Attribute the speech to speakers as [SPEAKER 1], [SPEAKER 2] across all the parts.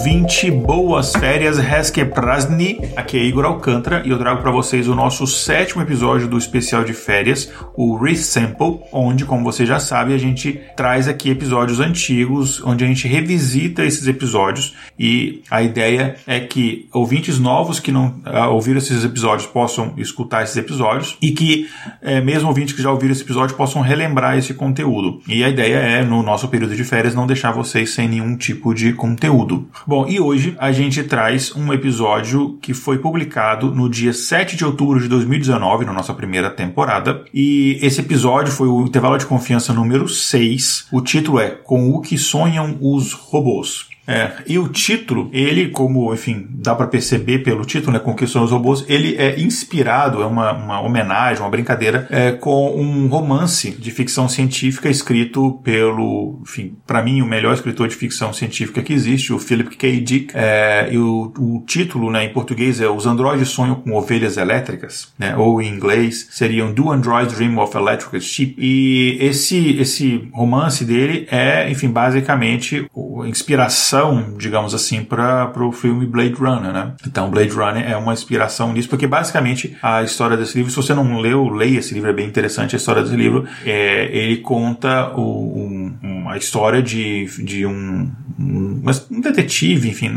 [SPEAKER 1] Ouvinte, boas férias, Reske Prasni. Aqui é Igor Alcântara e eu trago para vocês o nosso sétimo episódio do especial de férias, o Resample, onde, como você já sabe, a gente traz aqui episódios antigos, onde a gente revisita esses episódios e a ideia é que ouvintes novos que não uh, ouviram esses episódios possam escutar esses episódios e que uh, mesmo ouvintes que já ouviram esse episódio possam relembrar esse conteúdo. E a ideia é, no nosso período de férias, não deixar vocês sem nenhum tipo de conteúdo conteúdo. Bom, e hoje a gente traz um episódio que foi publicado no dia 7 de outubro de 2019, na nossa primeira temporada. E esse episódio foi o intervalo de confiança número 6. O título é Com o que sonham os robôs. É, e o título, ele, como, enfim, dá para perceber pelo título, né, Conquistando os Robôs, ele é inspirado, é uma, uma homenagem, uma brincadeira, é, com um romance de ficção científica escrito pelo, enfim, para mim, o melhor escritor de ficção científica que existe, o Philip K. Dick. É, e o, o, título, né, em português é Os Androides Sonham com Ovelhas Elétricas, né, ou em inglês seriam Do Androids Dream of Electric Sheep. E esse, esse romance dele é, enfim, basicamente a inspiração inspiração, digamos assim, para o filme Blade Runner, né? Então, Blade Runner é uma inspiração nisso, porque basicamente a história desse livro, se você não leu, leia esse livro, é bem interessante a história desse livro. É, ele conta o, um, a história de, de um, um, um detetive, enfim,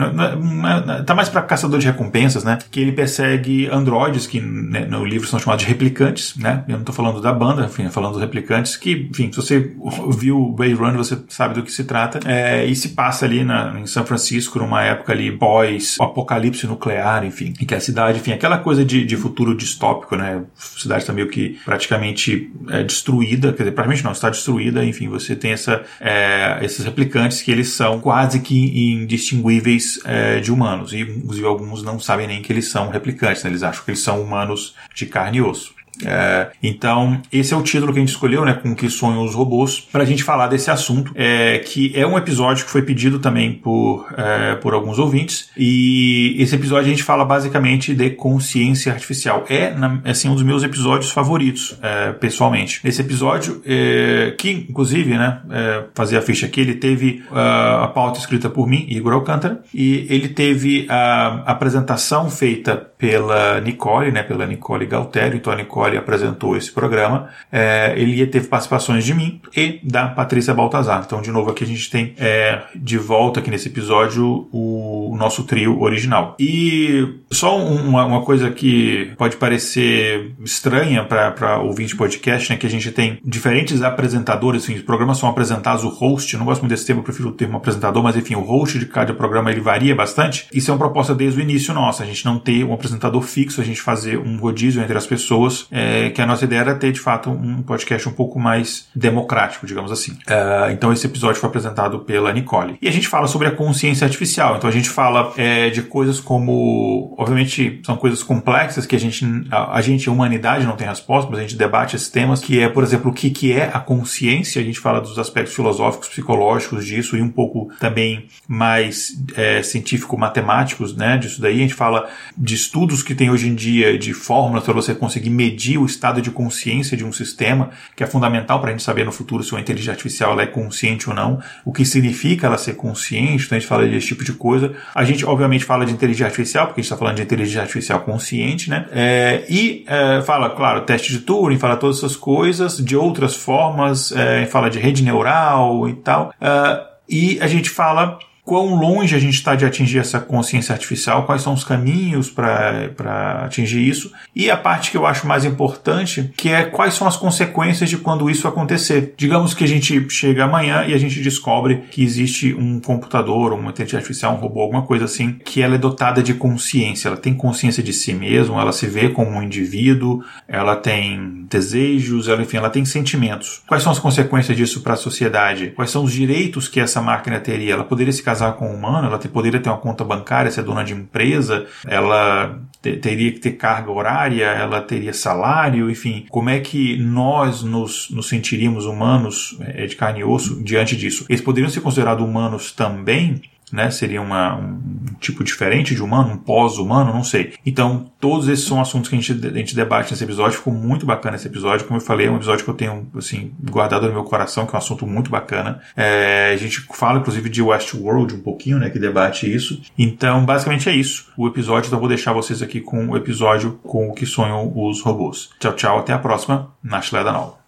[SPEAKER 1] tá mais para caçador de recompensas, né? Que ele persegue androides, que né, no livro são chamados de replicantes, né? Eu não tô falando da banda, enfim, falando dos replicantes, que, enfim, se você viu Blade Runner, você sabe do que se trata. É, e se passa ali na, em São Francisco, numa época ali pós-apocalipse nuclear, enfim, em que a cidade, enfim, aquela coisa de, de futuro distópico, né? A cidade está meio que praticamente é, destruída, quer dizer, praticamente não, está destruída, enfim, você tem essa, é, esses replicantes que eles são quase que indistinguíveis é, de humanos, e inclusive alguns não sabem nem que eles são replicantes, né? eles acham que eles são humanos de carne e osso. É, então, esse é o título que a gente escolheu, né? Com que sonham os robôs, para a gente falar desse assunto, é, que é um episódio que foi pedido também por, é, por alguns ouvintes. E esse episódio a gente fala basicamente de consciência artificial. É, na, assim, um dos meus episódios favoritos, é, pessoalmente. Esse episódio, é, que inclusive, né? É, fazer a ficha aqui, ele teve uh, a pauta escrita por mim, Igor Alcântara, e ele teve a apresentação feita pela Nicole, né? Pela Nicole Galtério. Então, a Nicole apresentou esse programa, é, ele ter participações de mim e da Patrícia Baltazar. Então, de novo, aqui a gente tem é, de volta aqui nesse episódio o, o nosso trio original. E só uma, uma coisa que pode parecer estranha para ouvir de podcast, né, que a gente tem diferentes apresentadores, enfim, os programas são apresentados, o host, não gosto muito desse termo, prefiro o termo apresentador, mas enfim, o host de cada programa ele varia bastante. Isso é uma proposta desde o início nossa, a gente não ter um apresentador fixo, a gente fazer um rodízio entre as pessoas é, que a nossa ideia era ter, de fato, um podcast um pouco mais democrático, digamos assim. É, então esse episódio foi apresentado pela Nicole. E a gente fala sobre a consciência artificial. Então a gente fala é, de coisas como, obviamente, são coisas complexas que a gente, a, a, gente, a humanidade não tem resposta, mas a gente debate esses temas, que é, por exemplo, o que, que é a consciência. A gente fala dos aspectos filosóficos, psicológicos disso e um pouco também mais é, científico-matemáticos, né, disso daí. A gente fala de estudos que tem hoje em dia de fórmulas para você conseguir medir o estado de consciência de um sistema, que é fundamental para a gente saber no futuro se uma inteligência artificial é consciente ou não, o que significa ela ser consciente, então a gente fala desse tipo de coisa. A gente, obviamente, fala de inteligência artificial, porque a gente está falando de inteligência artificial consciente, né? É, e é, fala, claro, teste de Turing, fala todas essas coisas, de outras formas, é, fala de rede neural e tal. É, e a gente fala quão longe a gente está de atingir essa consciência artificial, quais são os caminhos para atingir isso, e a parte que eu acho mais importante, que é quais são as consequências de quando isso acontecer. Digamos que a gente chega amanhã e a gente descobre que existe um computador, uma inteligência artificial, um robô, alguma coisa assim, que ela é dotada de consciência, ela tem consciência de si mesma, ela se vê como um indivíduo, ela tem desejos, ela, enfim, ela tem sentimentos. Quais são as consequências disso para a sociedade? Quais são os direitos que essa máquina teria? Ela poderia se casar com um humano, ela poderia ter uma conta bancária, ser dona de empresa, ela teria que ter carga horária, ela teria salário, enfim, como é que nós nos, nos sentiríamos humanos é, de carne e osso diante disso? Eles poderiam ser considerados humanos também, né? Seria uma, um tipo diferente de humano, um pós-humano, não sei. Então, todos esses são assuntos que a gente, a gente debate nesse episódio. Ficou muito bacana esse episódio. Como eu falei, é um episódio que eu tenho, assim, guardado no meu coração, que é um assunto muito bacana. É, a gente fala, inclusive, de Westworld um pouquinho, né? Que debate isso. Então, basicamente é isso. O episódio, então, vou deixar vocês aqui com o episódio com o que sonham os robôs. Tchau, tchau. Até a próxima. Na Chileda Nova.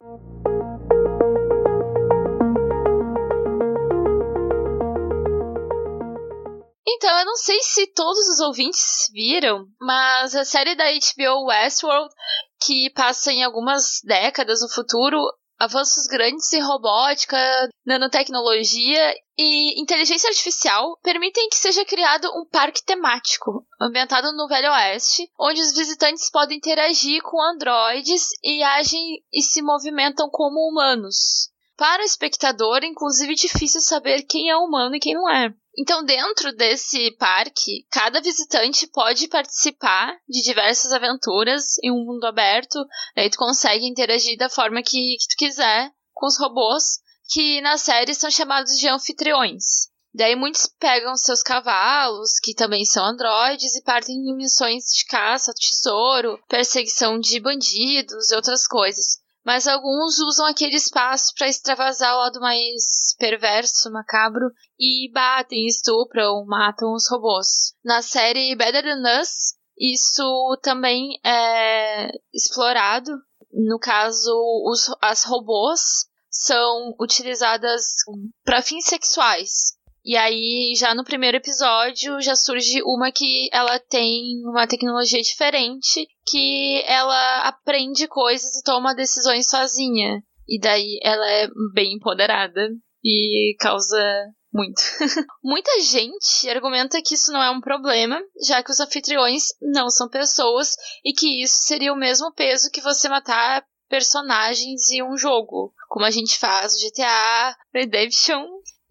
[SPEAKER 2] Não sei se todos os ouvintes viram, mas a série da HBO Westworld, que passa em algumas décadas no futuro, avanços grandes em robótica, nanotecnologia e inteligência artificial permitem que seja criado um parque temático, ambientado no Velho Oeste, onde os visitantes podem interagir com androides e agem e se movimentam como humanos. Para o espectador, é inclusive difícil saber quem é humano e quem não é. Então, dentro desse parque, cada visitante pode participar de diversas aventuras em um mundo aberto. Aí tu consegue interagir da forma que, que tu quiser com os robôs, que na série são chamados de anfitriões. Daí muitos pegam seus cavalos, que também são androides, e partem em missões de caça, tesouro, perseguição de bandidos e outras coisas mas alguns usam aquele espaço para extravasar o lado mais perverso, macabro, e batem, estupram, matam os robôs. Na série Better Than Us, isso também é explorado. No caso, os, as robôs são utilizadas para fins sexuais. E aí, já no primeiro episódio, já surge uma que ela tem uma tecnologia diferente, que ela aprende coisas e toma decisões sozinha. E daí ela é bem empoderada e causa muito. Muita gente argumenta que isso não é um problema, já que os anfitriões não são pessoas e que isso seria o mesmo peso que você matar personagens em um jogo, como a gente faz no GTA Redemption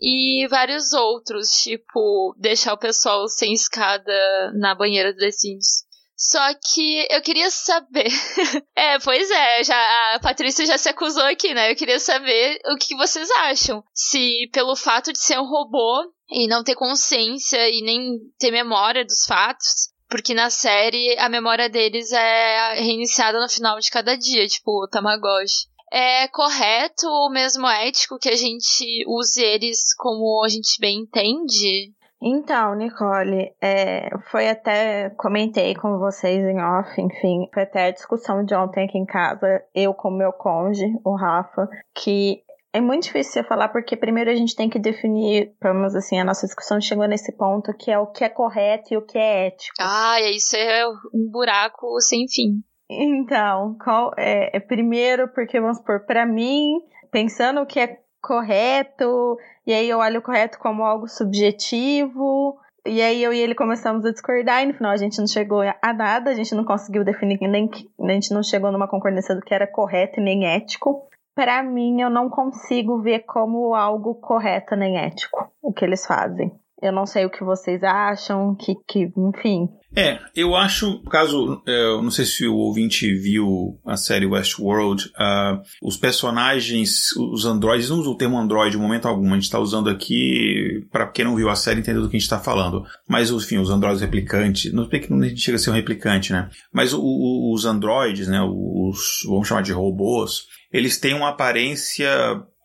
[SPEAKER 2] e vários outros, tipo deixar o pessoal sem escada na banheira do The Sims. Só que eu queria saber. é, pois é, já a Patrícia já se acusou aqui, né? Eu queria saber o que vocês acham. Se pelo fato de ser um robô e não ter consciência e nem ter memória dos fatos, porque na série a memória deles é reiniciada no final de cada dia, tipo o Tamagotchi é correto ou mesmo ético que a gente use eles como a gente bem entende?
[SPEAKER 3] Então, Nicole, é, foi até comentei com vocês em off, enfim, foi até a discussão de ontem aqui em casa, eu com meu conge, o Rafa, que é muito difícil você falar porque primeiro a gente tem que definir, vamos assim, a nossa discussão chegou nesse ponto que é o que é correto e o que é ético.
[SPEAKER 2] Ah, isso é um buraco sem fim.
[SPEAKER 3] Então, qual é, é primeiro porque vamos supor, para mim, pensando o que é correto, e aí eu olho o correto como algo subjetivo, e aí eu e ele começamos a discordar, e no final a gente não chegou a nada, a gente não conseguiu definir, nem a gente não chegou numa concordância do que era correto e nem ético. Para mim, eu não consigo ver como algo correto nem ético o que eles fazem. Eu não sei o que vocês acham, que, que enfim.
[SPEAKER 1] É, eu acho, caso, é, eu não sei se o ouvinte viu a série Westworld, uh, os personagens, os androides, não uso o termo android em momento algum, a gente está usando aqui, para quem não viu a série entender do que a gente está falando. Mas, enfim, os androides replicantes, não sei que não chega a ser um replicante, né? Mas o, o, os androides, né, os, vamos chamar de robôs, eles têm uma aparência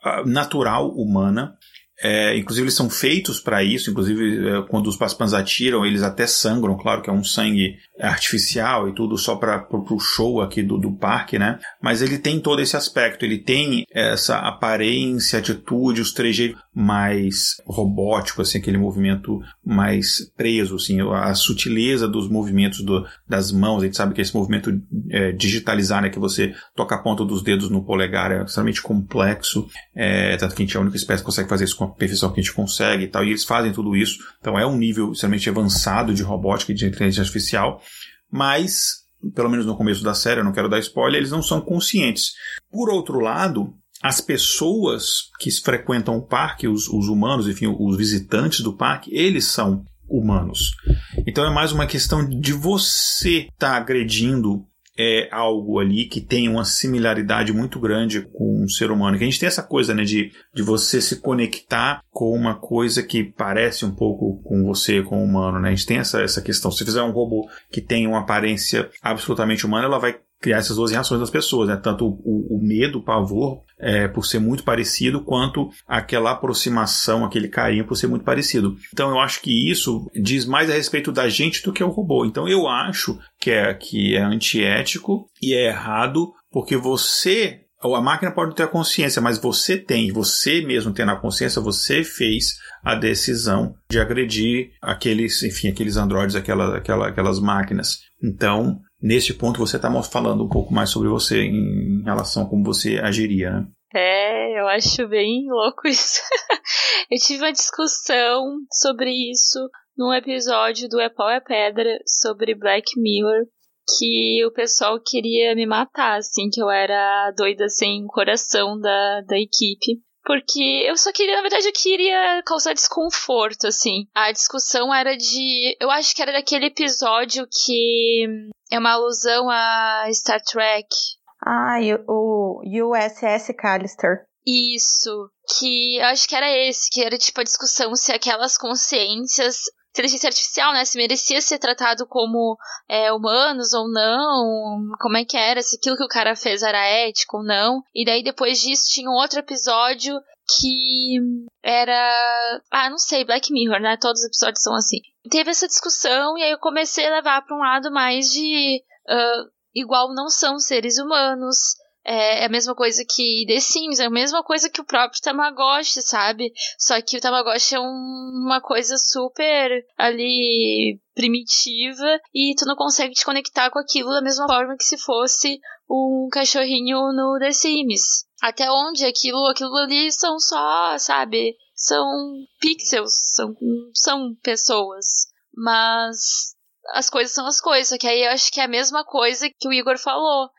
[SPEAKER 1] ah, natural humana, é, inclusive eles são feitos para isso, inclusive é, quando os participantes atiram, eles até sangram, claro que é um sangue artificial e tudo só para o show aqui do, do parque, né? Mas ele tem todo esse aspecto, ele tem essa aparência, atitude, os trejeitos mais robóticos, assim, aquele movimento mais preso, assim, a sutileza dos movimentos do, das mãos, a gente sabe que esse movimento é, digitalizar, né, que você toca a ponta dos dedos no polegar é extremamente complexo, é, tanto que a gente é a única espécie que consegue fazer isso com a perfeição que a gente consegue e tal, e eles fazem tudo isso, então é um nível extremamente avançado de robótica e de inteligência artificial, mas, pelo menos no começo da série, eu não quero dar spoiler, eles não são conscientes. Por outro lado, as pessoas que frequentam o parque, os, os humanos, enfim, os visitantes do parque, eles são humanos. Então é mais uma questão de você estar tá agredindo é algo ali que tem uma similaridade muito grande com um ser humano. Que a gente tem essa coisa, né, de, de você se conectar com uma coisa que parece um pouco com você, com o humano, né? A gente tem essa, essa questão. Se fizer um robô que tem uma aparência absolutamente humana, ela vai criar essas duas reações das pessoas, né? Tanto o, o medo, o pavor, é, por ser muito parecido, quanto aquela aproximação, aquele carinho por ser muito parecido. Então eu acho que isso diz mais a respeito da gente do que o robô. Então eu acho que é, que é antiético e é errado porque você a máquina pode não ter a consciência, mas você tem, você mesmo tendo a consciência, você fez a decisão de agredir aqueles, enfim, aqueles androides, aquela, aquela, aquelas máquinas. Então, nesse ponto você está falando um pouco mais sobre você em relação a como você agiria, né?
[SPEAKER 2] É, eu acho bem louco isso. eu tive uma discussão sobre isso num episódio do É Pau é Pedra sobre Black Mirror, que o pessoal queria me matar, assim, que eu era doida sem coração da, da equipe. Porque eu só queria, na verdade, eu queria causar desconforto, assim. A discussão era de. Eu acho que era daquele episódio que é uma alusão a Star Trek.
[SPEAKER 3] Ah, o USS Callister.
[SPEAKER 2] Isso. Que eu acho que era esse, que era tipo a discussão se aquelas consciências inteligência artificial, né? Se merecia ser tratado como é, humanos ou não, como é que era, se aquilo que o cara fez era ético ou não. E daí depois disso tinha um outro episódio que era. Ah, não sei, Black Mirror, né? Todos os episódios são assim. Teve essa discussão e aí eu comecei a levar para um lado mais de. Uh, igual não são seres humanos, é, é a mesma coisa que The Sims, é a mesma coisa que o próprio Tamagotchi, sabe? Só que o Tamagotchi é um, uma coisa super ali primitiva e tu não consegue te conectar com aquilo da mesma forma que se fosse um cachorrinho no The Sims. Até onde aquilo, aquilo ali são só, sabe? São pixels, são, são pessoas. Mas as coisas são as coisas, que aí eu acho que é a mesma coisa que o Igor falou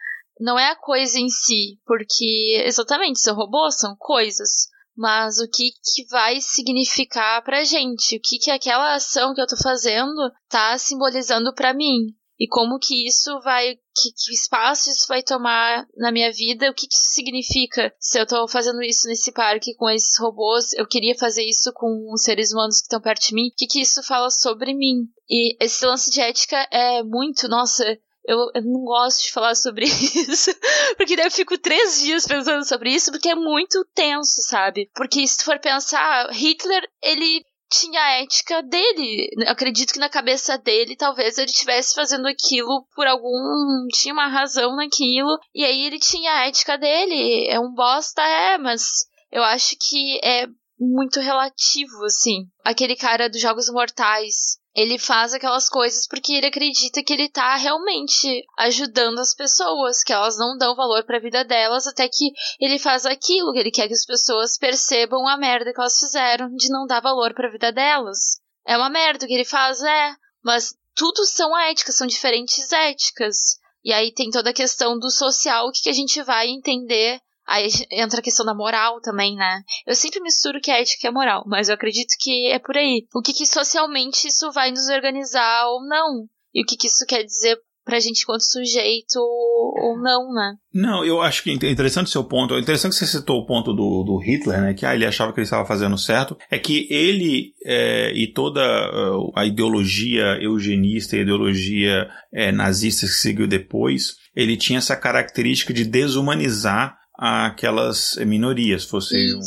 [SPEAKER 2] não é a coisa em si, porque exatamente são robôs, são coisas. Mas o que, que vai significar pra gente? O que, que aquela ação que eu tô fazendo tá simbolizando para mim? E como que isso vai. Que, que, espaço isso vai tomar na minha vida? O que, que isso significa? Se eu tô fazendo isso nesse parque com esses robôs, eu queria fazer isso com os seres humanos que estão perto de mim. O que, que isso fala sobre mim? E esse lance de ética é muito, nossa, eu, eu, não gosto de falar sobre isso, porque daí eu fico três dias pensando sobre isso, porque é muito tenso, sabe? Porque se tu for pensar, Hitler, ele tinha a ética dele. acredito que na cabeça dele, talvez ele estivesse fazendo aquilo por algum. tinha uma razão naquilo, e aí ele tinha a ética dele. É um bosta, é, mas eu acho que é muito relativo, assim. Aquele cara dos Jogos Mortais, ele faz aquelas coisas porque ele acredita que ele tá realmente ajudando as pessoas, que elas não dão valor para a vida delas, até que ele faz aquilo, que ele quer que as pessoas percebam a merda que elas fizeram de não dar valor para a vida delas. É uma merda o que ele faz, é, mas tudo são éticas, são diferentes éticas. E aí tem toda a questão do social, o que, que a gente vai entender Aí entra a questão da moral também, né? Eu sempre misturo que é ética a moral, mas eu acredito que é por aí. O que, que socialmente isso vai nos organizar ou não? E o que, que isso quer dizer pra gente enquanto sujeito ou não, né?
[SPEAKER 1] Não, eu acho que é interessante o seu ponto. É interessante que você citou o ponto do, do Hitler, né? Que ah, ele achava que ele estava fazendo certo. É que ele é, e toda uh, a ideologia eugenista e a ideologia é, nazista que seguiu depois, ele tinha essa característica de desumanizar aquelas minorias, fossem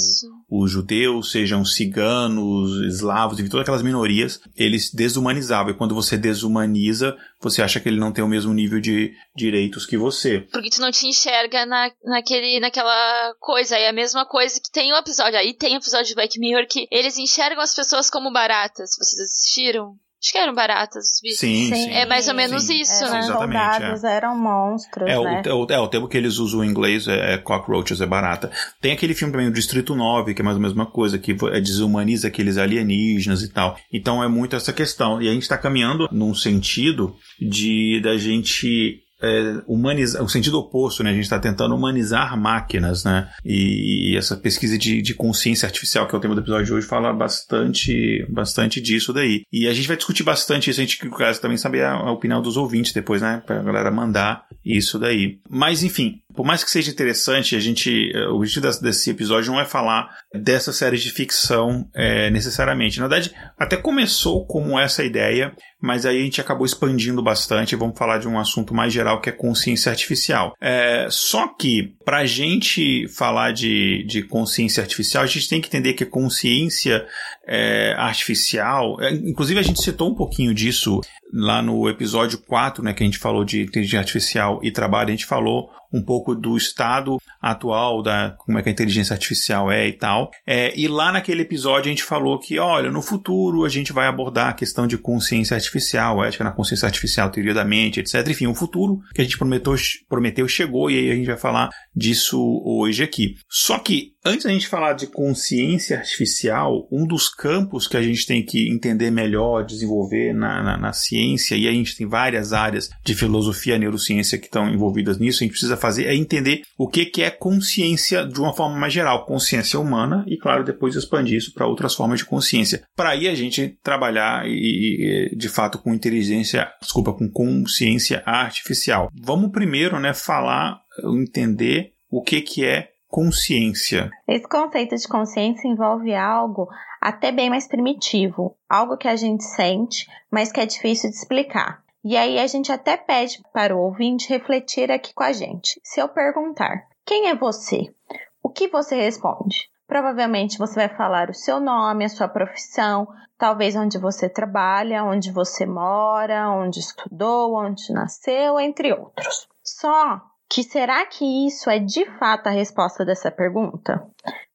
[SPEAKER 1] os judeus, sejam ciganos, eslavos, enfim, todas aquelas minorias, eles desumanizavam. E quando você desumaniza, você acha que ele não tem o mesmo nível de direitos que você.
[SPEAKER 2] Porque tu não te enxerga na, naquele, naquela coisa. É a mesma coisa que tem o um episódio. Aí tem o um episódio de Black Mirror que eles enxergam as pessoas como baratas. Vocês assistiram? Acho que eram baratas os bichos.
[SPEAKER 1] Sim, sim.
[SPEAKER 2] É mais ou menos sim. isso,
[SPEAKER 3] é,
[SPEAKER 2] né?
[SPEAKER 3] Exatamente. Soldados é. eram monstros,
[SPEAKER 1] é,
[SPEAKER 3] né?
[SPEAKER 1] O, é, o termo que eles usam em inglês é, é cockroaches, é barata. Tem aquele filme também, o Distrito 9, que é mais a mesma coisa, que é, desumaniza aqueles alienígenas e tal. Então é muito essa questão. E a gente está caminhando num sentido de da gente é, humanizar, o sentido oposto, né? A gente está tentando humanizar máquinas, né? E, e essa pesquisa de, de, consciência artificial, que é o tema do episódio de hoje, fala bastante, bastante disso daí. E a gente vai discutir bastante isso, a gente quer também saber a, a opinião dos ouvintes depois, né? Pra galera mandar isso daí. Mas, enfim, por mais que seja interessante, a gente, eh, o objetivo desse episódio não é falar dessa série de ficção é, necessariamente. Na verdade, até começou como essa ideia, mas aí a gente acabou expandindo bastante. Vamos falar de um assunto mais geral que é consciência artificial. É, só que, para a gente falar de, de consciência artificial, a gente tem que entender que consciência é, artificial, inclusive a gente citou um pouquinho disso lá no episódio 4, né, que a gente falou de inteligência artificial e trabalho, a gente falou um pouco do estado atual da como é que a inteligência artificial é e tal. É, e lá naquele episódio a gente falou que, olha, no futuro a gente vai abordar a questão de consciência artificial, ética na consciência artificial, teoria da mente, etc. Enfim, o futuro que a gente prometeu, prometeu chegou e aí a gente vai falar disso hoje aqui. Só que antes da gente falar de consciência artificial, um dos campos que a gente tem que entender melhor, desenvolver na, na, na ciência, e a gente tem várias áreas de filosofia, neurociência que estão envolvidas nisso, a gente precisa fazer é entender o que, que é consciência de uma forma mais geral, consciência humana, e claro, depois expandir isso para outras formas de consciência. Para aí a gente trabalhar e, de fato com inteligência, desculpa, com consciência artificial. Vamos primeiro, né, falar, entender o que, que é consciência.
[SPEAKER 3] Esse conceito de consciência envolve algo até bem mais primitivo, algo que a gente sente, mas que é difícil de explicar. E aí a gente até pede para o ouvinte refletir aqui com a gente. Se eu perguntar: "Quem é você?", o que você responde? Provavelmente você vai falar o seu nome, a sua profissão, talvez onde você trabalha, onde você mora, onde estudou, onde nasceu, entre outros. Só que será que isso é de fato a resposta dessa pergunta?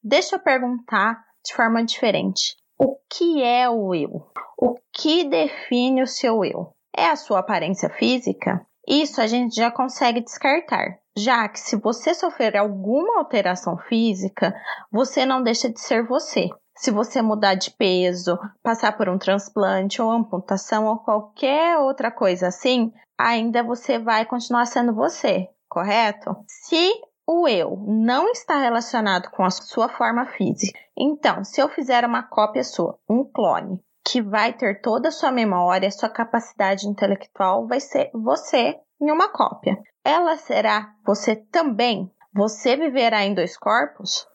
[SPEAKER 3] Deixa eu perguntar de forma diferente. O que é o eu? O que define o seu eu? É a sua aparência física? Isso a gente já consegue descartar, já que se você sofrer alguma alteração física, você não deixa de ser você. Se você mudar de peso, passar por um transplante ou amputação ou qualquer outra coisa assim, ainda você vai continuar sendo você, correto? Se o eu não está relacionado com a sua forma física, então, se eu fizer uma cópia sua, um clone, que vai ter toda a sua memória, sua capacidade intelectual, vai ser você em uma cópia. Ela será você também? Você viverá em dois corpos?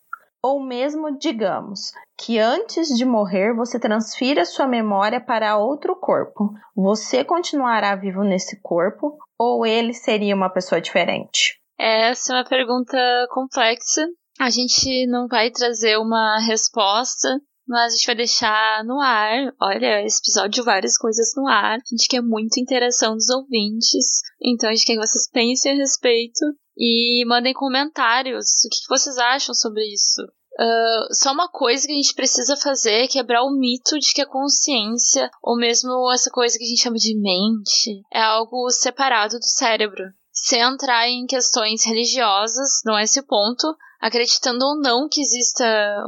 [SPEAKER 3] Ou mesmo, digamos, que antes de morrer você transfira sua memória para outro corpo. Você continuará vivo nesse corpo ou ele seria uma pessoa diferente?
[SPEAKER 2] Essa é uma pergunta complexa. A gente não vai trazer uma resposta mas a gente vai deixar no ar. Olha, esse episódio várias coisas no ar. A gente quer muito interação dos ouvintes. Então a gente quer que vocês pensem a respeito e mandem comentários. O que vocês acham sobre isso? Uh, só uma coisa que a gente precisa fazer é quebrar o mito de que a consciência, ou mesmo essa coisa que a gente chama de mente, é algo separado do cérebro. Sem entrar em questões religiosas, não é esse o ponto, acreditando ou não que exista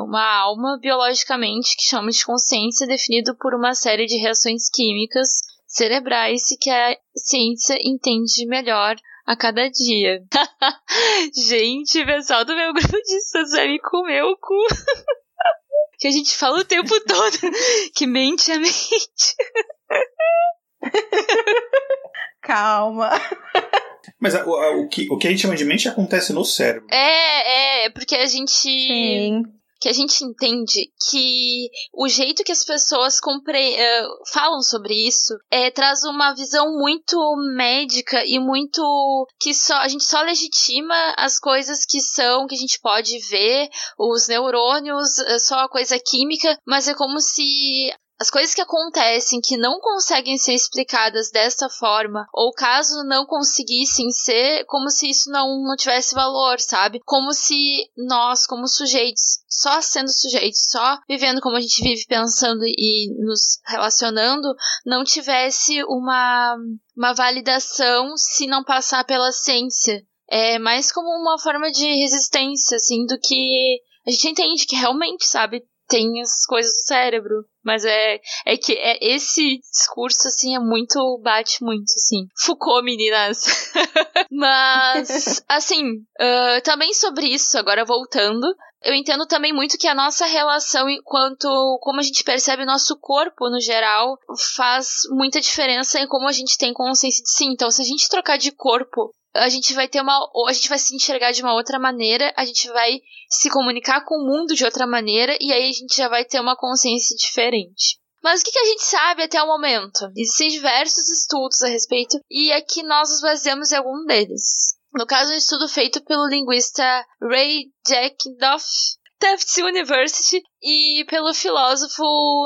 [SPEAKER 2] uma alma biologicamente que chama de consciência definido por uma série de reações químicas cerebrais que a ciência entende melhor a cada dia. gente, o pessoal do meu grupo de estudos vai me comer o cu. que a gente fala o tempo todo que mente é mente.
[SPEAKER 3] Calma.
[SPEAKER 1] Mas a, a, o, que, o que a gente chama de mente acontece no cérebro.
[SPEAKER 2] É, é, porque a gente.
[SPEAKER 3] Sim.
[SPEAKER 2] Que a gente entende que o jeito que as pessoas compre uh, falam sobre isso é, traz uma visão muito médica e muito. que só a gente só legitima as coisas que são, que a gente pode ver, os neurônios, é só a coisa química, mas é como se as coisas que acontecem que não conseguem ser explicadas desta forma, ou caso não conseguissem ser, como se isso não, não tivesse valor, sabe? Como se nós, como sujeitos, só sendo sujeitos, só vivendo como a gente vive, pensando e nos relacionando, não tivesse uma, uma validação se não passar pela ciência. É mais como uma forma de resistência, assim, do que a gente entende que realmente, sabe, tem as coisas do cérebro. Mas é, é que é, esse discurso, assim, é muito. bate muito, assim. Foucault, meninas. Mas, assim, uh, também sobre isso, agora voltando, eu entendo também muito que a nossa relação enquanto como a gente percebe nosso corpo no geral faz muita diferença em como a gente tem consciência de si. Então, se a gente trocar de corpo a gente vai ter uma. A gente vai se enxergar de uma outra maneira, a gente vai se comunicar com o mundo de outra maneira, e aí a gente já vai ter uma consciência diferente. Mas o que, a gente sabe até o momento? Existem diversos estudos a respeito, e aqui nós nos baseamos em algum deles. No caso, um estudo feito pelo linguista Ray Jackdoff, Tufts University e pelo filósofo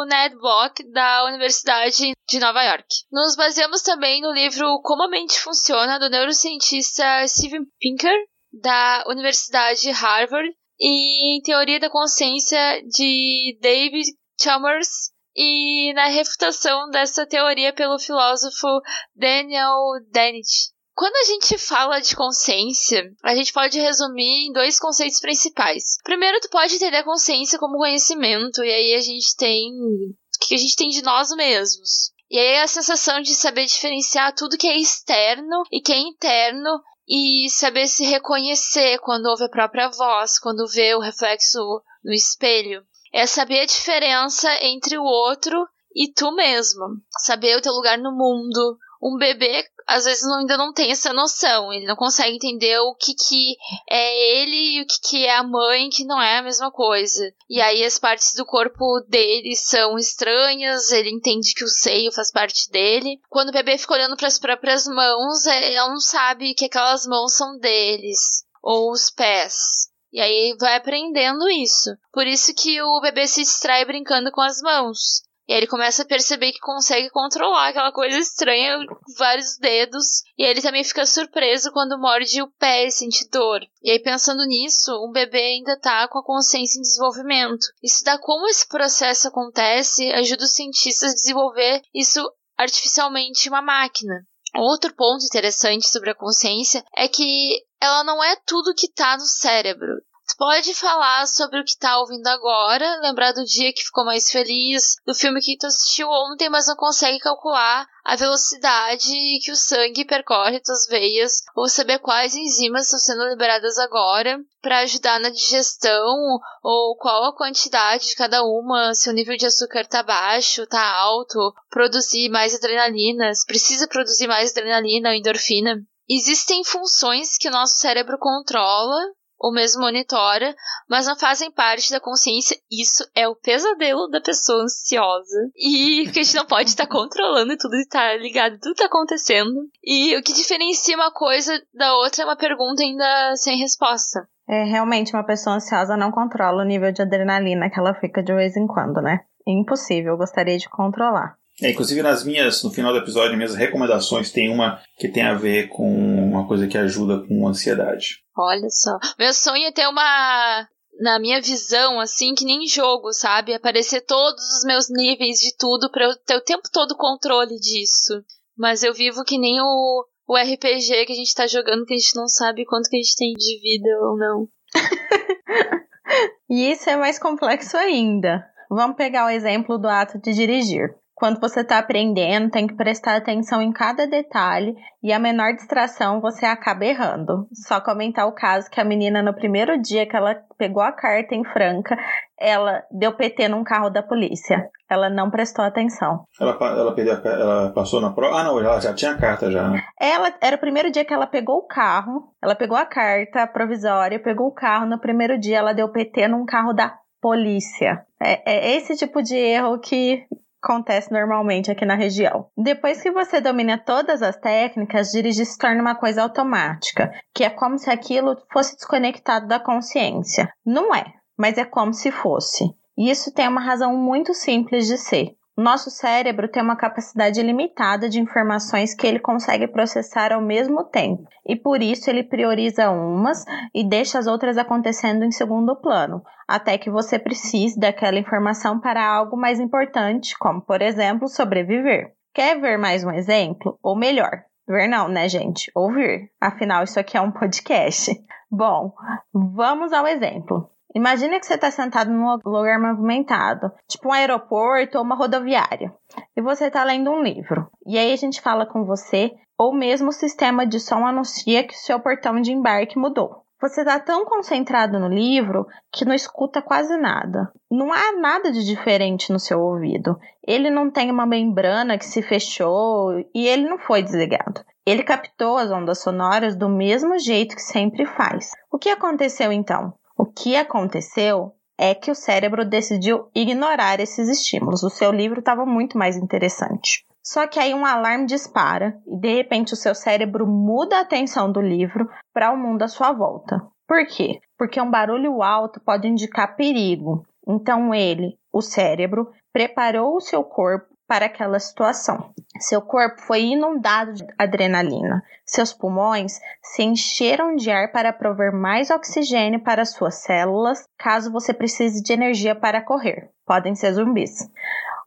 [SPEAKER 2] Ned Block da Universidade de Nova York. Nos baseamos também no livro Como a Mente Funciona do neurocientista Steven Pinker da Universidade de Harvard e em Teoria da Consciência de David Chalmers e na refutação dessa teoria pelo filósofo Daniel Dennett. Quando a gente fala de consciência, a gente pode resumir em dois conceitos principais. Primeiro, tu pode entender a consciência como conhecimento, e aí a gente tem o que a gente tem de nós mesmos. E aí a sensação de saber diferenciar tudo que é externo e que é interno e saber se reconhecer quando ouve a própria voz, quando vê o reflexo no espelho. É saber a diferença entre o outro e tu mesmo. Saber o teu lugar no mundo. Um bebê às vezes não, ainda não tem essa noção. Ele não consegue entender o que, que é ele e o que, que é a mãe, que não é a mesma coisa. E aí as partes do corpo dele são estranhas, ele entende que o seio faz parte dele. Quando o bebê fica olhando para as próprias mãos, ele é, não sabe que aquelas mãos são deles. Ou os pés. E aí vai aprendendo isso. Por isso que o bebê se distrai brincando com as mãos. E aí ele começa a perceber que consegue controlar aquela coisa estranha com vários dedos. E aí ele também fica surpreso quando morde o pé e sente dor. E aí, pensando nisso, um bebê ainda tá com a consciência em desenvolvimento. Estudar como esse processo acontece ajuda os cientistas a desenvolver isso artificialmente em uma máquina. Outro ponto interessante sobre a consciência é que ela não é tudo que está no cérebro pode falar sobre o que tá ouvindo agora, lembrar do dia que ficou mais feliz, do filme que tu assistiu ontem, mas não consegue calcular a velocidade que o sangue percorre tuas veias, ou saber quais enzimas estão sendo liberadas agora para ajudar na digestão, ou qual a quantidade de cada uma, se o nível de açúcar tá baixo, tá alto, produzir mais adrenalina, se precisa produzir mais adrenalina ou endorfina. Existem funções que o nosso cérebro controla ou mesmo monitora, mas não fazem parte da consciência. Isso é o pesadelo da pessoa ansiosa. E que a gente não pode estar controlando tudo e estar ligado, tudo está acontecendo. E o que diferencia uma coisa da outra é uma pergunta ainda sem resposta.
[SPEAKER 3] É, realmente, uma pessoa ansiosa não controla o nível de adrenalina que ela fica de vez em quando, né? Impossível, eu gostaria de controlar.
[SPEAKER 1] É, inclusive nas minhas, no final do episódio, minhas recomendações tem uma que tem a ver com uma coisa que ajuda com ansiedade.
[SPEAKER 2] Olha só. Meu sonho é ter uma. Na minha visão, assim, que nem jogo, sabe? Aparecer todos os meus níveis de tudo pra eu ter o tempo todo controle disso. Mas eu vivo que nem o, o RPG que a gente tá jogando, que a gente não sabe quanto que a gente tem de vida ou não.
[SPEAKER 3] e isso é mais complexo ainda. Vamos pegar o exemplo do ato de dirigir. Quando você está aprendendo, tem que prestar atenção em cada detalhe e a menor distração você acaba errando. Só comentar o caso que a menina, no primeiro dia que ela pegou a carta em Franca, ela deu PT num carro da polícia. Ela não prestou atenção.
[SPEAKER 1] Ela, ela, perdeu a, ela passou na prova? Ah, não, ela já tinha a carta já, né?
[SPEAKER 3] Ela, era o primeiro dia que ela pegou o carro, ela pegou a carta provisória, pegou o carro. No primeiro dia, ela deu PT num carro da polícia. É, é esse tipo de erro que acontece normalmente aqui na região. Depois que você domina todas as técnicas, dirigir se torna uma coisa automática, que é como se aquilo fosse desconectado da consciência. Não é, mas é como se fosse. E isso tem uma razão muito simples de ser. Nosso cérebro tem uma capacidade limitada de informações que ele consegue processar ao mesmo tempo, e por isso ele prioriza umas e deixa as outras acontecendo em segundo plano, até que você precise daquela informação para algo mais importante, como, por exemplo, sobreviver. Quer ver mais um exemplo? Ou melhor, ver não, né, gente? Ouvir. Afinal, isso aqui é um podcast. Bom, vamos ao exemplo. Imagina que você está sentado num lugar movimentado, tipo um aeroporto ou uma rodoviária, e você está lendo um livro. E aí a gente fala com você, ou mesmo o sistema de som anuncia que o seu portão de embarque mudou. Você está tão concentrado no livro que não escuta quase nada. Não há nada de diferente no seu ouvido. Ele não tem uma membrana que se fechou e ele não foi desligado. Ele captou as ondas sonoras do mesmo jeito que sempre faz. O que aconteceu então? O que aconteceu é que o cérebro decidiu ignorar esses estímulos. O seu livro estava muito mais interessante. Só que aí um alarme dispara e de repente o seu cérebro muda a atenção do livro para o mundo à sua volta. Por quê? Porque um barulho alto pode indicar perigo. Então ele, o cérebro, preparou o seu corpo para aquela situação. Seu corpo foi inundado de adrenalina. Seus pulmões se encheram de ar para prover mais oxigênio para suas células, caso você precise de energia para correr. Podem ser zumbis.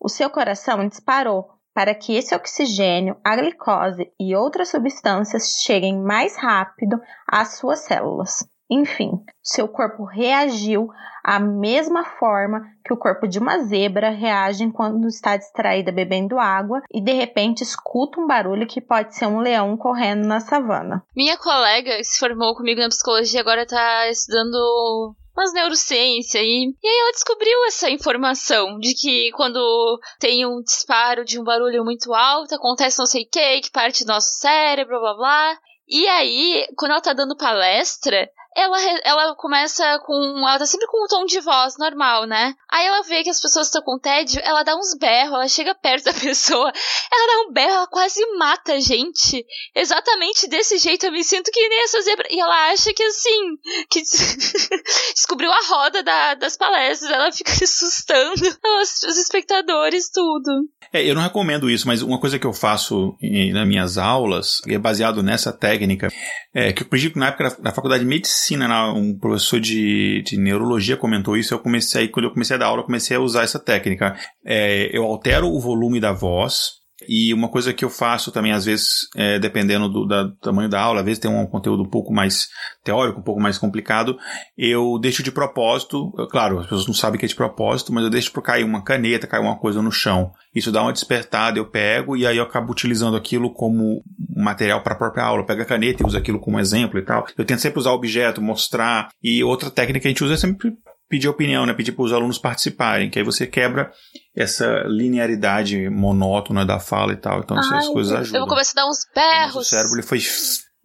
[SPEAKER 3] O seu coração disparou para que esse oxigênio, a glicose e outras substâncias cheguem mais rápido às suas células. Enfim, seu corpo reagiu à mesma forma que o corpo de uma zebra reage quando está distraída bebendo água e de repente escuta um barulho que pode ser um leão correndo na savana.
[SPEAKER 2] Minha colega se formou comigo na psicologia agora está estudando umas neurociência e, e aí ela descobriu essa informação de que quando tem um disparo de um barulho muito alto, acontece não sei o que, que parte do nosso cérebro, blá blá. E aí, quando ela tá dando palestra, ela, ela começa com. Ela tá sempre com um tom de voz normal, né? Aí ela vê que as pessoas estão com tédio, ela dá uns berros, ela chega perto da pessoa, ela dá um berro, ela quase mata a gente. Exatamente desse jeito, eu me sinto que nem essa zebra. E ela acha que assim, que descobriu a roda da, das palestras, ela fica assustando os, os espectadores, tudo.
[SPEAKER 1] É, eu não recomendo isso, mas uma coisa que eu faço nas minhas aulas, é baseado nessa técnica, é que eu aprendi na época da faculdade de medicina medicina, né? um professor de, de neurologia comentou isso. Eu comecei, quando eu comecei a dar aula, eu comecei a usar essa técnica. É, eu altero o volume da voz, e uma coisa que eu faço também, às vezes, é, dependendo do, da, do, tamanho da aula, às vezes tem um conteúdo um pouco mais teórico, um pouco mais complicado, eu deixo de propósito, claro, as pessoas não sabem que é de propósito, mas eu deixo para cair uma caneta, cair uma coisa no chão. Isso dá uma despertada, eu pego e aí eu acabo utilizando aquilo como material para a própria aula. Eu pego a caneta e uso aquilo como exemplo e tal. Eu tento sempre usar objeto, mostrar. E outra técnica que a gente usa é sempre pedir opinião, né? Pedir para os alunos participarem, que aí você quebra essa linearidade monótona da fala e tal. Então Ai, essas coisas ajudam.
[SPEAKER 2] Eu vou começar a dar uns berros. O
[SPEAKER 1] cérebro ele foi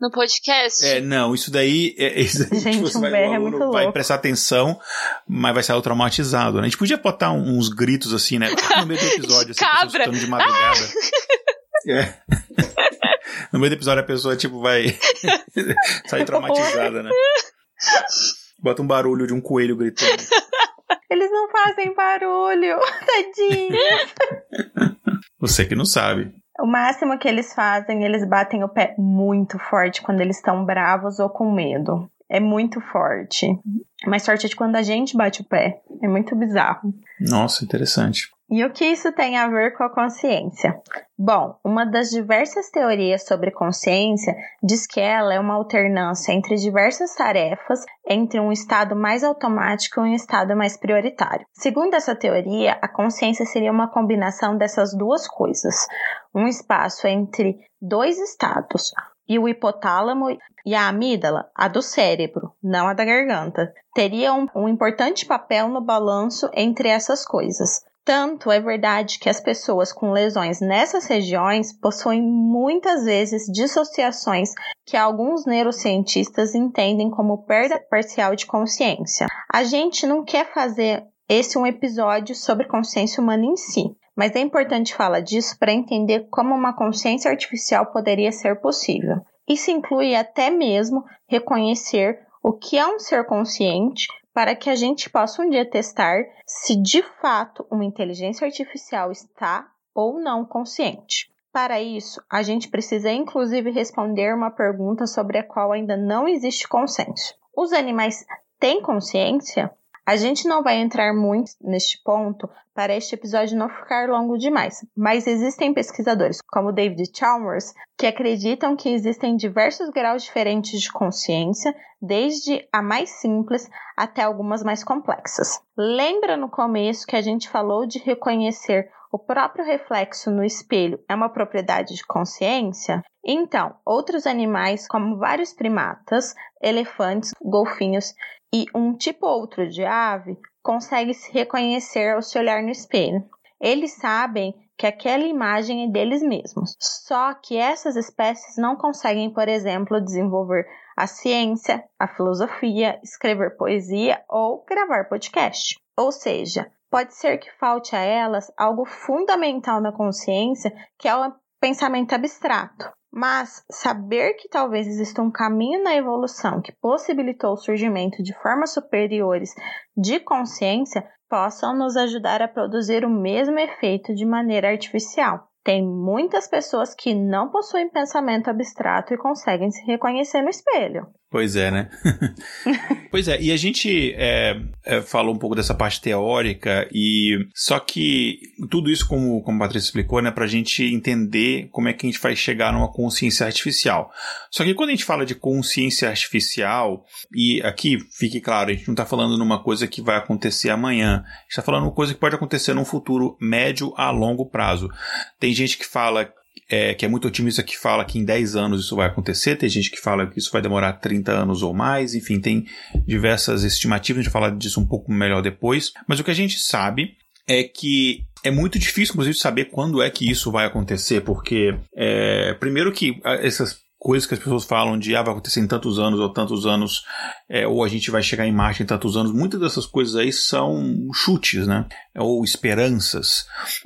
[SPEAKER 2] no podcast?
[SPEAKER 1] É, não, isso daí. É, isso
[SPEAKER 3] Gente, você um vai, berro é muito louco.
[SPEAKER 1] vai prestar atenção, mas vai sair traumatizado, né? A gente podia botar uns gritos assim, né? No meio do episódio, assim,
[SPEAKER 2] Cabra.
[SPEAKER 1] de madrugada. Ah! É. No meio do episódio a pessoa, tipo, vai sair traumatizada, né? Bota um barulho de um coelho gritando.
[SPEAKER 3] Eles não fazem barulho, tadinho.
[SPEAKER 1] Você que não sabe.
[SPEAKER 3] O máximo que eles fazem, eles batem o pé muito forte quando eles estão bravos ou com medo. É muito forte. Mais forte é de quando a gente bate o pé. É muito bizarro.
[SPEAKER 1] Nossa, interessante.
[SPEAKER 3] E o que isso tem a ver com a consciência? Bom, uma das diversas teorias sobre consciência diz que ela é uma alternância entre diversas tarefas entre um estado mais automático e um estado mais prioritário. Segundo essa teoria, a consciência seria uma combinação dessas duas coisas, um espaço entre dois estados, e o hipotálamo e a amígdala, a do cérebro, não a da garganta, teriam um, um importante papel no balanço entre essas coisas. Tanto é verdade que as pessoas com lesões nessas regiões possuem muitas vezes dissociações que alguns neurocientistas entendem como perda parcial de consciência. A gente não quer fazer esse um episódio sobre consciência humana em si, mas é importante falar disso para entender como uma consciência artificial poderia ser possível. Isso inclui até mesmo reconhecer o que é um ser consciente para que a gente possa um dia testar se de fato uma inteligência artificial está ou não consciente. Para isso, a gente precisa inclusive responder uma pergunta sobre a qual ainda não existe consenso. Os animais têm consciência? A gente não vai entrar muito neste ponto para este episódio não ficar longo demais, mas existem pesquisadores, como David Chalmers, que acreditam que existem diversos graus diferentes de consciência, desde a mais simples até algumas mais complexas. Lembra no começo que a gente falou de reconhecer o próprio reflexo no espelho é uma propriedade de consciência? Então, outros animais, como vários primatas, elefantes, golfinhos e um tipo outro de ave, conseguem se reconhecer ao se olhar no espelho. Eles sabem que aquela imagem é deles mesmos. Só que essas espécies não conseguem, por exemplo, desenvolver a ciência, a filosofia, escrever poesia ou gravar podcast. Ou seja, pode ser que falte a elas algo fundamental na consciência, que é o pensamento abstrato. Mas saber que talvez exista um caminho na evolução que possibilitou o surgimento de formas superiores de consciência possam nos ajudar a produzir o mesmo efeito de maneira artificial. Tem muitas pessoas que não possuem pensamento abstrato e conseguem se reconhecer no espelho.
[SPEAKER 1] Pois é, né? pois é, e a gente é, é, falou um pouco dessa parte teórica, e só que tudo isso, como, como a Patrícia explicou, né, pra gente entender como é que a gente vai chegar numa consciência artificial. Só que quando a gente fala de consciência artificial, e aqui fique claro, a gente não está falando numa coisa que vai acontecer amanhã, a gente está falando uma coisa que pode acontecer num futuro médio a longo prazo. Tem gente que fala é, que é muito otimista que fala que em 10 anos isso vai acontecer, tem gente que fala que isso vai demorar 30 anos ou mais, enfim, tem diversas estimativas, a gente vai falar disso um pouco melhor depois, mas o que a gente sabe é que é muito difícil, inclusive, saber quando é que isso vai acontecer, porque, é, primeiro que essas coisas que as pessoas falam de ah, vai acontecer em tantos anos ou tantos anos, é, ou a gente vai chegar em Marte em tantos anos, muitas dessas coisas aí são chutes, né? Ou esperanças.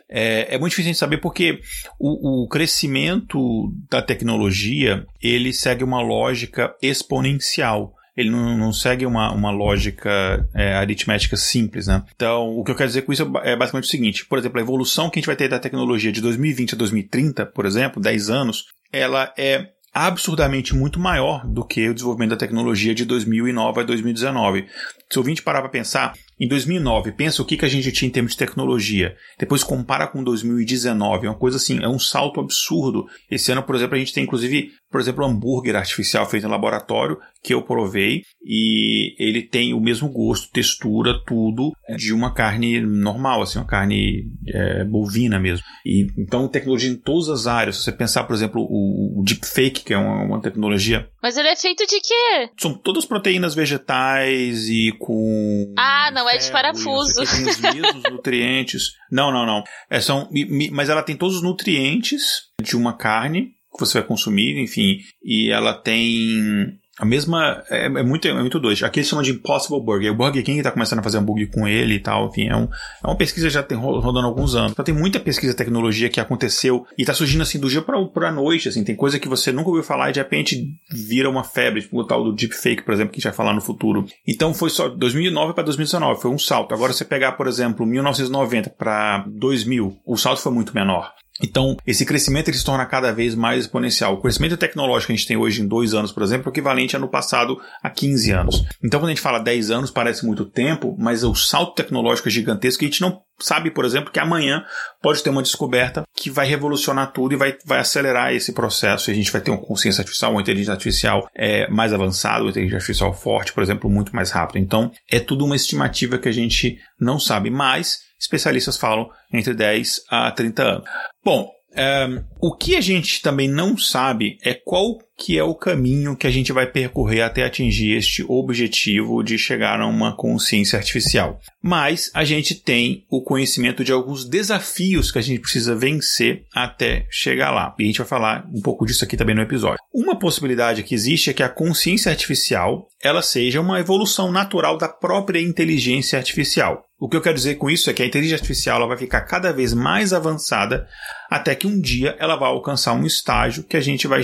[SPEAKER 1] É, é muito difícil de saber porque o, o, crescimento da tecnologia ele segue uma lógica exponencial. Ele não, não segue uma, uma lógica é, aritmética simples, né? Então, o que eu quero dizer com isso é basicamente o seguinte: por exemplo, a evolução que a gente vai ter da tecnologia de 2020 a 2030, por exemplo, 10 anos, ela é absurdamente muito maior do que o desenvolvimento da tecnologia de 2009 a 2019. Se o ouvinte parar para pensar, em 2009, pensa o que, que a gente tinha em termos de tecnologia. Depois compara com 2019, é uma coisa assim, é um salto absurdo. Esse ano, por exemplo, a gente tem inclusive, por exemplo, hambúrguer artificial feito em laboratório, que eu provei, e ele tem o mesmo gosto, textura, tudo de uma carne normal, assim, uma carne é, bovina mesmo. E então tecnologia em todas as áreas. Se você pensar, por exemplo, o, o deepfake, que é uma, uma tecnologia.
[SPEAKER 2] Mas ele é feito de quê?
[SPEAKER 1] São todas proteínas vegetais e com.
[SPEAKER 2] Ah, não é de parafuso.
[SPEAKER 1] Tem os mesmos nutrientes. Não, não, não. É, são, mas ela tem todos os nutrientes de uma carne que você vai consumir, enfim, e ela tem a mesma. É, é, muito, é muito doido. Aqui eles chamam de Impossible Burger. O Burger King está começando a fazer hambúrguer com ele e tal. Enfim, é, um, é uma pesquisa que já tem rodando há alguns anos. Então tem muita pesquisa tecnologia que aconteceu e está surgindo assim do dia para a noite. Assim, tem coisa que você nunca ouviu falar e de repente vira uma febre. Tipo o tal do deepfake, por exemplo, que a gente vai falar no futuro. Então foi só 2009 para 2019. Foi um salto. Agora você pegar, por exemplo, 1990 para 2000, o salto foi muito menor. Então, esse crescimento ele se torna cada vez mais exponencial. O crescimento tecnológico que a gente tem hoje em dois anos, por exemplo, é equivalente ano passado a 15 anos. Então, quando a gente fala 10 anos, parece muito tempo, mas o salto tecnológico é gigantesco que a gente não sabe, por exemplo, que amanhã pode ter uma descoberta que vai revolucionar tudo e vai, vai acelerar esse processo. E a gente vai ter uma consciência artificial, uma inteligência artificial é, mais avançada, uma inteligência artificial forte, por exemplo, muito mais rápido. Então, é tudo uma estimativa que a gente não sabe, mas especialistas falam entre 10 a 30 anos. Bom, um, o que a gente também não sabe é qual que é o caminho que a gente vai percorrer até atingir este objetivo de chegar a uma consciência artificial. Mas a gente tem o conhecimento de alguns desafios que a gente precisa vencer até chegar lá. E a gente vai falar um pouco disso aqui também no episódio. Uma possibilidade que existe é que a consciência artificial ela seja uma evolução natural da própria inteligência artificial. O que eu quero dizer com isso é que a inteligência artificial ela vai ficar cada vez mais avançada até que um dia ela vai alcançar um estágio que a gente vai,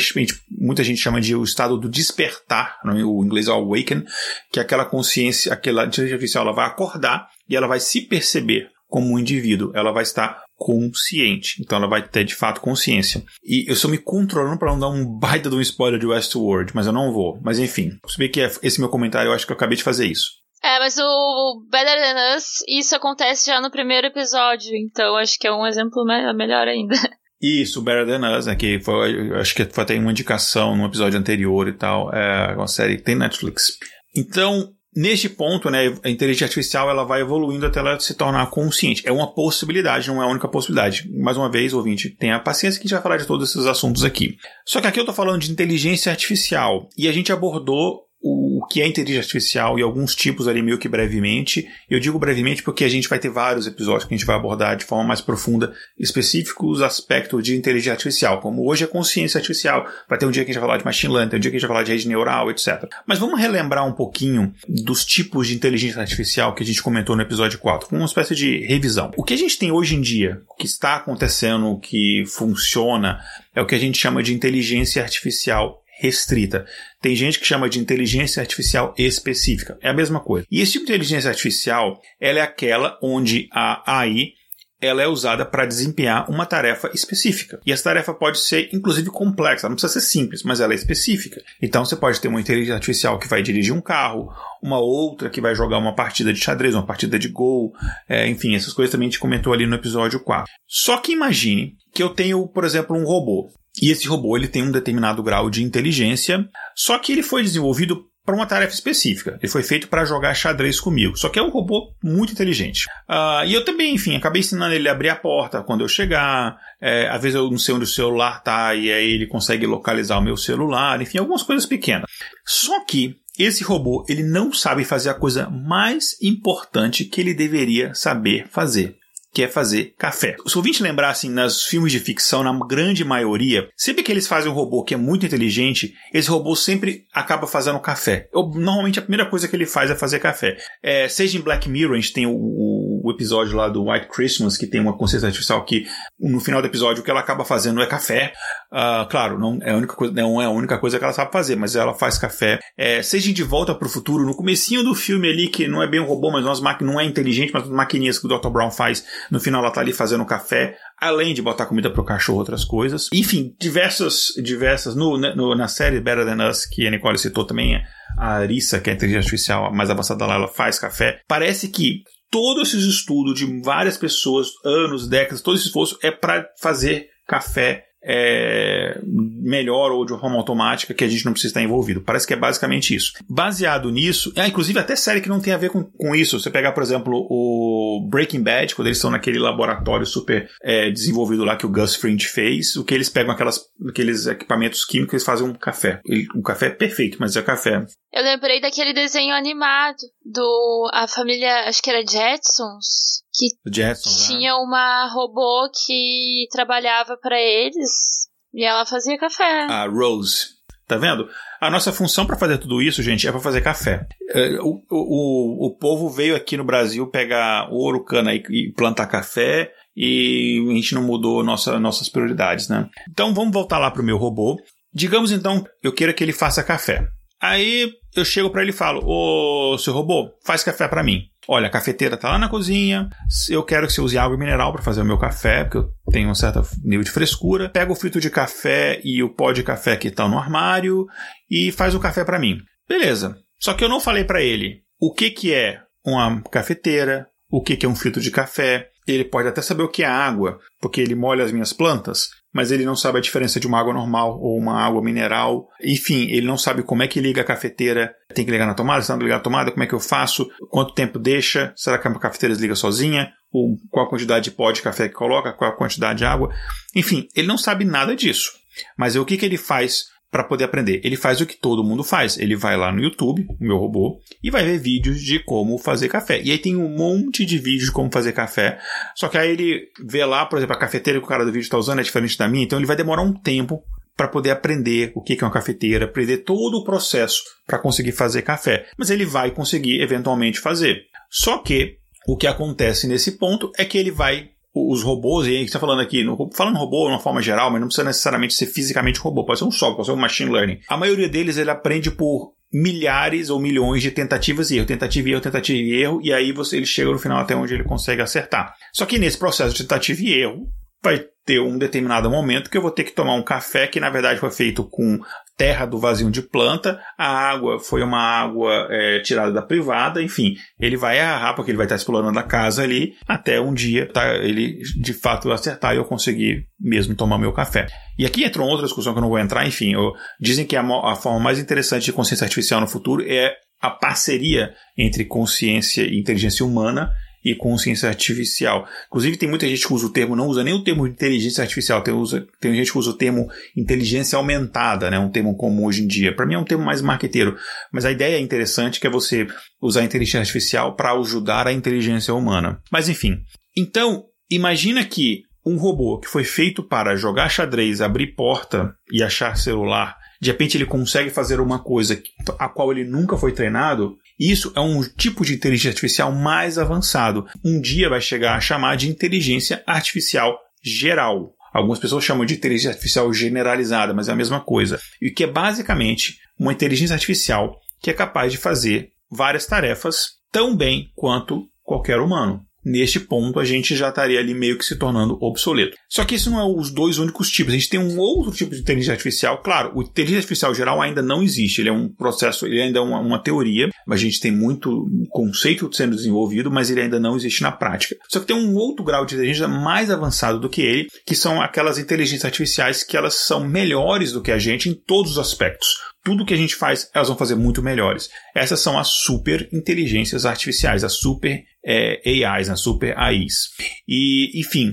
[SPEAKER 1] muita gente chama de o estado do despertar, é? o inglês é awaken, que é aquela consciência, aquela inteligência artificial ela vai acordar e ela vai se perceber como um indivíduo, ela vai estar consciente. Então ela vai ter de fato consciência. E eu estou me controlando para não dar um baita de um spoiler de Westworld, mas eu não vou. Mas enfim, bem que é esse meu comentário, eu acho que eu acabei de fazer isso.
[SPEAKER 2] É, mas o Better Than Us, isso acontece já no primeiro episódio, então acho que é um exemplo melhor ainda.
[SPEAKER 1] Isso, Better Than Us, né, que foi, acho que foi até uma indicação no episódio anterior e tal, é uma série que tem Netflix. Então, neste ponto, né, a inteligência artificial ela vai evoluindo até ela se tornar consciente. É uma possibilidade, não é a única possibilidade. Mais uma vez, ouvinte, tenha paciência que a gente vai falar de todos esses assuntos aqui. Só que aqui eu estou falando de inteligência artificial e a gente abordou o que é inteligência artificial e alguns tipos ali meio que brevemente. Eu digo brevemente porque a gente vai ter vários episódios que a gente vai abordar de forma mais profunda específicos aspectos de inteligência artificial, como hoje é consciência artificial. Vai ter um dia que a gente vai falar de machine learning, tem um dia que a gente vai falar de rede neural, etc. Mas vamos relembrar um pouquinho dos tipos de inteligência artificial que a gente comentou no episódio 4, com uma espécie de revisão. O que a gente tem hoje em dia, o que está acontecendo, o que funciona, é o que a gente chama de inteligência artificial restrita. Tem gente que chama de inteligência artificial específica. É a mesma coisa. E esse tipo de inteligência artificial, ela é aquela onde a AI ela é usada para desempenhar uma tarefa específica. E essa tarefa pode ser, inclusive, complexa, não precisa ser simples, mas ela é específica. Então você pode ter uma inteligência artificial que vai dirigir um carro, uma outra que vai jogar uma partida de xadrez, uma partida de gol, é, enfim, essas coisas também a gente comentou ali no episódio 4. Só que imagine que eu tenho, por exemplo, um robô. E esse robô ele tem um determinado grau de inteligência, só que ele foi desenvolvido para uma tarefa específica. Ele foi feito para jogar xadrez comigo. Só que é um robô muito inteligente. Uh, e eu também, enfim, acabei ensinando ele a abrir a porta quando eu chegar. É, às vezes eu não sei onde o celular tá e aí ele consegue localizar o meu celular. Enfim, algumas coisas pequenas. Só que esse robô ele não sabe fazer a coisa mais importante que ele deveria saber fazer que é fazer café. Se o ouvinte lembrar, assim, nos filmes de ficção, na grande maioria, sempre que eles fazem um robô que é muito inteligente, esse robô sempre acaba fazendo café. Eu, normalmente a primeira coisa que ele faz é fazer café. É, seja em Black Mirror, a gente tem o, o, episódio lá do White Christmas, que tem uma consciência artificial que no final do episódio o que ela acaba fazendo é café. Uh, claro, não é, a única coisa, não é a única coisa que ela sabe fazer, mas ela faz café. É, seja de Volta para o Futuro, no comecinho do filme ali, que não é bem um robô, mas umas máquinas, não é inteligente, mas umas maquininhas que o Dr. Brown faz no final ela tá ali fazendo café, além de botar comida pro cachorro, outras coisas. Enfim, diversas, diversas. No, né, no, na série Better Than Us, que a Nicole citou também, a Arissa, que é a inteligência artificial mais avançada lá, ela faz café. Parece que todos esses estudos de várias pessoas, anos, décadas, todo esse esforço é para fazer café é, melhor ou de uma forma automática que a gente não precisa estar envolvido. Parece que é basicamente isso. Baseado nisso, é, inclusive até série que não tem a ver com, com isso. Você pegar, por exemplo, o Breaking Bad, quando eles estão naquele laboratório super é, desenvolvido lá que o Gus Fring fez, o que eles pegam aquelas, aqueles equipamentos químicos eles fazem um café. Um café perfeito, mas é café.
[SPEAKER 2] Eu lembrei daquele desenho animado do a família, acho que era Jetsons, que
[SPEAKER 1] Jetsons,
[SPEAKER 2] tinha uma robô que trabalhava para eles e ela fazia café.
[SPEAKER 1] A Rose. Tá vendo? A nossa função para fazer tudo isso, gente, é para fazer café. É, o, o, o povo veio aqui no Brasil pegar ouro, cana e, e plantar café e a gente não mudou nossa, nossas prioridades, né? Então vamos voltar lá pro meu robô. Digamos então, eu queira que ele faça café. Aí eu chego para ele e falo: Ô, seu robô, faz café para mim. Olha, a cafeteira tá lá na cozinha. Eu quero que você use água mineral para fazer o meu café, porque eu tenho um certo nível de frescura. Pega o filtro de café e o pó de café que tá no armário e faz o café para mim. Beleza. Só que eu não falei para ele o que que é uma cafeteira, o que que é um filtro de café. Ele pode até saber o que é água, porque ele molha as minhas plantas, mas ele não sabe a diferença de uma água normal ou uma água mineral. Enfim, ele não sabe como é que liga a cafeteira. Tem que ligar na tomada? Se não ligar na tomada, como é que eu faço? Quanto tempo deixa? Será que a cafeteira desliga sozinha? Ou qual a quantidade de pó de café que coloca? Qual a quantidade de água? Enfim, ele não sabe nada disso. Mas o que, que ele faz para poder aprender. Ele faz o que todo mundo faz. Ele vai lá no YouTube, o meu robô, e vai ver vídeos de como fazer café. E aí tem um monte de vídeos de como fazer café. Só que aí ele vê lá, por exemplo, a cafeteira que o cara do vídeo está usando é diferente da minha, então ele vai demorar um tempo para poder aprender o que é uma cafeteira, aprender todo o processo para conseguir fazer café. Mas ele vai conseguir eventualmente fazer. Só que o que acontece nesse ponto é que ele vai os robôs, e aí está falando aqui, no, falando robô de uma forma geral, mas não precisa necessariamente ser fisicamente robô, pode ser um software, pode ser um machine learning. A maioria deles ele aprende por milhares ou milhões de tentativas e erro, tentativa e erro, tentativa e erro, e aí você ele chega no final até onde ele consegue acertar. Só que nesse processo de tentativa e erro, vai ter um determinado momento que eu vou ter que tomar um café que na verdade foi feito com terra do vazio de planta, a água foi uma água é, tirada da privada, enfim, ele vai errar porque ele vai estar explorando a casa ali até um dia tá, ele de fato acertar e eu conseguir mesmo tomar meu café. E aqui entra uma outra discussão que eu não vou entrar, enfim, eu, dizem que a, a forma mais interessante de consciência artificial no futuro é a parceria entre consciência e inteligência humana e consciência artificial. Inclusive, tem muita gente que usa o termo, não usa nem o termo inteligência artificial, tem, usa, tem gente que usa o termo inteligência aumentada, né, um termo comum hoje em dia. Para mim é um termo mais marqueteiro, mas a ideia é interessante que é você usar a inteligência artificial para ajudar a inteligência humana. Mas enfim, então, imagina que um robô que foi feito para jogar xadrez, abrir porta e achar celular, de repente ele consegue fazer uma coisa a qual ele nunca foi treinado, isso é um tipo de inteligência artificial mais avançado. Um dia vai chegar a chamar de inteligência artificial geral. Algumas pessoas chamam de inteligência artificial generalizada, mas é a mesma coisa. E que é basicamente uma inteligência artificial que é capaz de fazer várias tarefas tão bem quanto qualquer humano neste ponto a gente já estaria ali meio que se tornando obsoleto. Só que isso não é os dois únicos tipos. A gente tem um outro tipo de inteligência artificial. Claro, o inteligência artificial geral ainda não existe. Ele é um processo, ele ainda é uma, uma teoria. A gente tem muito conceito sendo desenvolvido, mas ele ainda não existe na prática. Só que tem um outro grau de inteligência mais avançado do que ele, que são aquelas inteligências artificiais que elas são melhores do que a gente em todos os aspectos tudo que a gente faz, elas vão fazer muito melhores. Essas são as super inteligências artificiais, as super é, AIs, as super AIs. E, enfim,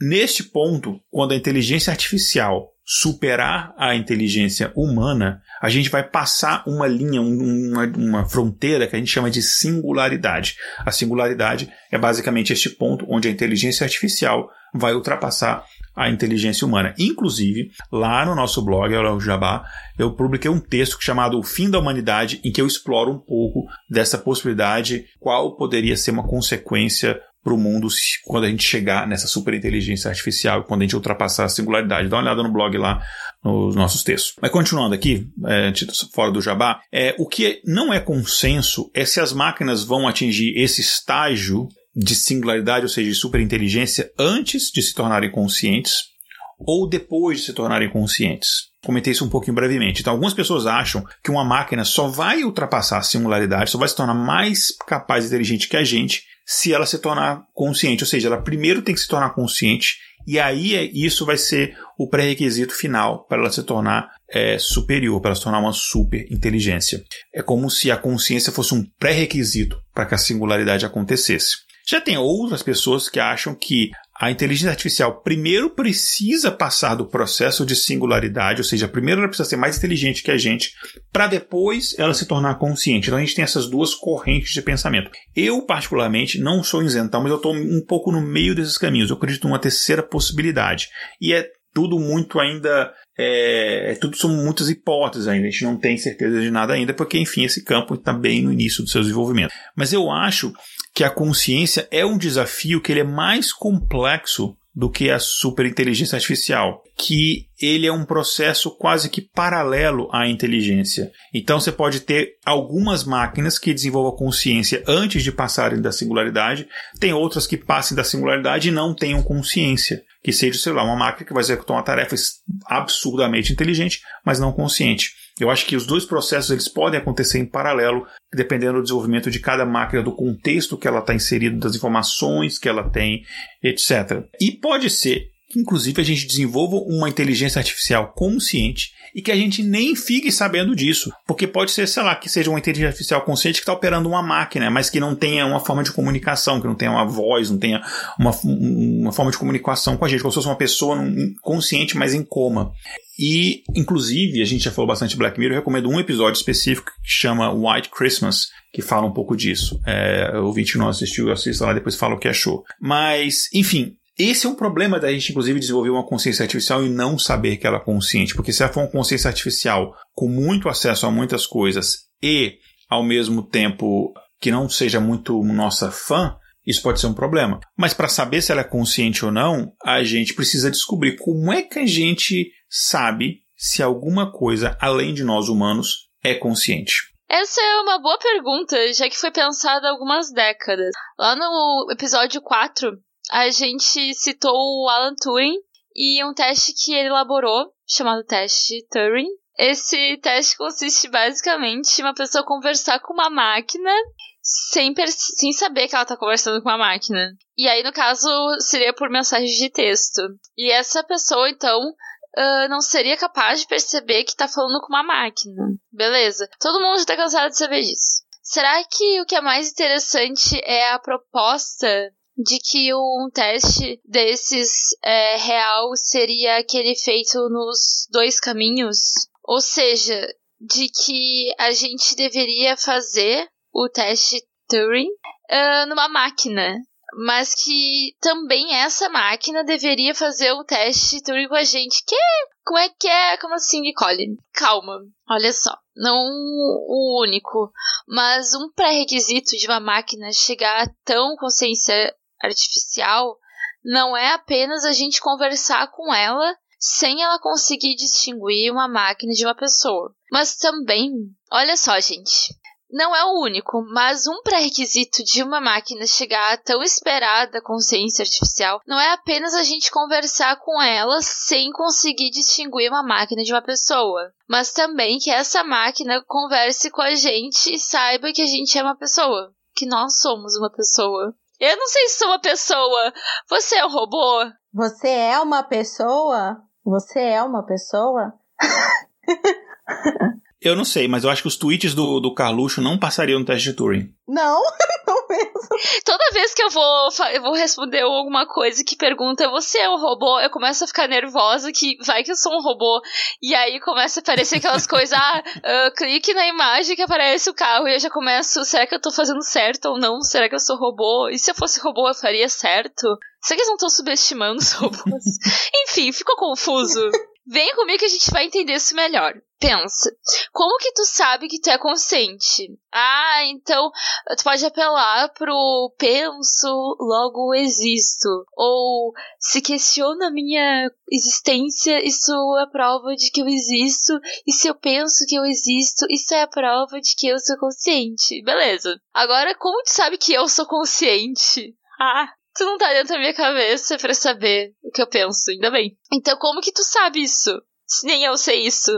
[SPEAKER 1] neste ponto, quando a inteligência artificial superar a inteligência humana, a gente vai passar uma linha, uma, uma, fronteira que a gente chama de singularidade. A singularidade é basicamente este ponto onde a inteligência artificial vai ultrapassar a inteligência humana. Inclusive, lá no nosso blog, o Jabá, eu publiquei um texto chamado O Fim da Humanidade, em que eu exploro um pouco dessa possibilidade, qual poderia ser uma consequência para o mundo quando a gente chegar nessa superinteligência artificial, quando a gente ultrapassar a singularidade. Dá uma olhada no blog lá nos nossos textos. Mas continuando aqui, é, fora do jabá, é, o que não é consenso é se as máquinas vão atingir esse estágio de singularidade, ou seja, de superinteligência, antes de se tornarem conscientes ou depois de se tornarem conscientes. Comentei isso um pouquinho brevemente. Então, algumas pessoas acham que uma máquina só vai ultrapassar a singularidade, só vai se tornar mais capaz e inteligente que a gente se ela se tornar consciente. Ou seja, ela primeiro tem que se tornar consciente e aí é, isso vai ser o pré-requisito final para ela se tornar é, superior, para ela se tornar uma super inteligência. É como se a consciência fosse um pré-requisito para que a singularidade acontecesse. Já tem outras pessoas que acham que a inteligência artificial primeiro precisa passar do processo de singularidade, ou seja, primeiro ela precisa ser mais inteligente que a gente, para depois ela se tornar consciente. Então a gente tem essas duas correntes de pensamento. Eu, particularmente, não sou isentão, mas eu estou um pouco no meio desses caminhos. Eu acredito numa terceira possibilidade. E é tudo muito ainda. É, é tudo são muitas hipóteses ainda. A gente não tem certeza de nada ainda, porque, enfim, esse campo está bem no início do seu desenvolvimento. Mas eu acho que a consciência é um desafio que ele é mais complexo do que a superinteligência artificial, que ele é um processo quase que paralelo à inteligência. Então você pode ter algumas máquinas que desenvolvam consciência antes de passarem da singularidade, tem outras que passem da singularidade e não tenham consciência, que seja, sei lá, uma máquina que vai executar uma tarefa absurdamente inteligente, mas não consciente. Eu acho que os dois processos eles podem acontecer em paralelo, dependendo do desenvolvimento de cada máquina, do contexto que ela está inserido, das informações que ela tem, etc. E pode ser que, inclusive, a gente desenvolva uma inteligência artificial consciente e que a gente nem fique sabendo disso. Porque pode ser, sei lá, que seja uma inteligência artificial consciente que está operando uma máquina, mas que não tenha uma forma de comunicação, que não tenha uma voz, não tenha uma, uma forma de comunicação com a gente, como se fosse uma pessoa consciente, mas em coma. E, inclusive, a gente já falou bastante de Black Mirror, eu recomendo um episódio específico que chama White Christmas, que fala um pouco disso. É, o ouvinte não assistiu, assista lá depois fala o que achou. Mas, enfim, esse é um problema da gente, inclusive, desenvolver uma consciência artificial e não saber que ela é consciente. Porque se ela for uma consciência artificial com muito acesso a muitas coisas e, ao mesmo tempo, que não seja muito nossa fã, isso pode ser um problema. Mas para saber se ela é consciente ou não, a gente precisa descobrir como é que a gente sabe se alguma coisa além de nós humanos é consciente.
[SPEAKER 2] Essa é uma boa pergunta, já que foi pensada há algumas décadas. Lá no episódio 4, a gente citou o Alan Turing e um teste que ele elaborou, chamado teste Turing. Esse teste consiste basicamente em uma pessoa conversar com uma máquina sem, sem saber que ela tá conversando com uma máquina. E aí, no caso, seria por mensagem de texto. E essa pessoa, então, uh, não seria capaz de perceber que tá falando com uma máquina. Beleza. Todo mundo já tá cansado de saber disso. será que o que é mais interessante é a proposta de que um teste desses é, real seria aquele feito nos dois caminhos? Ou seja, de que a gente deveria fazer o teste Turing uh, numa máquina mas que também essa máquina deveria fazer o teste Turing com a gente. Que como é que é? Como assim, Nicole? Calma, olha só. Não o único, mas um pré-requisito de uma máquina chegar a tão consciência artificial não é apenas a gente conversar com ela sem ela conseguir distinguir uma máquina de uma pessoa. Mas também, olha só, gente, não é o único, mas um pré-requisito de uma máquina chegar a tão esperada consciência artificial não é apenas a gente conversar com ela sem conseguir distinguir uma máquina de uma pessoa, mas também que essa máquina converse com a gente e saiba que a gente é uma pessoa, que nós somos uma pessoa. Eu não sei se sou uma pessoa. Você é um robô?
[SPEAKER 3] Você é uma pessoa? Você é uma pessoa?
[SPEAKER 1] Eu não sei, mas eu acho que os tweets do, do Carluxo não passariam no teste de Turing.
[SPEAKER 3] Não, não mesmo.
[SPEAKER 2] Toda vez que eu vou, eu vou responder alguma coisa que pergunta você é um robô, eu começo a ficar nervosa que vai que eu sou um robô. E aí começa a aparecer aquelas coisas, ah, uh, clique na imagem que aparece o carro e eu já começo, será que eu tô fazendo certo ou não? Será que eu sou robô? E se eu fosse robô eu faria certo? Será que eles não estão subestimando os robôs? Enfim, ficou confuso. Vem comigo que a gente vai entender isso melhor. Pensa, como que tu sabe que tu é consciente? Ah, então tu pode apelar pro penso, logo existo. Ou se questiona a minha existência, isso é prova de que eu existo. E se eu penso que eu existo, isso é a prova de que eu sou consciente. Beleza. Agora, como tu sabe que eu sou consciente? Ah, tu não tá dentro da minha cabeça para saber o que eu penso, ainda bem. Então, como que tu sabe isso? Se nem eu sei isso.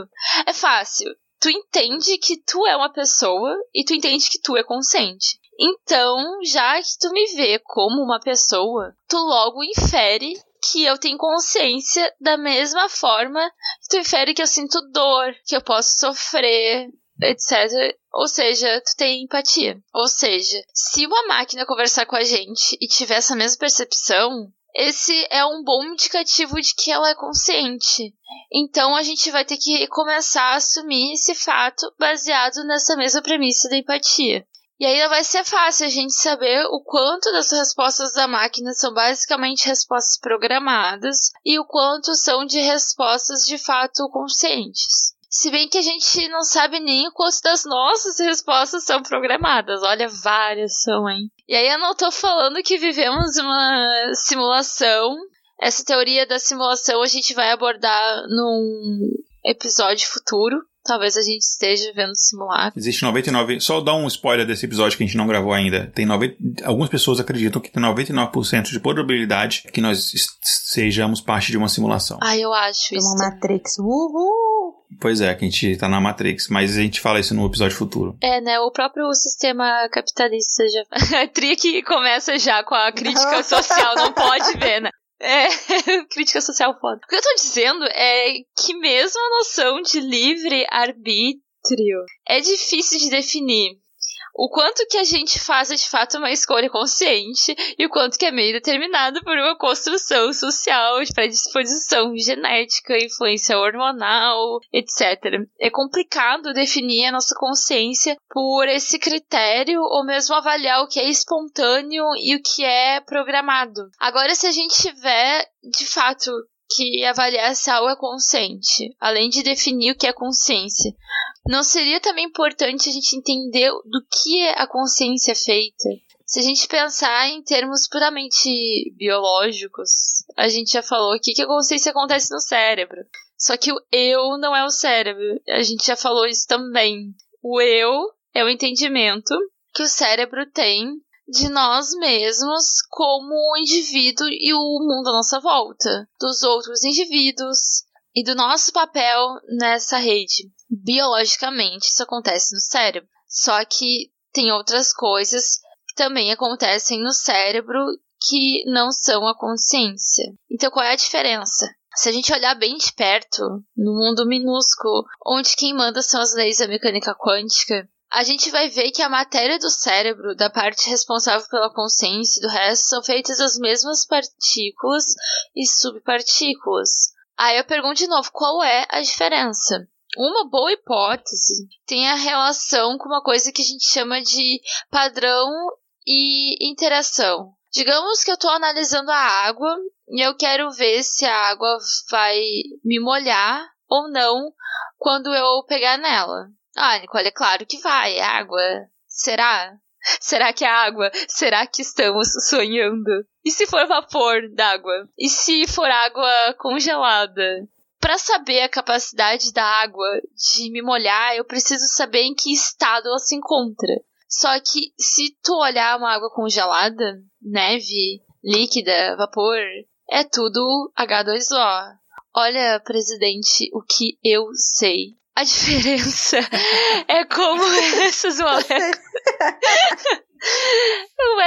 [SPEAKER 2] É fácil. Tu entende que tu é uma pessoa e tu entende que tu é consciente. Então, já que tu me vê como uma pessoa, tu logo infere que eu tenho consciência da mesma forma que tu infere que eu sinto dor, que eu posso sofrer, etc. Ou seja, tu tem empatia. Ou seja, se uma máquina conversar com a gente e tiver essa mesma percepção, esse é um bom indicativo de que ela é consciente. Então a gente vai ter que começar a assumir esse fato baseado nessa mesma premissa da empatia. E aí vai ser fácil a gente saber o quanto das respostas da máquina são basicamente respostas programadas e o quanto são de respostas de fato conscientes. Se bem que a gente não sabe nem o quanto das nossas respostas são programadas. Olha, várias são, hein? E aí eu não tô falando que vivemos uma simulação. Essa teoria da simulação a gente vai abordar num episódio futuro. Talvez a gente esteja vendo simulacro.
[SPEAKER 1] Existe 99. Só dar um spoiler desse episódio que a gente não gravou ainda. Tem 90, algumas pessoas acreditam que tem 99% de probabilidade que nós sejamos parte de uma simulação.
[SPEAKER 2] Ah, eu acho
[SPEAKER 3] isso. Uma Matrix. Uhul!
[SPEAKER 1] Pois é, que a gente tá na Matrix, mas a gente fala isso no episódio futuro.
[SPEAKER 2] É, né? O próprio sistema capitalista já. a tria que começa já com a crítica social, não pode ver, né? É, crítica social foda. O que eu tô dizendo é que mesmo a noção de livre arbítrio é difícil de definir o quanto que a gente faz de fato uma escolha consciente e o quanto que é meio determinado por uma construção social, predisposição genética, influência hormonal, etc. É complicado definir a nossa consciência por esse critério ou mesmo avaliar o que é espontâneo e o que é programado. Agora, se a gente tiver de fato que avaliar se algo é consciente, além de definir o que é consciência. Não seria também importante a gente entender do que a consciência é feita? Se a gente pensar em termos puramente biológicos, a gente já falou aqui que a consciência acontece no cérebro. Só que o eu não é o cérebro. A gente já falou isso também. O eu é o entendimento que o cérebro tem de nós mesmos como indivíduo e o mundo à nossa volta, dos outros indivíduos e do nosso papel nessa rede. Biologicamente, isso acontece no cérebro. Só que tem outras coisas que também acontecem no cérebro que não são a consciência. Então, qual é a diferença? Se a gente olhar bem de perto, no mundo minúsculo, onde quem manda são as leis da mecânica quântica, a gente vai ver que a matéria do cérebro, da parte responsável pela consciência e do resto, são feitas das mesmas partículas e subpartículas. Aí eu pergunto de novo, qual é a diferença? Uma boa hipótese tem a relação com uma coisa que a gente chama de padrão e interação. Digamos que eu estou analisando a água e eu quero ver se a água vai me molhar ou não quando eu pegar nela. Ah, Nicole, é claro que vai, é água. Será? Será que é água? Será que estamos sonhando? E se for vapor d'água? E se for água congelada? Para saber a capacidade da água de me molhar, eu preciso saber em que estado ela se encontra. Só que se tu olhar uma água congelada, neve, líquida, vapor, é tudo H2O. Olha, presidente, o que eu sei. A diferença é como essas moléculas.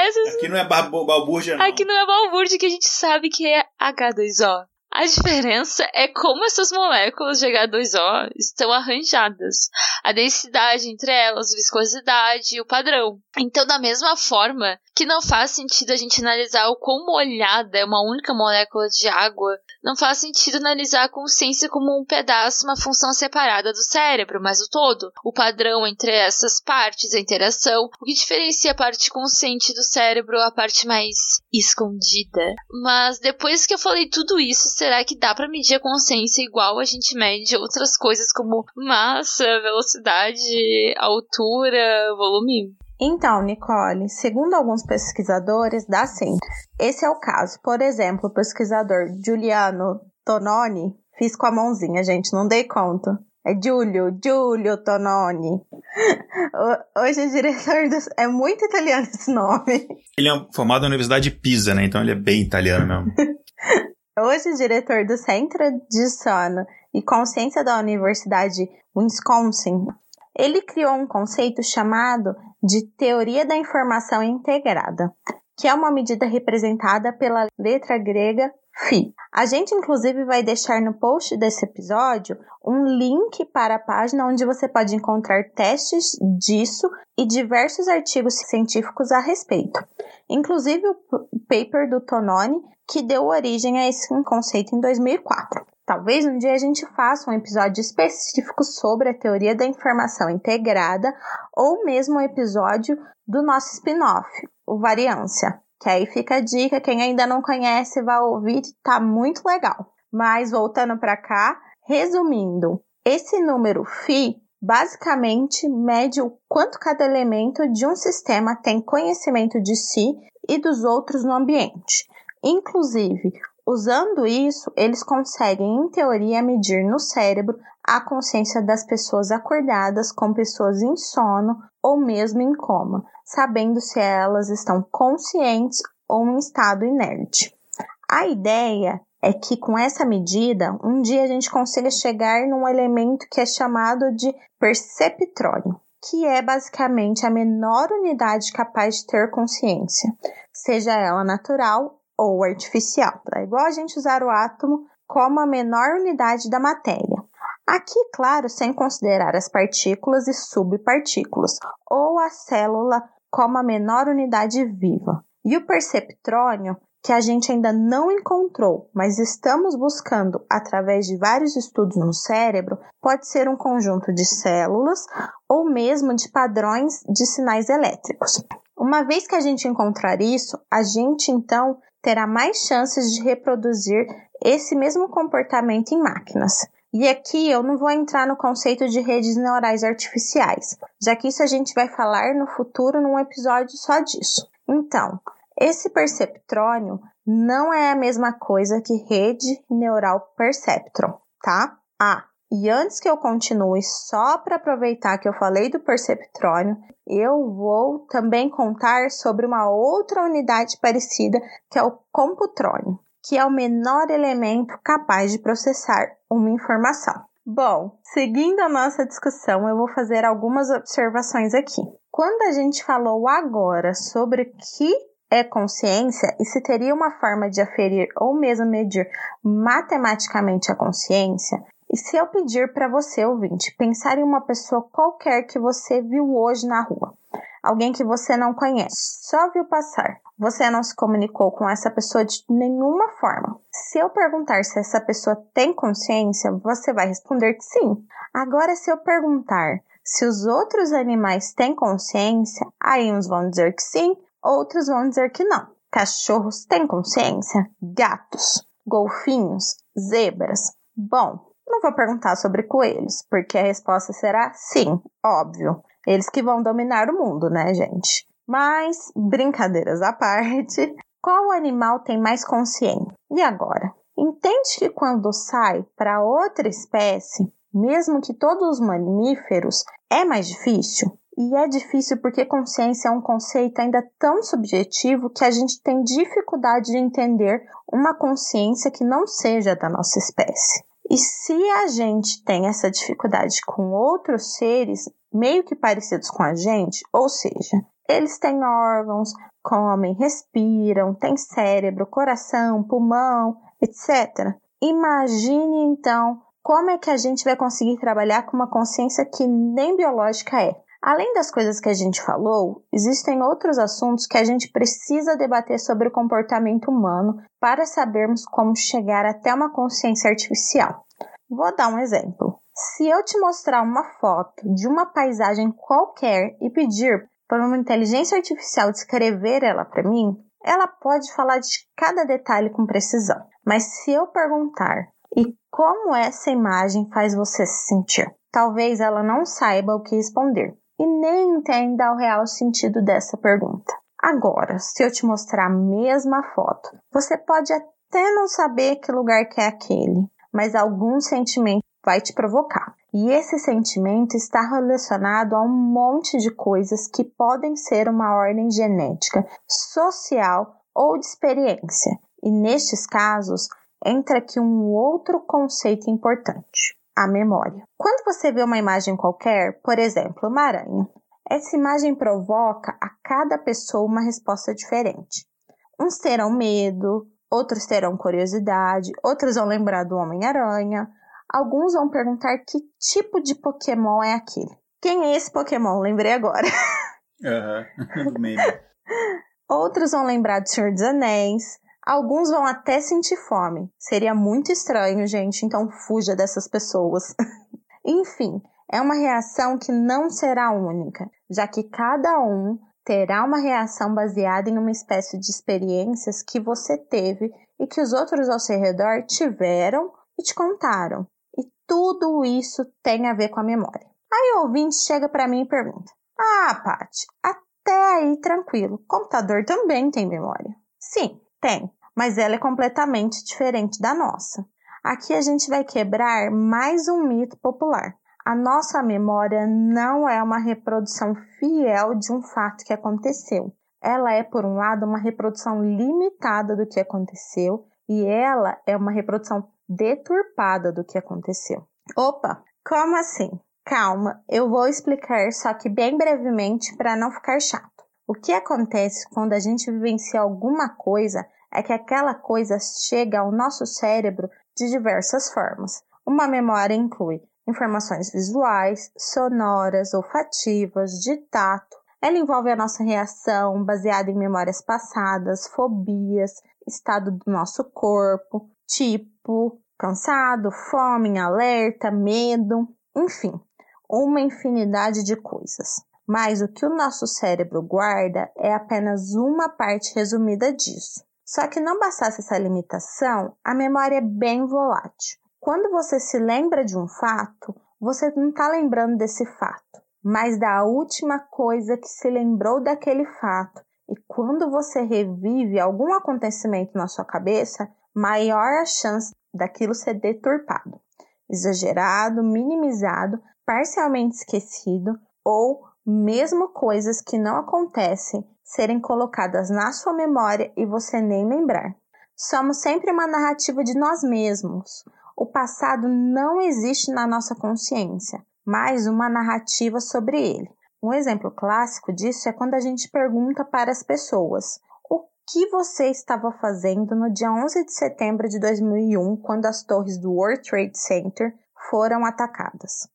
[SPEAKER 1] essas... Aqui não é balbúrdia, não.
[SPEAKER 2] Aqui não é balbúrdia que a gente sabe que é H2O. A diferença é como essas moléculas de H2O estão arranjadas, a densidade entre elas, viscosidade e o padrão. Então, da mesma forma que não faz sentido a gente analisar o quão molhada é uma única molécula de água, não faz sentido analisar a consciência como um pedaço, uma função separada do cérebro, mas o todo. O padrão entre essas partes, a interação, o que diferencia a parte consciente do cérebro a parte mais escondida. Mas depois que eu falei tudo isso, será que dá para medir a consciência igual a gente mede outras coisas como massa, velocidade, altura, volume?
[SPEAKER 3] Então, Nicole, segundo alguns pesquisadores, dá sim. Esse é o caso. Por exemplo, o pesquisador Giuliano Tononi, fiz com a mãozinha, gente, não dei conta. É Giulio, Giulio Tononi. Hoje é diretor do... É muito italiano esse nome.
[SPEAKER 1] Ele é formado na Universidade de Pisa, né? Então ele é bem italiano mesmo.
[SPEAKER 3] Hoje, diretor do Centro de Sono e Consciência da Universidade Wisconsin, ele criou um conceito chamado de Teoria da Informação Integrada, que é uma medida representada pela letra grega Φ. A gente, inclusive, vai deixar no post desse episódio um link para a página onde você pode encontrar testes disso e diversos artigos científicos a respeito, inclusive o paper do Tononi que deu origem a esse conceito em 2004. Talvez um dia a gente faça um episódio específico sobre a teoria da informação integrada ou mesmo um episódio do nosso spin-off, o Variância. Que aí fica a dica, quem ainda não conhece vai ouvir, tá muito legal. Mas voltando para cá, resumindo, esse número φ basicamente mede o quanto cada elemento de um sistema tem conhecimento de si e dos outros no ambiente. Inclusive, usando isso, eles conseguem, em teoria, medir no cérebro a consciência das pessoas acordadas com pessoas em sono ou mesmo em coma, sabendo se elas estão conscientes ou em estado inerte. A ideia é que com essa medida, um dia a gente consiga chegar num elemento que é chamado de perceptrônio, que é basicamente a menor unidade capaz de ter consciência, seja ela natural ou artificial. É igual a gente usar o átomo como a menor unidade da matéria. Aqui, claro, sem considerar as partículas e subpartículas, ou a célula como a menor unidade viva. E o perceptrônio, que a gente ainda não encontrou, mas estamos buscando através de vários estudos no cérebro, pode ser um conjunto de células ou mesmo de padrões de sinais elétricos. Uma vez que a gente encontrar isso, a gente então terá mais chances de reproduzir esse mesmo comportamento em máquinas. E aqui eu não vou entrar no conceito de redes neurais artificiais, já que isso a gente vai falar no futuro num episódio só disso. Então, esse perceptrônio não é a mesma coisa que rede neural perceptron, tá? Ah, e antes que eu continue, só para aproveitar que eu falei do perceptrônio, eu vou também contar sobre uma outra unidade parecida, que é o computrônio, que é o menor elemento capaz de processar uma informação. Bom, seguindo a nossa discussão, eu vou fazer algumas observações aqui. Quando a gente falou agora sobre o que é consciência e se teria uma forma de aferir ou mesmo medir matematicamente a consciência, E se eu pedir para você, ouvinte, pensar em uma pessoa qualquer que você viu hoje na rua, alguém que você não conhece, só viu passar, você não se comunicou com essa pessoa de nenhuma forma. Se eu perguntar se essa pessoa tem consciência, você vai responder que sim. Agora, se eu perguntar se os outros animais têm consciência, aí uns vão dizer que sim, outros vão dizer que não. Cachorros têm consciência? Gatos, golfinhos, zebras. Bom, não vou perguntar sobre coelhos, porque a resposta será sim, óbvio. Eles que vão dominar o mundo, né, gente? Mas, brincadeiras à parte, qual animal tem mais consciência? E agora? Entende que quando sai para outra espécie, mesmo que todos os mamíferos, é mais difícil? E é difícil porque consciência é um conceito ainda tão subjetivo que a gente tem dificuldade de entender uma consciência que não seja da nossa espécie. E se a gente tem essa dificuldade com outros seres meio que parecidos com a gente, ou seja, eles têm órgãos, comem, respiram, têm cérebro, coração, pulmão, etc. Imagine então como é que a gente vai conseguir trabalhar com uma consciência que nem biológica é. Além das coisas que a gente falou, existem outros assuntos que a gente precisa debater sobre o comportamento humano para sabermos como chegar até uma consciência artificial. Vou dar um exemplo. Se eu te mostrar uma foto de uma paisagem qualquer e pedir para uma inteligência artificial descrever ela para mim, ela pode falar de cada detalhe com precisão. Mas se eu perguntar e como essa imagem faz você se sentir, talvez ela não saiba o que responder e nem entenda o real sentido dessa pergunta. Agora, se eu te mostrar a mesma foto, você pode até não saber que lugar que é aquele, mas algum sentimento vai te provocar. E esse sentimento está relacionado a um monte de coisas que podem ser uma ordem genética, social ou de experiência. E nestes casos, entra aqui um outro conceito importante a memória. Quando você vê uma imagem qualquer, por exemplo, uma aranha, essa imagem provoca a cada pessoa uma resposta diferente. Uns terão medo, outros terão curiosidade, outros vão lembrar do Homem-Aranha, alguns vão perguntar que tipo de Pokémon é aquele. Quem é esse Pokémon? Lembrei agora.
[SPEAKER 1] Uhum, do meme.
[SPEAKER 3] Outros vão lembrar do Senhor dos Anéis, Alguns vão até sentir fome. Seria muito estranho, gente, então fuja dessas pessoas. Enfim, é uma reação que não será única, já que cada um terá uma reação baseada em uma espécie de experiências que você teve e que os outros ao seu redor tiveram e te contaram. E tudo isso tem a ver com a memória. Aí o ouvinte chega para mim e pergunta: Ah, Paty, até aí tranquilo, computador também tem memória. Sim, tem, mas ela é completamente diferente da nossa. Aqui a gente vai quebrar mais um mito popular. A nossa memória não é uma reprodução fiel de um fato que aconteceu. Ela é, por um lado, uma reprodução limitada do que aconteceu e ela é uma reprodução deturpada do que aconteceu. Opa, como assim? Calma, eu vou explicar, só que bem brevemente para não ficar chato. O que acontece quando a gente vivencia alguma coisa é que aquela coisa chega ao nosso cérebro de diversas formas. Uma memória inclui informações visuais, sonoras, olfativas, de tato. Ela envolve a nossa reação baseada em memórias passadas, fobias, estado do nosso corpo, tipo, cansado, fome, alerta, medo, enfim, uma infinidade de coisas. Mas o que o nosso cérebro guarda é apenas uma parte resumida disso. Só que não bastasse essa limitação, a memória é bem volátil. Quando você se lembra de um fato, você não está lembrando desse fato, mas da última coisa que se lembrou daquele fato. E quando você revive algum acontecimento na sua cabeça, maior a chance daquilo ser deturpado, exagerado, minimizado, parcialmente esquecido ou mesmo coisas que não acontecem serem colocadas na sua memória e você nem lembrar. Somos sempre uma narrativa de nós mesmos. O passado não existe na nossa consciência, mas uma narrativa sobre ele. Um exemplo clássico disso é quando a gente pergunta para as pessoas: o que você estava fazendo no dia 11 de setembro de 2001, quando as torres do World Trade Center foram atacadas.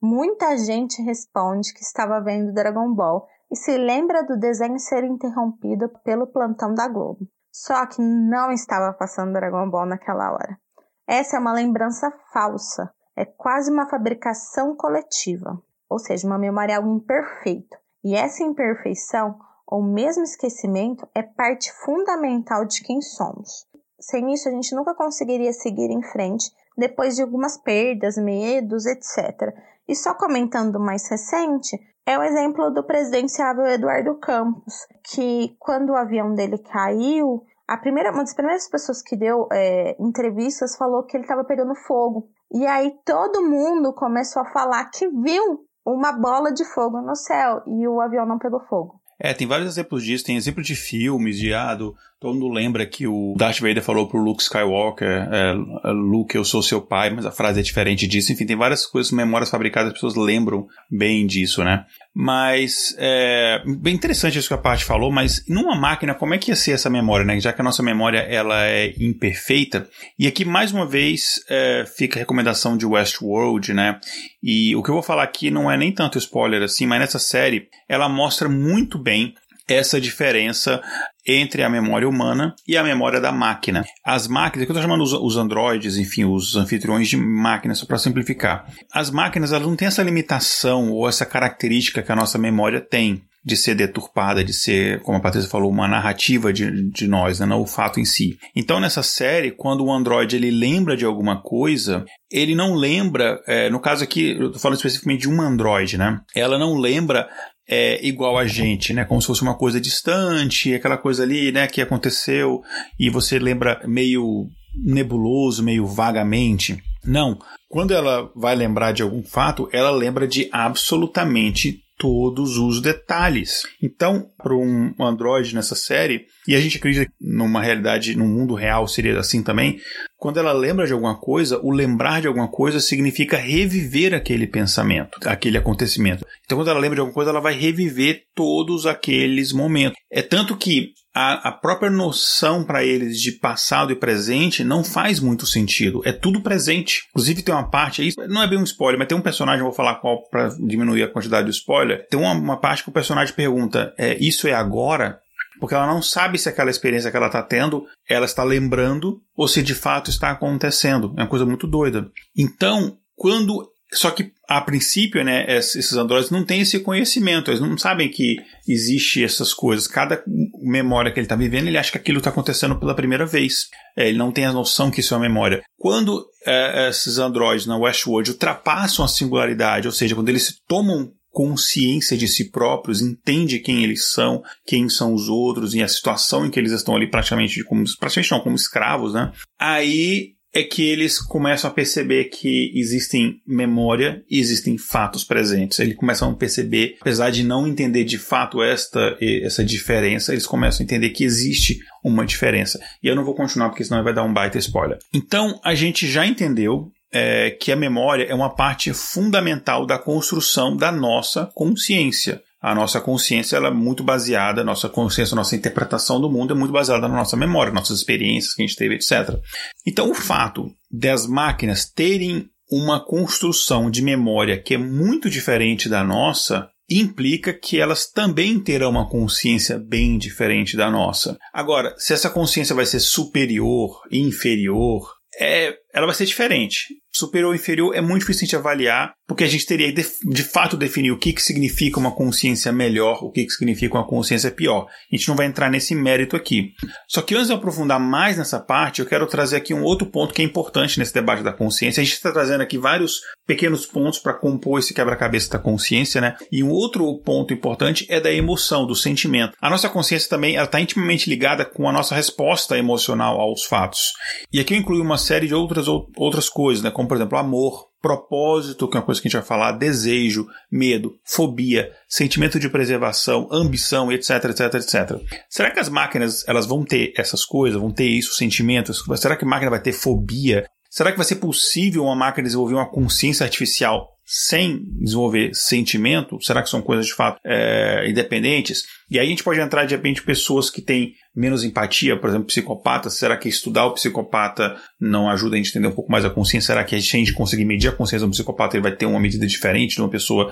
[SPEAKER 3] Muita gente responde que estava vendo Dragon Ball e se lembra do desenho ser interrompido pelo plantão da Globo. Só que não estava passando Dragon Ball naquela hora. Essa é uma lembrança falsa, é quase uma fabricação coletiva, ou seja, uma memória é algo imperfeito. E essa imperfeição, ou mesmo esquecimento, é parte fundamental de quem somos. Sem isso, a gente nunca conseguiria seguir em frente depois de algumas perdas, medos, etc. E só comentando mais recente, é o exemplo do presidenciável Eduardo Campos, que quando o avião dele caiu, a primeira, uma das primeiras pessoas que deu é, entrevistas falou que ele estava pegando fogo. E aí todo mundo começou a falar que viu uma bola de fogo no céu e o avião não pegou fogo.
[SPEAKER 1] É, tem vários exemplos disso. Tem exemplo de filmes, de ah, do, todo mundo lembra que o Darth Vader falou pro Luke Skywalker, é, Luke, eu sou seu pai, mas a frase é diferente disso. Enfim, tem várias coisas, memórias fabricadas, as pessoas lembram bem disso, né? Mas é bem interessante isso que a parte falou, mas numa máquina, como é que ia ser essa memória, né? Já que a nossa memória ela é imperfeita. E aqui, mais uma vez, é, fica a recomendação de Westworld, né? E o que eu vou falar aqui não é nem tanto spoiler assim, mas nessa série ela mostra muito bem essa diferença entre a memória humana e a memória da máquina. As máquinas, que eu estou chamando os, os androides, enfim, os anfitriões de máquinas, só para simplificar. As máquinas elas não têm essa limitação ou essa característica que a nossa memória tem de ser deturpada, de ser, como a Patrícia falou, uma narrativa de, de nós, né, não o fato em si. Então, nessa série, quando o Android ele lembra de alguma coisa, ele não lembra, é, no caso aqui, eu estou falando especificamente de um Android, né? Ela não lembra é igual a gente, né? Como se fosse uma coisa distante, aquela coisa ali, né, que aconteceu e você lembra meio nebuloso, meio vagamente. Não. Quando ela vai lembrar de algum fato, ela lembra de absolutamente todos os detalhes. Então, para um Android nessa série, e a gente acredita numa realidade, num mundo real seria assim também, quando ela lembra de alguma coisa, o lembrar de alguma coisa significa reviver aquele pensamento, aquele acontecimento. Então, quando ela lembra de alguma coisa, ela vai reviver todos aqueles momentos. É tanto que a, a própria noção para eles de passado e presente não faz muito sentido. É tudo presente. Inclusive, tem uma parte aí, não é bem um spoiler, mas tem um personagem, vou falar qual para diminuir a quantidade de spoiler. Tem uma, uma parte que o personagem pergunta: é, Isso é agora? porque ela não sabe se aquela experiência que ela está tendo, ela está lembrando ou se de fato está acontecendo. É uma coisa muito doida. Então, quando só que a princípio, né, esses androides não têm esse conhecimento, eles não sabem que existe essas coisas. Cada memória que ele está vivendo, ele acha que aquilo está acontecendo pela primeira vez. É, ele não tem a noção que isso é uma memória. Quando é, esses androides na Westworld ultrapassam a singularidade, ou seja, quando eles tomam consciência de si próprios, entende quem eles são, quem são os outros e a situação em que eles estão ali praticamente como praticamente não como escravos, né? Aí é que eles começam a perceber que existem memória e existem fatos presentes. Eles começam a perceber, apesar de não entender de fato esta essa diferença, eles começam a entender que existe uma diferença. E eu não vou continuar porque senão vai dar um baita spoiler. Então, a gente já entendeu é, que a memória é uma parte fundamental da construção da nossa consciência. A nossa consciência ela é muito baseada, nossa consciência, nossa interpretação do mundo é muito baseada na nossa memória, nossas experiências que a gente teve, etc. Então, o fato das máquinas terem uma construção de memória que é muito diferente da nossa implica que elas também terão uma consciência bem diferente da nossa. Agora, se essa consciência vai ser superior, inferior, é, ela vai ser diferente superior ou inferior é muito difícil de avaliar, porque a gente teria de, de fato definir o que, que significa uma consciência melhor, o que, que significa uma consciência pior. A gente não vai entrar nesse mérito aqui. Só que antes de aprofundar mais nessa parte, eu quero trazer aqui um outro ponto que é importante nesse debate da consciência. A gente está trazendo aqui vários pequenos pontos para compor esse quebra-cabeça da consciência, né? E um outro ponto importante é da emoção, do sentimento. A nossa consciência também está intimamente ligada com a nossa resposta emocional aos fatos. E aqui eu incluo uma série de outras, outras coisas, né? Como como por exemplo amor, propósito, que é uma coisa que a gente vai falar, desejo, medo, fobia, sentimento de preservação, ambição, etc, etc, etc. Será que as máquinas elas vão ter essas coisas, vão ter isso, sentimentos? Será que a máquina vai ter fobia? Será que vai ser possível uma máquina desenvolver uma consciência artificial sem desenvolver sentimento? Será que são coisas de fato é, independentes? E aí a gente pode entrar de repente pessoas que têm menos empatia, por exemplo, psicopatas. Será que estudar o psicopata não ajuda a gente a entender um pouco mais a consciência? Será que a gente conseguir medir a consciência do psicopata, ele vai ter uma medida diferente de uma pessoa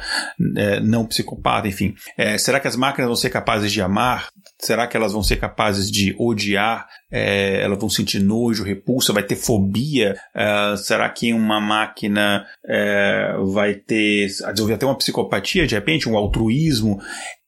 [SPEAKER 1] é, não psicopata? Enfim, é, será que as máquinas vão ser capazes de amar? Será que elas vão ser capazes de odiar? É, elas vão sentir nojo, repulsa, vai ter fobia? É, será que uma máquina é, vai ter, desenvolver até uma psicopatia de repente, um altruísmo?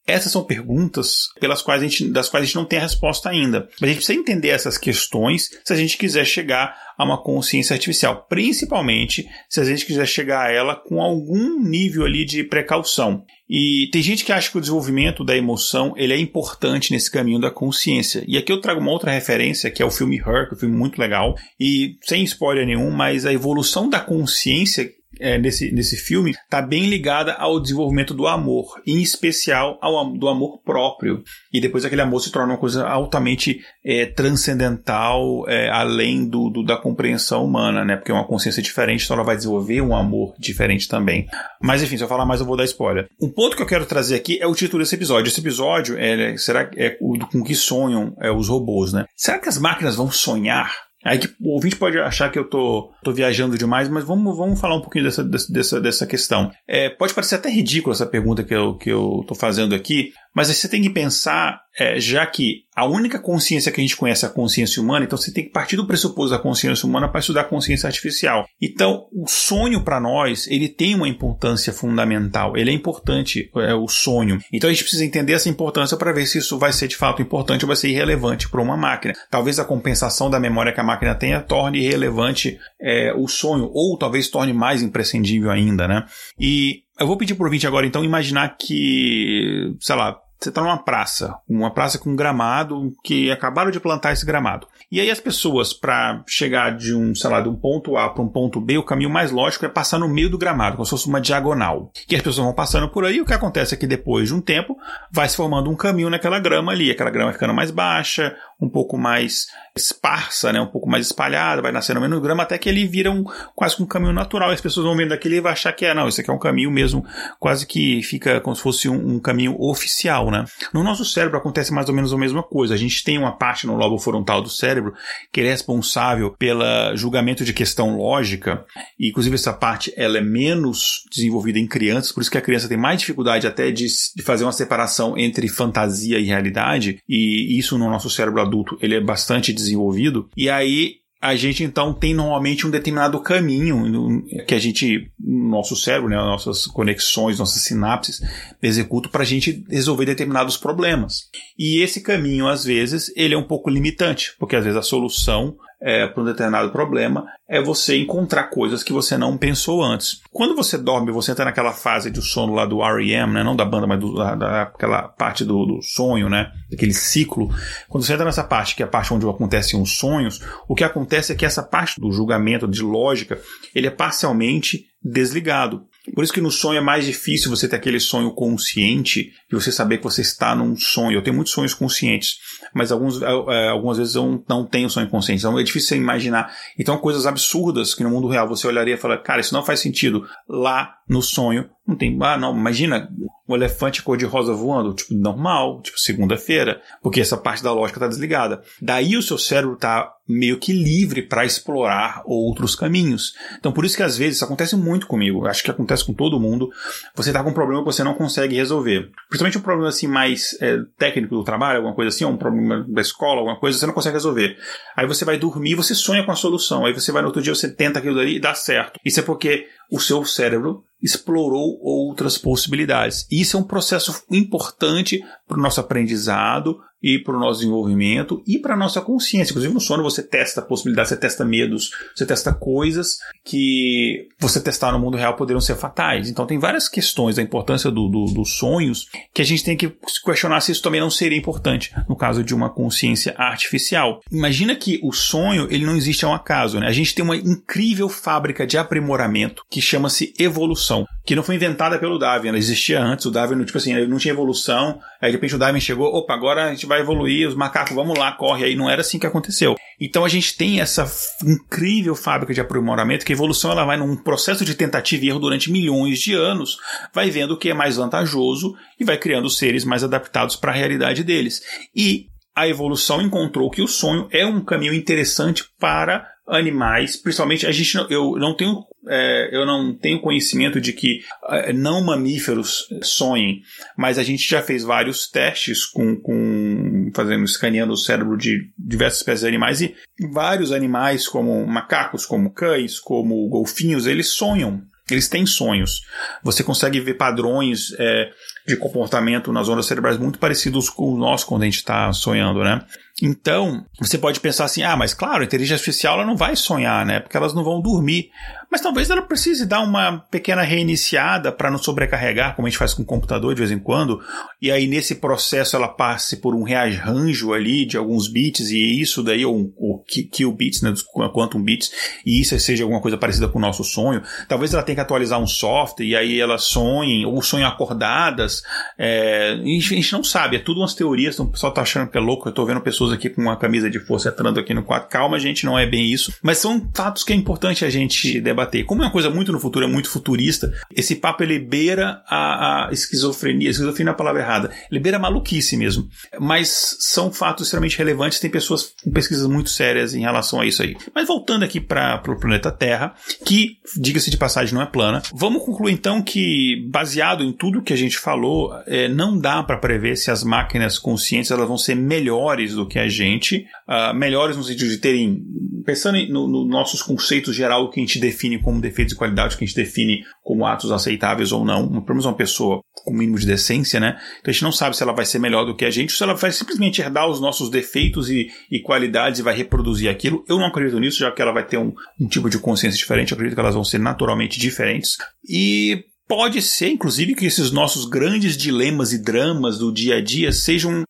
[SPEAKER 1] Essas são perguntas pelas quais a gente, das quais a gente não tem a resposta ainda. Mas a gente precisa entender essas questões se a gente quiser chegar a uma consciência artificial, principalmente se a gente quiser chegar a ela com algum nível ali de precaução. E tem gente que acha que o desenvolvimento da emoção ele é importante nesse caminho da consciência. E aqui eu trago uma outra referência, que é o filme Her, que é um filme muito legal, e sem spoiler nenhum, mas a evolução da consciência é, nesse, nesse filme está bem ligada ao desenvolvimento do amor, em especial ao do amor próprio. E depois aquele amor se torna uma coisa altamente é, transcendental, é, além do, do, da compreensão humana, né? Porque é uma consciência diferente, então ela vai desenvolver um amor diferente também. Mas enfim, se eu falar mais eu vou dar spoiler. Um ponto que eu quero trazer aqui é o título desse episódio. Esse episódio é, será é o com que sonham é, os robôs, né? Será que as máquinas vão sonhar? Aí que o ouvinte pode achar que eu tô, tô viajando demais, mas vamos, vamos falar um pouquinho dessa, dessa, dessa questão. É, pode parecer até ridícula essa pergunta que eu, que eu tô fazendo aqui, mas você tem que pensar, é, já que a única consciência que a gente conhece é a consciência humana, então você tem que partir do pressuposto da consciência humana para estudar a consciência artificial. Então, o sonho para nós, ele tem uma importância fundamental. Ele é importante, é, o sonho. Então a gente precisa entender essa importância para ver se isso vai ser de fato importante ou vai ser irrelevante para uma máquina. Talvez a compensação da memória que a máquina tenha torne irrelevante é, o sonho, ou talvez torne mais imprescindível ainda, né? E eu vou pedir pro ouvinte agora, então, imaginar que, sei lá, você está numa praça, uma praça com gramado que acabaram de plantar esse gramado. E aí as pessoas, para chegar de um, sei lá, de um ponto A para um ponto B, o caminho mais lógico é passar no meio do gramado, como se fosse uma diagonal. E as pessoas vão passando por aí, e o que acontece é que depois de um tempo vai se formando um caminho naquela grama ali, aquela grama ficando mais baixa, um pouco mais esparsa, né, um pouco mais espalhada, vai nascendo menos grama, até que ele vira um, quase um caminho natural. As pessoas vão vendo aquele e vão achar que é, não, isso aqui é um caminho mesmo, quase que fica como se fosse um, um caminho oficial, né? No nosso cérebro acontece mais ou menos a mesma coisa. A gente tem uma parte no lobo frontal do cérebro que é responsável pelo julgamento de questão lógica, e inclusive essa parte ela é menos desenvolvida em crianças, por isso que a criança tem mais dificuldade até de, de fazer uma separação entre fantasia e realidade, e isso no nosso cérebro adulto ele é bastante desenvolvido. E aí a gente então tem normalmente um determinado caminho que a gente, nosso cérebro, né, nossas conexões, nossas sinapses, executam para a gente resolver determinados problemas. E esse caminho, às vezes, ele é um pouco limitante, porque às vezes a solução é, para um determinado problema é você encontrar coisas que você não pensou antes. Quando você dorme, você entra naquela fase de sono lá do R.E.M., né? não da banda, mas do, da, daquela parte do, do sonho, né? Daquele ciclo. Quando você entra nessa parte, que é a parte onde acontecem os sonhos, o que acontece é que essa parte do julgamento, de lógica, ele é parcialmente desligado. Por isso que no sonho é mais difícil você ter aquele sonho consciente e você saber que você está num sonho. Eu tenho muitos sonhos conscientes, mas alguns, é, algumas vezes eu não tenho sonho consciente. Então é difícil você imaginar. Então coisas absurdas que no mundo real você olharia e falaria, cara, isso não faz sentido. Lá no sonho não tem. Ah, não, imagina um elefante cor-de-rosa voando, tipo, normal, tipo, segunda-feira, porque essa parte da lógica está desligada. Daí o seu cérebro está meio que livre para explorar outros caminhos. Então, por isso que às vezes isso acontece muito comigo, acho que acontece com todo mundo. Você está com um problema que você não consegue resolver. Principalmente um problema assim mais é, técnico do trabalho, alguma coisa assim, ou um problema da escola, alguma coisa, você não consegue resolver. Aí você vai dormir, você sonha com a solução. Aí você vai no outro dia, você tenta aquilo dali e dá certo. Isso é porque o seu cérebro explorou outras possibilidades. Isso é um processo importante para o nosso aprendizado, e para o nosso desenvolvimento e para a nossa consciência. Inclusive no sono você testa possibilidades, você testa medos, você testa coisas que você testar no mundo real poderiam ser fatais. Então tem várias questões da importância do, do, dos sonhos que a gente tem que questionar se isso também não seria importante no caso de uma consciência artificial. Imagina que o sonho ele não existe ao acaso. Né? A gente tem uma incrível fábrica de aprimoramento que chama-se evolução. que não foi inventada pelo Darwin, ela existia antes, o Darwin, tipo assim, não tinha evolução, aí de repente o Darwin chegou, opa, agora a gente vai evoluir, os macacos, vamos lá, corre, aí não era assim que aconteceu. Então a gente tem essa incrível fábrica de aprimoramento, que a evolução ela vai num processo de tentativa e erro durante milhões de anos, vai vendo o que é mais vantajoso e vai criando seres mais adaptados para a realidade deles. E a evolução encontrou que o sonho é um caminho interessante para animais, principalmente a gente eu não tenho é, eu não tenho conhecimento de que é, não mamíferos sonhem, mas a gente já fez vários testes com, com fazendo escaneando o cérebro de diversas espécies de animais e vários animais como macacos, como cães, como golfinhos, eles sonham. Eles têm sonhos. Você consegue ver padrões é, de comportamento nas ondas cerebrais muito parecidos com o nosso quando a gente está sonhando, né? Então, você pode pensar assim: ah, mas claro, a inteligência artificial ela não vai sonhar, né? Porque elas não vão dormir. Mas talvez ela precise dar uma pequena reiniciada para não sobrecarregar, como a gente faz com o computador de vez em quando. E aí, nesse processo, ela passe por um rearranjo ali de alguns bits, e isso daí, ou, ou kill bits, né? Quantum bits, e isso seja alguma coisa parecida com o nosso sonho. Talvez ela tenha que atualizar um software, e aí elas sonhem, ou sonhem acordadas. É, a gente não sabe, é tudo umas teorias, então o pessoal tá achando que é louco. Eu tô vendo pessoas aqui com uma camisa de força entrando aqui no quadro. Calma, gente, não é bem isso. Mas são fatos que é importante a gente debater. Como é uma coisa muito no futuro, é muito futurista, esse papo ele beira a, a esquizofrenia. Esquizofrenia é a palavra errada. Ele beira a maluquice mesmo. Mas são fatos extremamente relevantes. Tem pessoas com pesquisas muito sérias em relação a isso aí. Mas voltando aqui para o planeta Terra, que, diga-se de passagem, não é plana. Vamos concluir então que, baseado em tudo que a gente falou, é, não dá para prever se as máquinas conscientes elas vão ser melhores do que a gente, uh, melhores no sentido de terem, pensando nos no nossos conceitos geral, que a gente define como defeitos de qualidade, o que a gente define como atos aceitáveis ou não, pelo menos uma pessoa com mínimo de decência, né? Então a gente não sabe se ela vai ser melhor do que a gente, ou se ela vai simplesmente herdar os nossos defeitos e, e qualidades e vai reproduzir aquilo. Eu não acredito nisso, já que ela vai ter um, um tipo de consciência diferente, eu acredito que elas vão ser naturalmente diferentes. E Pode ser, inclusive, que esses nossos grandes dilemas e dramas do dia a dia sejam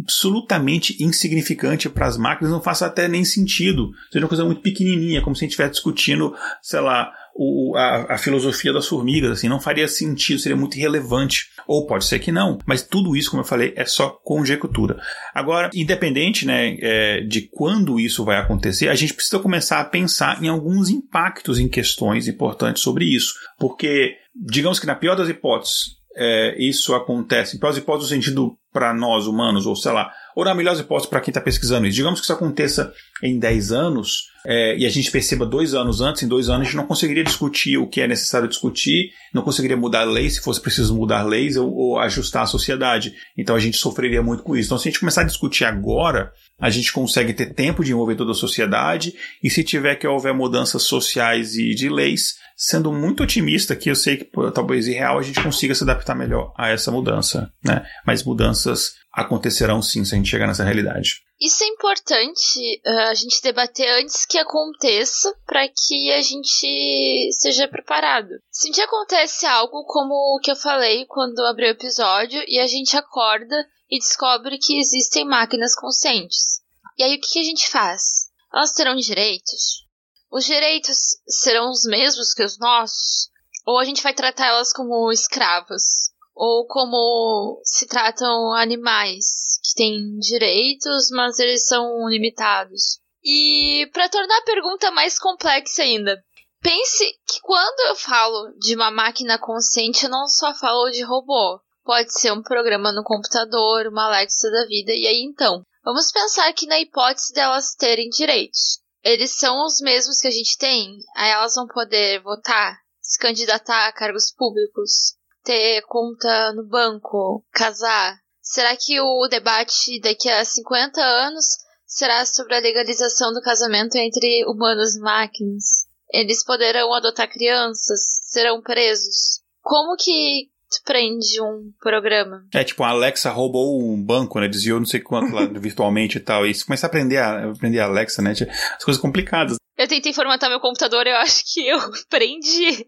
[SPEAKER 1] absolutamente insignificante para as máquinas, não faça até nem sentido. Seja uma coisa muito pequenininha, como se a gente estivesse discutindo, sei lá, o, a, a, filosofia das formigas, assim, não faria sentido, seria muito irrelevante. Ou pode ser que não, mas tudo isso, como eu falei, é só conjectura. Agora, independente né, é, de quando isso vai acontecer, a gente precisa começar a pensar em alguns impactos em questões importantes sobre isso. Porque, digamos que na pior das hipóteses, é, isso acontece, pior das hipóteses no sentido para nós humanos, ou sei lá, ou na melhor hipótese para quem está pesquisando isso. Digamos que isso aconteça em 10 anos é, e a gente perceba dois anos antes, em dois anos a gente não conseguiria discutir o que é necessário discutir, não conseguiria mudar leis se fosse preciso mudar leis ou, ou ajustar a sociedade. Então a gente sofreria muito com isso. Então se a gente começar a discutir agora, a gente consegue ter tempo de envolver toda a sociedade e se tiver que houver mudanças sociais e de leis, sendo muito otimista que eu sei que talvez irreal a gente consiga se adaptar melhor a essa mudança, né? Mas mudanças acontecerão sim se a gente chegar nessa realidade.
[SPEAKER 2] Isso é importante uh, a gente debater antes que aconteça para que a gente seja preparado. Se um dia acontece algo como o que eu falei quando abri o episódio e a gente acorda e descobre que existem máquinas conscientes. E aí o que, a gente faz? Elas terão direitos? Os direitos serão os mesmos que os nossos? Ou a gente vai tratar elas como escravas? Ou como se tratam animais que têm direitos, mas eles são limitados? E para tornar a pergunta mais complexa ainda, pense que quando eu falo de uma máquina consciente, eu não só falo de robô. Pode ser um programa no computador, uma Alexa da vida, e aí então? Vamos pensar que na hipótese delas terem direitos eles são os mesmos que a gente tem. Aí elas vão poder votar, se candidatar a cargos públicos, ter conta no banco, casar. Será que o debate daqui a 50 anos será sobre a legalização do casamento entre humanos e máquinas? Eles poderão adotar crianças? Serão presos? Como que prende um programa.
[SPEAKER 1] É, tipo, a Alexa roubou um banco, né? Desviou não sei quanto lá virtualmente e tal. E você começa a aprender a, aprender a Alexa, né? As coisas complicadas.
[SPEAKER 2] Eu tentei formatar meu computador, eu acho que eu prendi.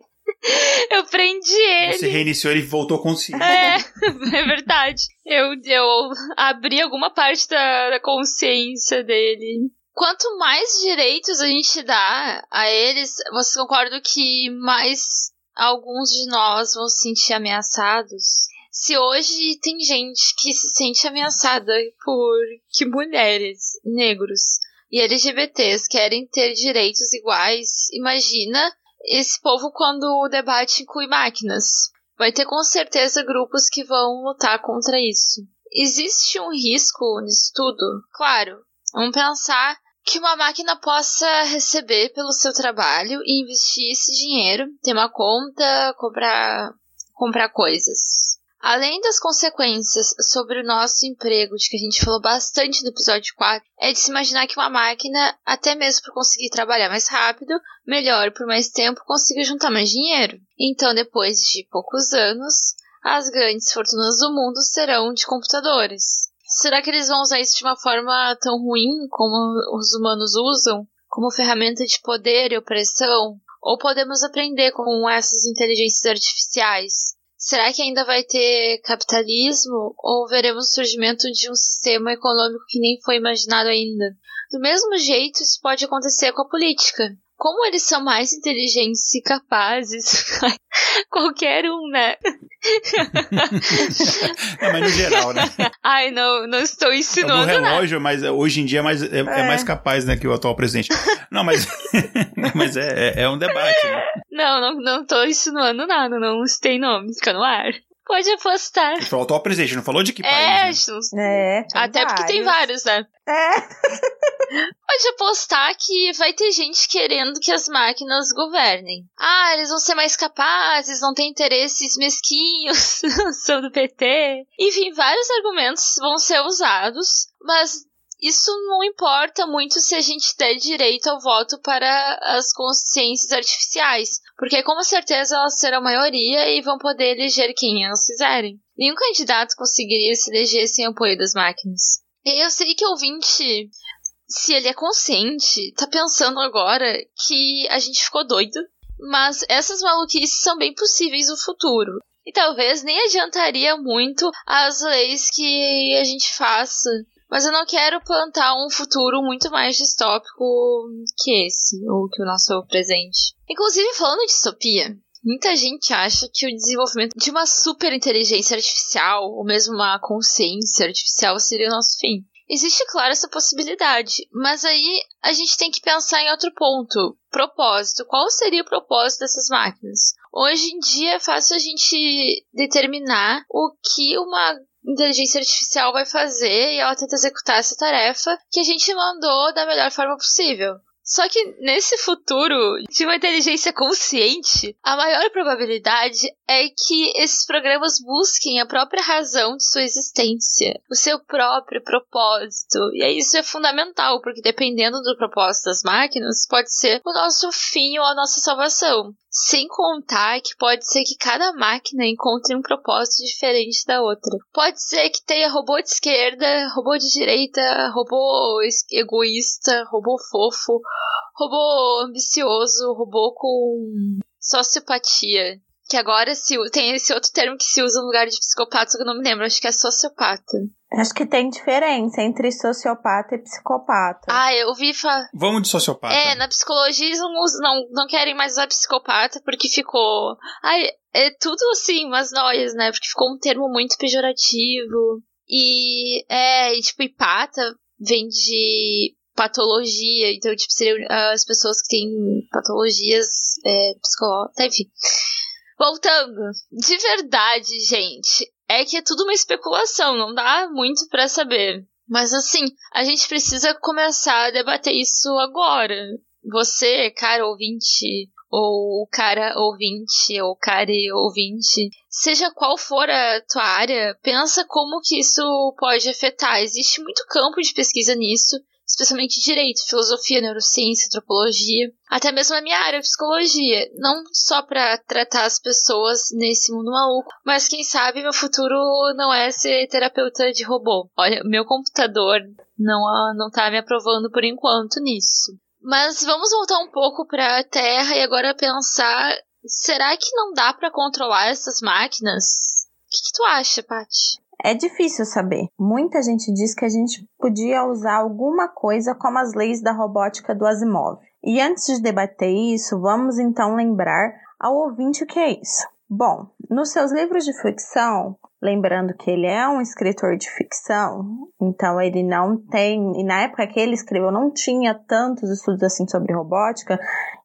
[SPEAKER 2] Eu prendi ele.
[SPEAKER 1] Você reiniciou ele e voltou consciente.
[SPEAKER 2] É, é verdade. Eu, eu abri alguma parte da, da consciência dele. Quanto mais direitos a gente dá a eles, vocês concordam que mais alguns de nós vão se sentir ameaçados, se hoje tem gente que se sente ameaçada por que mulheres, negros e LGBTs querem ter direitos iguais, imagina esse povo quando o debate inclui máquinas. Vai ter com certeza grupos que vão lutar contra isso. Existe um risco nisso tudo? Claro. Vamos pensar que uma máquina possa receber pelo seu trabalho e investir esse dinheiro, ter uma conta, comprar, comprar coisas. Além das consequências sobre o nosso emprego, de que a gente falou bastante no episódio 4, é de se imaginar que uma máquina, até mesmo por conseguir trabalhar mais rápido, melhor por mais tempo, consiga juntar mais dinheiro. Então, depois de poucos anos, as grandes fortunas do mundo serão de computadores. Será que eles vão usar isso de uma forma tão ruim como os humanos usam? Como ferramenta de poder e opressão? Ou podemos aprender com essas inteligências artificiais? Será que ainda vai ter capitalismo ou veremos o surgimento de um sistema econômico que nem foi imaginado ainda? Do mesmo jeito, isso pode acontecer com a política. Como eles são mais inteligentes e capazes, qualquer um, né?
[SPEAKER 1] não, mas no geral, né?
[SPEAKER 2] Ai, não, não estou insinuando.
[SPEAKER 1] No relógio, mas hoje em dia é mais, é, é. é, mais capaz, né, que o atual presidente. Não, mas, mas é, é, é um debate, né?
[SPEAKER 2] Não, não, não estou insinuando nada, não tem nome, fica no ar. Pode apostar.
[SPEAKER 1] Ele falou atual presidente, não falou de que
[SPEAKER 2] é,
[SPEAKER 1] país.
[SPEAKER 2] Né? É, Até vários. porque tem vários, né?
[SPEAKER 3] É.
[SPEAKER 2] Pode apostar que vai ter gente querendo que as máquinas governem. Ah, eles vão ser mais capazes, não tem interesses mesquinhos, são do PT. Enfim, vários argumentos vão ser usados, mas isso não importa muito se a gente der direito ao voto para as consciências artificiais, porque com certeza elas serão maioria e vão poder eleger quem elas quiserem. Nenhum candidato conseguiria se eleger sem apoio das máquinas. Eu sei que ouvinte, se ele é consciente, tá pensando agora que a gente ficou doido, mas essas maluquices são bem possíveis no futuro. E talvez nem adiantaria muito as leis que a gente faça mas eu não quero plantar um futuro muito mais distópico que esse, ou que o nosso presente. Inclusive, falando de distopia, Muita gente acha que o desenvolvimento de uma super inteligência artificial, ou mesmo uma consciência artificial, seria o nosso fim. Existe, claro, essa possibilidade, mas aí a gente tem que pensar em outro ponto: propósito. Qual seria o propósito dessas máquinas? Hoje em dia é fácil a gente determinar o que uma inteligência artificial vai fazer e ela tenta executar essa tarefa que a gente mandou da melhor forma possível. Só que nesse futuro de uma inteligência consciente, a maior probabilidade é que esses programas busquem a própria razão de sua existência, o seu próprio propósito. E isso é fundamental, porque dependendo do propósito das máquinas, pode ser o nosso fim ou a nossa salvação. Sem contar que pode ser que cada máquina encontre um propósito diferente da outra. Pode ser que tenha robô de esquerda, robô de direita, robô egoísta, robô fofo, robô ambicioso, robô com sociopatia. Que agora se, tem esse outro termo que se usa no lugar de psicopata, que eu não me lembro, acho que é sociopata.
[SPEAKER 3] Acho que tem diferença entre sociopata e psicopata.
[SPEAKER 2] Ah, eu ouvi falar.
[SPEAKER 1] Vamos de sociopata.
[SPEAKER 2] É, na psicologia eles não, não, não querem mais usar psicopata porque ficou. Ai, é tudo assim, umas noias, né? Porque ficou um termo muito pejorativo. E, é, e, tipo, hipata vem de patologia, então, tipo, seriam as pessoas que têm patologias é, psicológicas, enfim. Voltando, de verdade, gente, é que é tudo uma especulação, não dá muito para saber. Mas assim, a gente precisa começar a debater isso agora. Você, cara ouvinte, ou cara ouvinte, ou cara ouvinte, seja qual for a tua área, pensa como que isso pode afetar. Existe muito campo de pesquisa nisso especialmente direito, filosofia, neurociência, antropologia, até mesmo na minha área, psicologia, não só para tratar as pessoas nesse mundo maluco, mas quem sabe meu futuro não é ser terapeuta de robô. Olha, meu computador não não tá me aprovando por enquanto nisso. Mas vamos voltar um pouco para a Terra e agora pensar, será que não dá para controlar essas máquinas? O que, que tu acha, Paty?
[SPEAKER 3] É difícil saber. Muita gente diz que a gente podia usar alguma coisa como as leis da robótica do Asimov. E antes de debater isso, vamos então lembrar ao ouvinte o que é isso. Bom, nos seus livros de ficção, lembrando que ele é um escritor de ficção, então ele não tem, e na época que ele escreveu não tinha tantos estudos assim sobre robótica,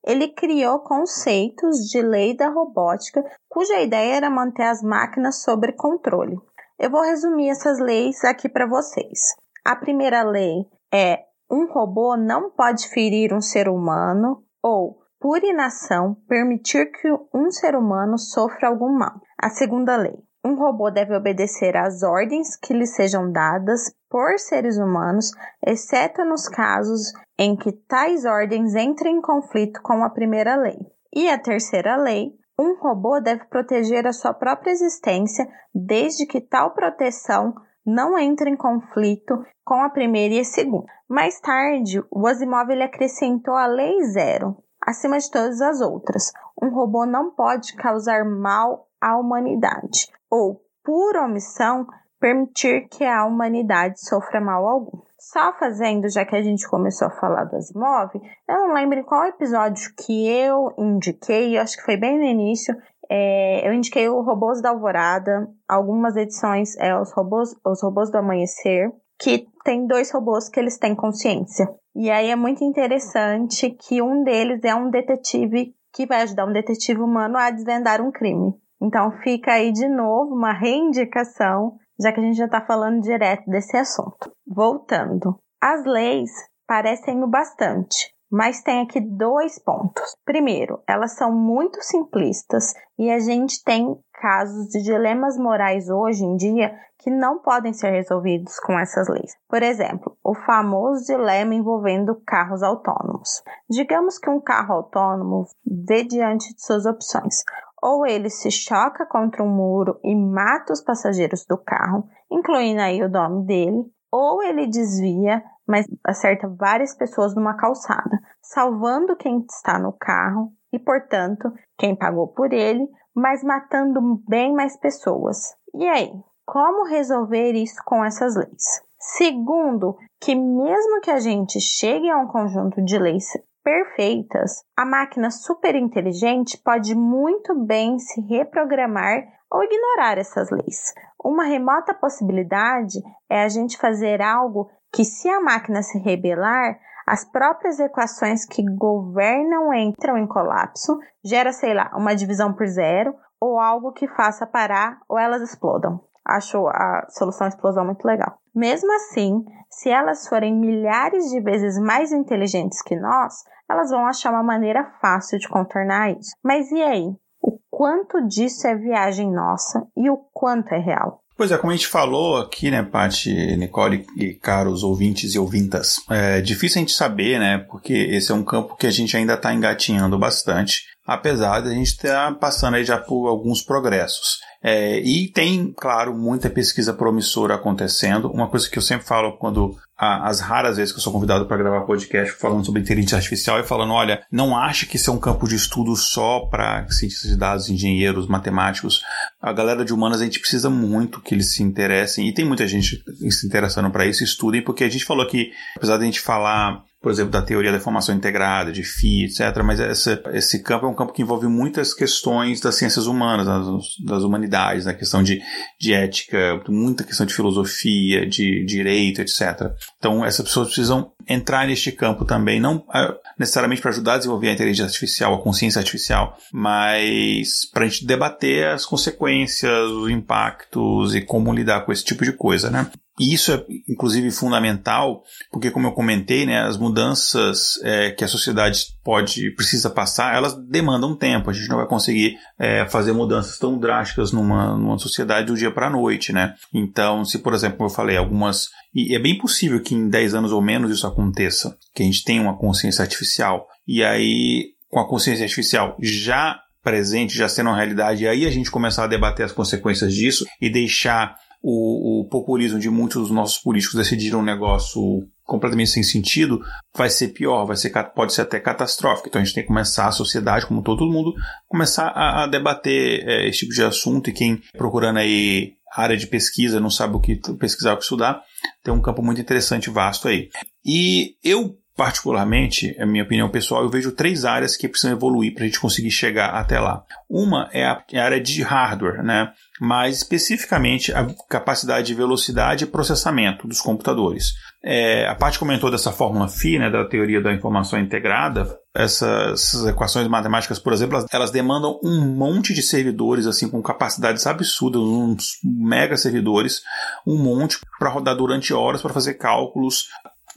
[SPEAKER 3] ele criou conceitos de lei da robótica, cuja ideia era manter as máquinas sob controle. Eu vou resumir essas leis aqui para vocês. A primeira lei é um robô não pode ferir um ser humano ou por inação, permitir que um ser humano sofra algum mal. A segunda lei. Um robô deve obedecer às ordens que lhe sejam dadas por seres humanos, exceto nos casos em que tais ordens entrem em conflito com a primeira lei. E a terceira lei. Um robô deve proteger a sua própria existência desde que tal proteção não entre em conflito com a primeira e a segunda. Mais tarde, o Asimov acrescentou a Lei Zero, acima de todas as outras. Um robô não pode causar mal à humanidade ou, por omissão, permitir que a humanidade sofra mal algum. Só fazendo, já que a gente começou a falar do Asimov, eu não lembro em qual episódio que eu indiquei, acho que foi bem no início, é, eu indiquei o Robôs da Alvorada, algumas edições é os Robôs, os Robôs do Amanhecer, que tem dois robôs que eles têm consciência. E aí é muito interessante que um deles é um detetive que vai ajudar um detetive humano a desvendar um crime. Então fica aí de novo uma reindicação, já que a gente já está falando direto desse assunto. Voltando. As leis parecem o bastante, mas tem aqui dois pontos. Primeiro, elas são muito simplistas e a gente tem casos de dilemas morais hoje em dia que não podem ser resolvidos com essas leis. Por exemplo, o famoso dilema envolvendo carros autônomos. Digamos que um carro autônomo vê diante de suas opções. Ou ele se choca contra um muro e mata os passageiros do carro, incluindo aí o nome dele, ou ele desvia, mas acerta várias pessoas numa calçada, salvando quem está no carro e, portanto, quem pagou por ele, mas matando bem mais pessoas. E aí, como resolver isso com essas leis? Segundo, que mesmo que a gente chegue a um conjunto de leis perfeitas, a máquina superinteligente pode muito bem se reprogramar ou ignorar essas leis. Uma remota possibilidade é a gente fazer algo que, se a máquina se rebelar, as próprias equações que governam entram em colapso, gera, sei lá, uma divisão por zero ou algo que faça parar ou elas explodam. Acho a solução explosão muito legal. Mesmo assim, se elas forem milhares de vezes mais inteligentes que nós, elas vão achar uma maneira fácil de contornar isso. Mas e aí? O quanto disso é viagem nossa e o quanto é real?
[SPEAKER 1] Pois é, como a gente falou aqui, né, Paty, Nicole e caros ouvintes e ouvintas, é difícil a gente saber, né, porque esse é um campo que a gente ainda está engatinhando bastante, apesar de a gente estar passando aí já por alguns progressos. É, e tem, claro, muita pesquisa promissora acontecendo. Uma coisa que eu sempre falo quando as raras vezes que eu sou convidado para gravar podcast falando sobre inteligência artificial e falando, olha, não acha que isso é um campo de estudo só para cientistas de dados, engenheiros, matemáticos. A galera de humanas a gente precisa muito que eles se interessem e tem muita gente se interessando para isso, estudem, porque a gente falou que, apesar de a gente falar por exemplo, da teoria da informação integrada, de FI, etc. Mas essa, esse campo é um campo que envolve muitas questões das ciências humanas, das, das humanidades, a né? questão de, de ética, muita questão de filosofia, de direito, etc. Então, essas pessoas precisam entrar neste campo também, não ah, necessariamente para ajudar a desenvolver a inteligência artificial, a consciência artificial, mas para a gente debater as consequências, os impactos e como lidar com esse tipo de coisa, né? E isso é, inclusive, fundamental, porque, como eu comentei, né, as mudanças é, que a sociedade pode, precisa passar, elas demandam tempo. A gente não vai conseguir é, fazer mudanças tão drásticas numa, numa sociedade do dia para a noite, né? Então, se, por exemplo, eu falei, algumas. E é bem possível que em 10 anos ou menos isso aconteça, que a gente tenha uma consciência artificial. E aí, com a consciência artificial já presente, já sendo uma realidade, e aí a gente começar a debater as consequências disso e deixar o, o populismo de muitos dos nossos políticos decidiram um negócio completamente sem sentido, vai ser pior, vai ser, pode ser até catastrófico. Então a gente tem que começar a sociedade, como todo mundo, começar a, a debater é, esse tipo de assunto e quem procurando aí área de pesquisa, não sabe o que pesquisar, o que estudar, tem um campo muito interessante, vasto aí. E eu particularmente, é a minha opinião pessoal, eu vejo três áreas que precisam evoluir para a gente conseguir chegar até lá. Uma é a, é área de hardware, né? Mais especificamente a capacidade de velocidade e processamento dos computadores. É, a parte comentou dessa fórmula phi, né, da teoria da informação integrada. Essas, essas, equações matemáticas, por exemplo, elas, elas, demandam um monte de servidores assim com capacidades absurdas, uns mega servidores, um monte para rodar durante horas para fazer cálculos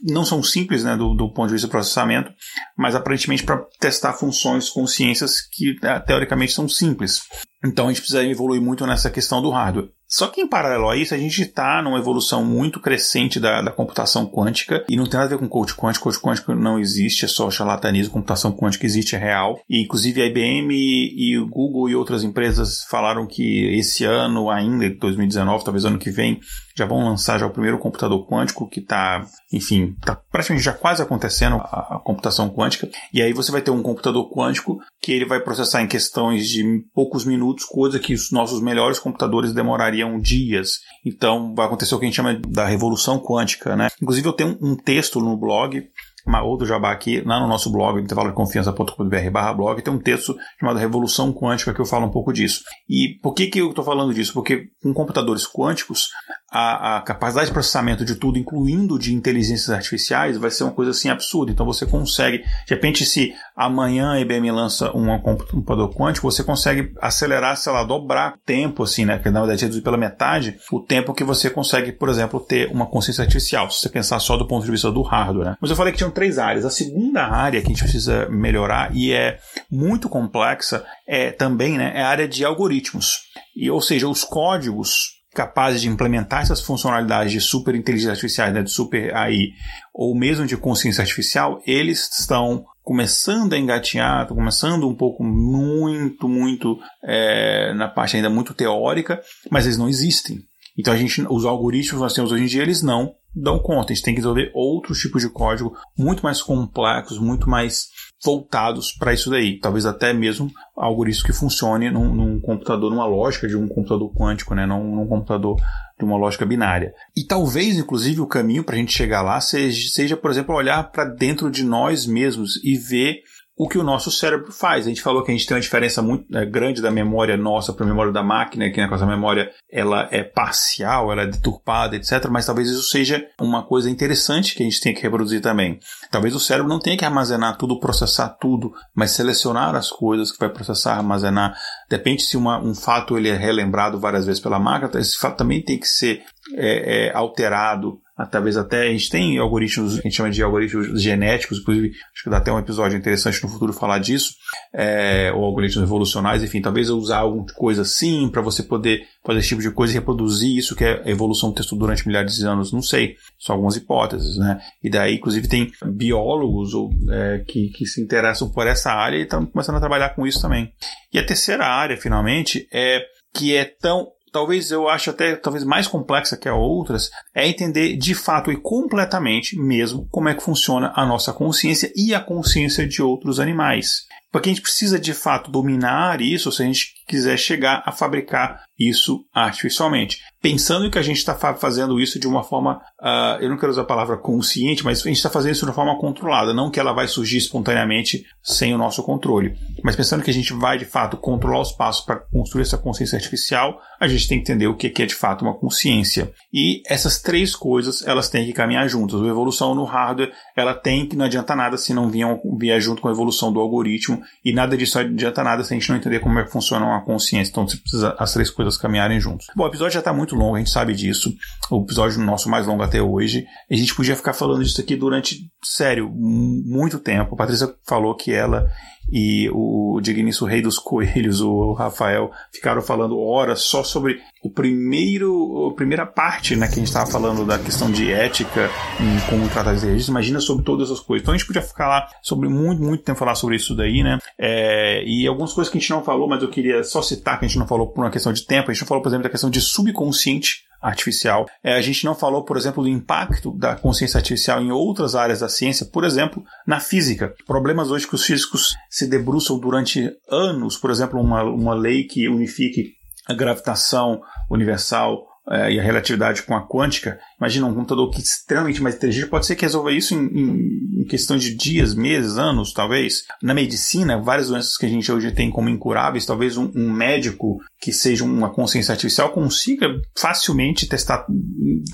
[SPEAKER 1] não são simples né, do, do, ponto de vista do processamento, mas aparentemente para testar funções com ciências que é, teoricamente são simples. Então a gente precisa evoluir muito nessa questão do hardware. Só que em paralelo a isso, a gente está numa evolução muito crescente da, da, computação quântica e não tem nada a ver com coach quântico. Coach quântico não existe, é só charlatanismo. Computação quântica existe, é real. E inclusive a IBM e o Google e outras empresas falaram que esse ano ainda, 2019, talvez ano que vem, já vão lançar já o primeiro computador quântico que está, enfim, está praticamente já quase acontecendo a, a, computação quântica. E aí você vai ter um computador quântico que ele vai processar em questões de poucos minutos, coisa que os nossos melhores computadores demorariam dias. Então vai acontecer o que a gente chama da revolução quântica, né? Inclusive eu tenho um texto no blog uma outro jabá aqui, lá no nosso blog, intervalodeconfiança.com.br barra blog, tem um texto chamado Revolução Quântica que eu falo um pouco disso. E por que, que eu estou falando disso? Porque com computadores quânticos, a, a, capacidade de processamento de tudo, incluindo de inteligências artificiais, vai ser uma coisa assim absurda. Então você consegue, de repente, se amanhã a IBM lança um computador quântico, você consegue acelerar, sei lá, dobrar tempo, assim, né? Que na verdade reduzir pela metade o tempo que você consegue, por exemplo, ter uma consciência artificial, se você pensar só do ponto de vista do hardware, né? Mas eu falei que tinham três áreas. A segunda área que a gente precisa melhorar e é muito complexa é também, né, é a área de algoritmos. E, ou seja, os códigos capazes de implementar essas funcionalidades de super inteligência artificial, né, de super AI, ou mesmo de consciência artificial, eles estão começando a engatinhar, começando um pouco muito, muito é, na parte ainda muito teórica, mas eles não existem. Então a gente, os algoritmos que nós temos hoje em dia, eles não dão conta. A gente tem que desenvolver outros tipos de código muito mais complexos, muito mais voltados para isso daí. Talvez até mesmo algoritmos que funcione num, num, computador, numa lógica de um computador quântico, né? não num computador uma lógica binária. E talvez, inclusive, o caminho para a gente chegar lá seja, seja por exemplo, olhar para dentro de nós mesmos e ver o que o nosso cérebro faz. A gente falou que a gente tem uma diferença muito né, grande da memória nossa para a memória da máquina, que né, a nossa memória ela é parcial, ela é deturpada, etc. Mas talvez isso seja uma coisa interessante que a gente tem que reproduzir também. Talvez o cérebro não tenha que armazenar tudo, processar tudo, mas selecionar as coisas que vai processar, armazenar. Depende se uma, um fato ele é relembrado várias vezes pela máquina, esse fato também tem que ser é, é, alterado talvez até a gente tem algoritmos, a gente chama de algoritmos genéticos, inclusive acho que dá até um episódio interessante no futuro falar disso, é, ou algoritmos evolucionais, enfim, talvez usar alguma coisa assim para você poder fazer esse tipo de coisa e reproduzir isso que é a evolução do texto durante milhares de anos, não sei, só algumas hipóteses, né? E daí, inclusive, tem biólogos ou, é, que, que se interessam por essa área e estão começando a trabalhar com isso também. E a terceira área, finalmente, é que é tão talvez eu acho até talvez mais complexa que a outras, é entender de fato e completamente mesmo como é que funciona a nossa consciência e a consciência de outros animais. Porque a gente precisa de fato dominar isso se a gente quiser chegar a fabricar isso artificialmente. Pensando que a gente está fazendo isso de uma forma, uh, eu não quero usar a palavra consciente, mas a gente está fazendo isso de uma forma controlada, não que ela vai surgir espontaneamente sem o nosso controle. Mas pensando que a gente vai de fato controlar os passos para construir essa consciência artificial, a gente tem que entender o que é de fato uma consciência. E essas três coisas elas têm que caminhar juntas. A evolução no hardware ela tem que não adianta nada se não vier, junto com a evolução do algoritmo e nada disso adianta nada se a gente não entender como é que funciona uma consciência. Então você precisa as três coisas caminharem juntos. Bom, o episódio já está muito longo, a gente sabe disso. O episódio nosso mais longo até hoje. A gente podia ficar falando disso aqui durante, sério, muito tempo. A Patrícia falou que ela e o digníssimo rei dos coelhos, o Rafael, ficaram falando horas só sobre o primeiro, a primeira parte, né, que a gente estava falando da questão de ética em como tratar de registros, imagina sobre todas essas coisas. Então a gente podia ficar lá sobre muito, muito tempo falar sobre isso daí, né, é, e algumas coisas que a gente não falou, mas eu queria só citar que a gente não falou por uma questão de tempo, a gente não falou, por exemplo, da questão de subconsciente, artificial. É, a gente não falou, por exemplo, do impacto da consciência artificial em outras áreas da ciência, por exemplo, na física. Problemas hoje que os físicos se debruçam durante anos, por exemplo, uma, uma lei que unifique a gravitação universal é, e a relatividade com a quântica, imagina um computador que é extremamente mais inteligente, pode ser que resolva isso em, em, em, questão de dias, meses, anos, talvez. Na medicina, várias doenças que a gente hoje tem como incuráveis, talvez um, um médico que seja uma consciência artificial consiga facilmente testar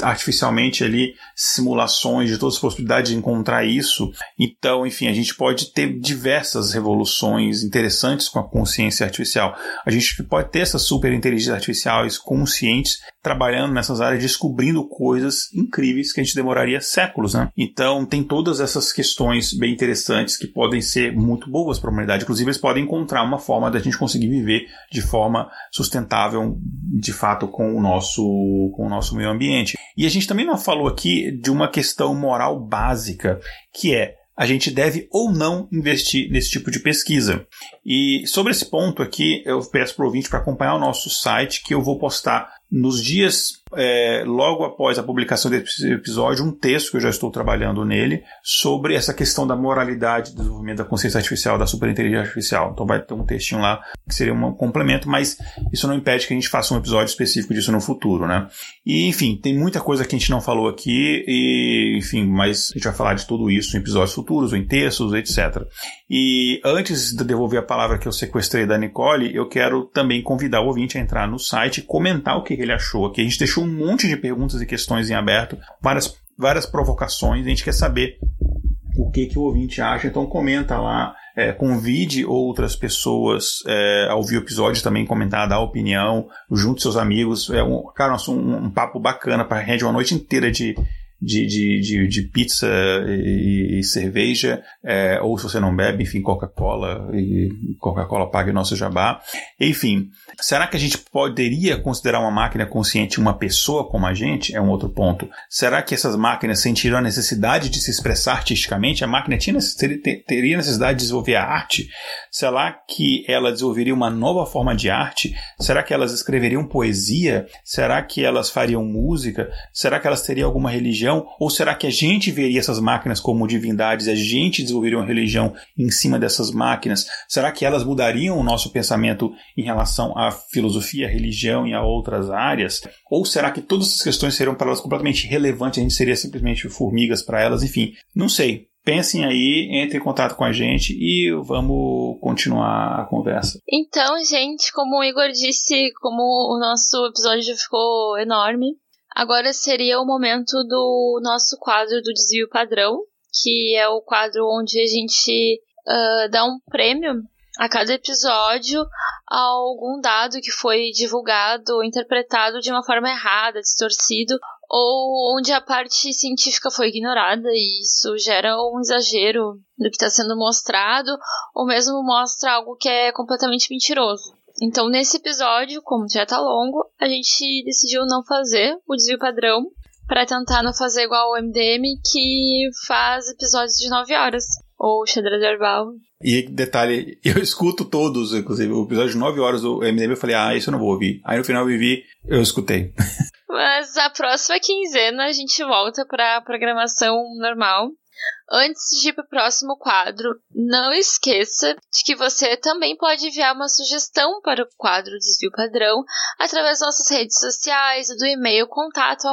[SPEAKER 1] artificialmente ali simulações de todas as possibilidades de encontrar isso. Então, enfim, a gente pode ter diversas revoluções interessantes com a consciência artificial. A gente pode ter essas super inteligências artificiais conscientes trabalhando nessas áreas, descobrindo coisas incríveis que a gente demoraria séculos, né? Então, tem todas essas questões bem interessantes que podem ser muito boas para a humanidade. Inclusive, eles podem encontrar uma forma da gente conseguir viver de forma sustentável, de fato, com o nosso, com o nosso meio ambiente. E a gente também não falou aqui de uma questão moral básica, que é a gente deve ou não investir nesse tipo de pesquisa. E sobre esse ponto aqui, eu peço para o ouvinte para acompanhar o nosso site, que eu vou postar nos dias é, logo após a publicação desse episódio, um texto que eu já estou trabalhando nele sobre essa questão da moralidade do desenvolvimento da consciência artificial, da superinteligência artificial. Então vai ter um textinho lá que seria um complemento, mas isso não impede que a gente faça um episódio específico disso no futuro, né? E enfim, tem muita coisa que a gente não falou aqui, e enfim, mas a gente vai falar de tudo isso em episódios futuros, em textos, etc. E antes de devolver a palavra que eu sequestrei da Nicole, eu quero também convidar o ouvinte a entrar no site e comentar o que ele achou aqui. A gente deixou deixou um monte de perguntas e questões em aberto, várias, várias provocações. A gente quer saber o que, que o ouvinte acha, então comenta lá, é, convide outras pessoas é, a ouvir o episódio também, comentar, dar opinião, junto seus amigos. É um, cara, um, um papo bacana para rende uma noite inteira de, de, de, de, de pizza e, e cerveja, é, ou se você não bebe, enfim, Coca-Cola, e Coca-Cola paga o nosso jabá. Enfim, será que a gente poderia considerar uma máquina consciente uma pessoa como a gente? É um outro ponto. Será que essas máquinas sentiram a necessidade de se expressar artisticamente? A máquina tinha, teria necessidade de desenvolver a arte? Será que ela desenvolveria uma nova forma de arte? Será que elas escreveriam poesia? Será que elas fariam música? Será que elas teriam alguma religião? Religião? Ou será que a gente veria essas máquinas como divindades e a gente desenvolveria uma religião em cima dessas máquinas? Será que elas mudariam o nosso pensamento em relação à filosofia, à religião e a outras áreas? Ou será que todas essas questões seriam para elas completamente irrelevantes? A gente seria simplesmente formigas para elas? Enfim, não sei. Pensem aí, entrem em contato com a gente e vamos continuar a conversa.
[SPEAKER 2] Então, gente, como o Igor disse, como o nosso episódio ficou enorme, Agora seria o momento do nosso quadro do desvio padrão, que é o quadro onde a gente uh, dá um prêmio a cada episódio a algum dado que foi divulgado ou interpretado de uma forma errada, distorcido, ou onde a parte científica foi ignorada e isso gera um exagero do que está sendo mostrado, ou mesmo mostra algo que é completamente mentiroso. Então, nesse episódio, como já tá longo, a gente decidiu não fazer o desvio padrão para tentar não fazer igual o MDM que faz episódios de 9 horas. Ou xadrez verbal.
[SPEAKER 1] E detalhe, eu escuto todos, inclusive, o episódio de 9 horas do MDM eu falei, ah, isso eu não vou ouvir. Aí no final eu vi, eu escutei.
[SPEAKER 2] Mas a próxima quinzena a gente volta pra programação normal. Antes de ir para o próximo quadro, não esqueça de que você também pode enviar uma sugestão para o quadro Desvio Padrão através das nossas redes sociais ou do e-mail contato.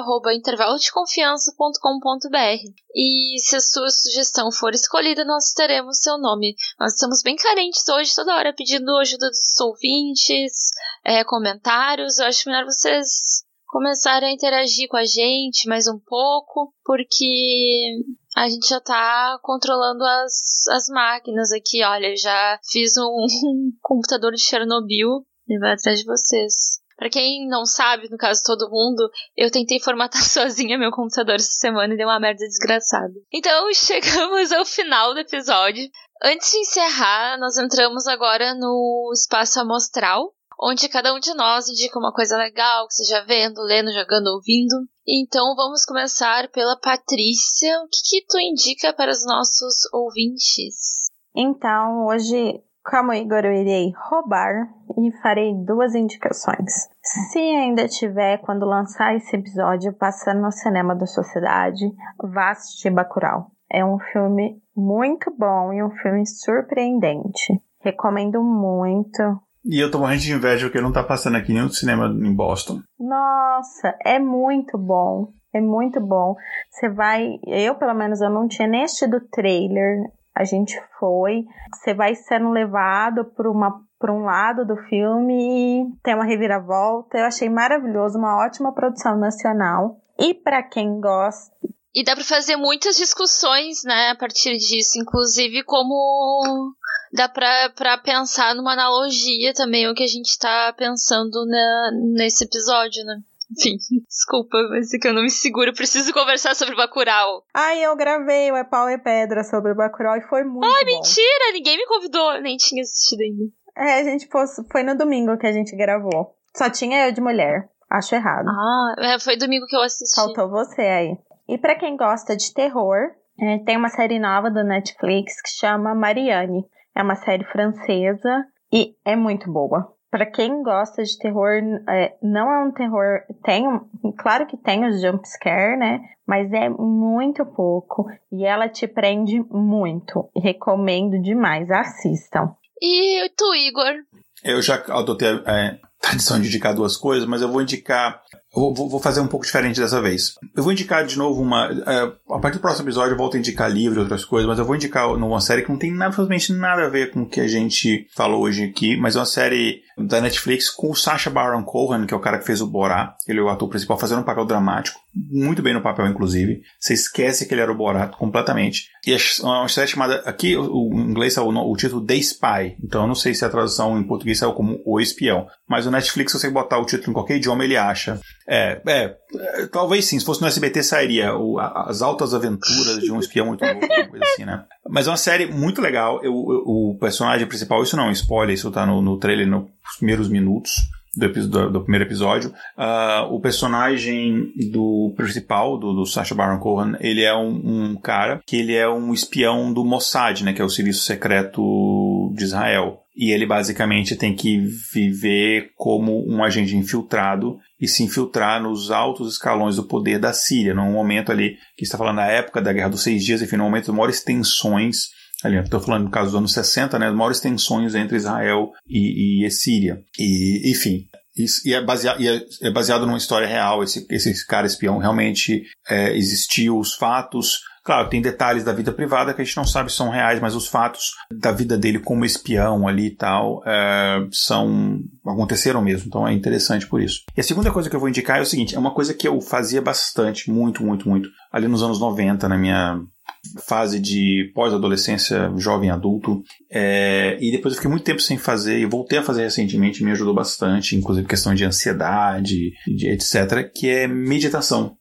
[SPEAKER 2] E se a sua sugestão for escolhida, nós teremos seu nome. Nós estamos bem carentes hoje, toda hora pedindo ajuda dos ouvintes, é, comentários. Eu acho melhor vocês começarem a interagir com a gente mais um pouco, porque a gente já tá controlando as, as máquinas aqui. Olha, já fiz um, computador de Chernobyl e vai atrás de vocês. Para quem não sabe, no caso todo mundo, eu tentei formatar sozinha meu computador essa semana e deu uma merda desgraçada. Então chegamos ao final do episódio. Antes de encerrar, nós entramos agora no espaço amostral, onde cada um de nós indica uma coisa legal que seja vendo, lendo, jogando, ouvindo. Então vamos começar pela Patrícia. O que, que tu indica para os nossos ouvintes?
[SPEAKER 3] Então, hoje, como Igor, eu irei roubar e farei duas indicações. Se ainda tiver, quando lançar esse episódio, passando no cinema da sociedade, vá assistir Bacurau. É um filme muito bom e um filme surpreendente. Recomendo muito
[SPEAKER 1] E eu tô morrendo de inveja porque não tá passando aqui nenhum cinema em Boston.
[SPEAKER 3] Nossa, é muito bom. É muito bom. Você vai. Eu, pelo menos, eu não tinha nem assistido o trailer. A gente foi. Você vai sendo levado por uma por um lado do filme e tem uma reviravolta. Eu achei maravilhoso, uma ótima produção nacional. E para quem gosta.
[SPEAKER 2] E dá para fazer muitas discussões, né, a partir disso, inclusive como dá pra, pra pensar numa analogia também, o que a gente tá pensando na, nesse episódio, né? Enfim, desculpa, mas é que eu não me seguro. Eu preciso conversar sobre o Bacurau.
[SPEAKER 3] Ai, eu gravei o É Pau e Pedra sobre o Bacurau e foi muito
[SPEAKER 2] Ai,
[SPEAKER 3] bom.
[SPEAKER 2] mentira! Ninguém me convidou. Nem tinha assistido ainda.
[SPEAKER 3] É, a gente pôs, foi no domingo que a gente gravou. Só tinha eu de mulher. Acho errado.
[SPEAKER 2] Ah, é, foi domingo que eu assisti.
[SPEAKER 3] Faltou você aí. E pra quem gosta de terror, é, tem uma série nova do Netflix que chama Marianne. É uma série francesa e é muito boa. Pra quem gosta de terror, é, não é um terror. Tem, um- claro que tem os jump scare, né? Mas é muito pouco. E ela te prende muito. Recomendo demais. Assistam.
[SPEAKER 2] E tu, Igor?
[SPEAKER 1] Eu já adotei a é, tradição de indicar duas coisas, mas eu vou indicar. Vou, vou- fazer um pouco diferente dessa vez. Eu vou indicar de novo uma. é, a partir do próximo episódio eu volto a indicar livro e outras coisas, mas eu vou indicar uma série que não tem absolutamente nada a ver com o que a gente falou hoje aqui, mas é uma série da Netflix com o Sacha Baron Cohen, que é o cara que fez o Borá. Ele é o ator principal fazendo um papel dramático, muito bem no papel, inclusive. Você esquece que ele era o Borat completamente. E é uma série chamada. Aqui, o, inglês é o, o título The Spy. Então eu não sei se a tradução em português é como O Espião. Mas o Netflix, se você botar o título em qualquer idioma, ele acha. É, é, é, talvez sim. Se fosse no SBT, sairia o- As Altas Aventuras de um Espião Muito Louco, coisa assim, né? Mas é uma série muito legal. Eu, eu- o personagem principal, isso não é spoiler, isso tá no, no trailer nos primeiros minutos. Do, do- do primeiro episódio. Ah, o personagem do principal, do, do Sacha Baron Cohen, ele é um, um cara que ele é um espião do Mossad, né, que é o serviço secreto de Israel. E ele basicamente tem que viver como um agente infiltrado e se infiltrar nos altos escalões do poder da Síria, num momento ali que está falando da época da Guerra dos Seis Dias, enfim, num momento de maiores tensões ali, estou falando no caso dos anos 60, né, maiores tensões entre Israel e, e a Síria. E, enfim, isso, e, é baseado, e é, é baseado numa história real. Esse, esse cara espião realmente é, existiu, os fatos. Claro, tem detalhes da vida privada que a gente não sabe se são reais, mas os fatos da vida dele como espião ali e tal é, são aconteceram mesmo. Então é interessante por isso. E a segunda coisa que eu vou indicar é o seguinte: é uma coisa que eu fazia bastante, muito, muito, muito, ali nos anos 90, na minha fase de pós-adolescência, jovem adulto, é, e depois eu fiquei muito tempo sem fazer, e voltei a fazer recentemente, me ajudou bastante, inclusive questão de ansiedade, de etc., que é meditação.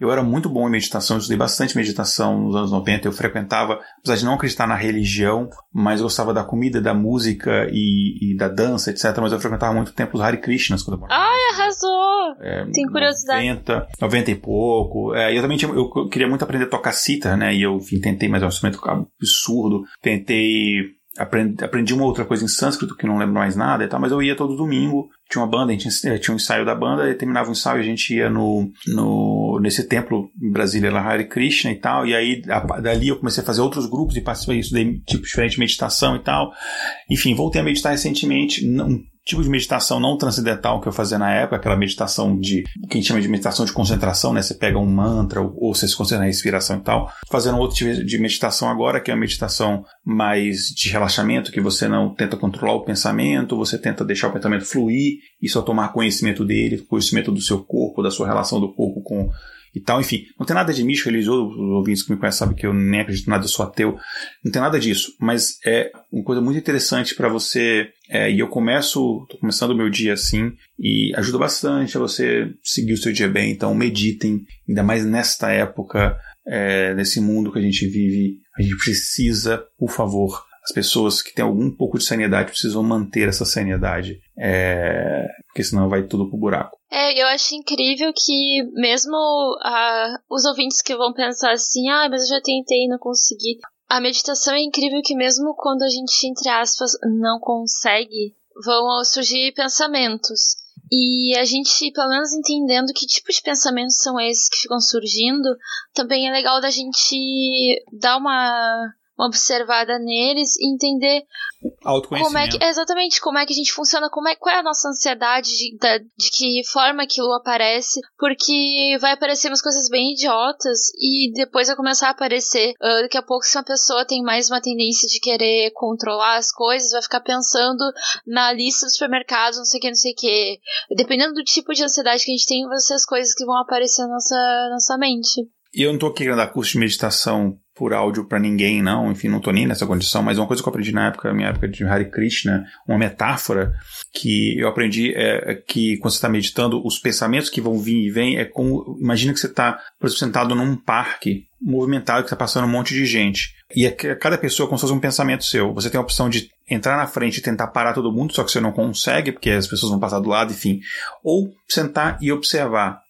[SPEAKER 1] Eu era muito bom em meditação, eu estudei bastante meditação nos anos 90. Eu frequentava, apesar de não acreditar na religião, mas gostava da comida, da música e, e da dança, etc. Mas eu frequentava muito templos Hare Krishnas quando eu morava.
[SPEAKER 2] Ai, arrasou!
[SPEAKER 1] É,
[SPEAKER 2] Tem curiosidade.
[SPEAKER 1] 90, 90 e pouco. É, eu também tinha, eu queria muito aprender a tocar cítara, né? E eu enfim, tentei, mas é um instrumento absurdo. Tentei. Aprendi, aprendi uma outra coisa em sânscrito que não lembro mais nada e tal, mas eu ia todo domingo. Tinha uma banda, a gente eh, tinha um ensaio da banda, e terminava o ensaio, a gente ia no, no nesse templo em Brasília, lá Hare Krishna e tal, e aí a, dali eu comecei a fazer outros grupos e participei disso, daí tipo diferente de meditação e tal. Enfim, voltei a meditar recentemente, não, tipo de meditação não transcendental que eu fazia na época, aquela meditação de, que a gente chama de meditação de concentração, né? Você pega um mantra ou, ou você se concentra na respiração e tal. Fazendo outro tipo de meditação agora, que é uma meditação mais de relaxamento, que você não tenta controlar o pensamento, você tenta deixar o pensamento fluir e só tomar conhecimento dele, conhecimento do seu corpo, da sua relação do corpo com e tal, enfim, não tem nada de místico religioso, os ouvintes que me conhecem sabem que eu nem acredito nada, eu sou ateu, não tem nada disso, mas é uma coisa muito interessante para você, é, e eu começo, tô começando o meu dia assim, e ajuda bastante a você seguir o seu dia bem, então meditem, ainda mais nesta época, é, nesse mundo que a gente vive, a gente precisa, por favor, as pessoas que têm algum pouco de sanidade precisam manter essa sanidade, é, porque senão vai tudo pro buraco.
[SPEAKER 2] É, eu acho incrível que mesmo ah, os ouvintes que vão pensar assim, ah, mas eu já tentei e não consegui. A meditação é incrível que mesmo quando a gente, entre aspas, não consegue, vão surgir pensamentos. E a gente, pelo menos entendendo que tipo de pensamentos são esses que ficam surgindo, também é legal da gente dar uma, uma observada neles e entender. Como é que, exatamente, como é que a gente funciona, como é, qual é a nossa ansiedade, de, de, de que forma aquilo aparece, porque vai aparecer umas coisas bem idiotas e depois vai começar a aparecer. Uh, daqui a pouco, se uma pessoa tem mais uma tendência de querer controlar as coisas, vai ficar pensando na lista do supermercado, não sei o que, não sei o que. Dependendo do tipo de ansiedade que a gente tem, vão ser as coisas que vão aparecer na nossa, nossa mente.
[SPEAKER 1] E eu não tô aqui querendo dar curso de meditação por áudio para ninguém, não. Enfim, não tô nem nessa condição, mas uma coisa que eu aprendi na época, minha época de Hare Krishna, uma metáfora que eu aprendi é, é que quando você está meditando, os pensamentos que vão vir e vêm é como. Imagina que você está, por exemplo, sentado num parque movimentado, que está passando um monte de gente. E é cada pessoa é como se fosse um pensamento seu. Você tem a opção de entrar na frente e tentar parar todo mundo, só que você não consegue, porque as pessoas vão passar do lado, enfim. Ou sentar e observar.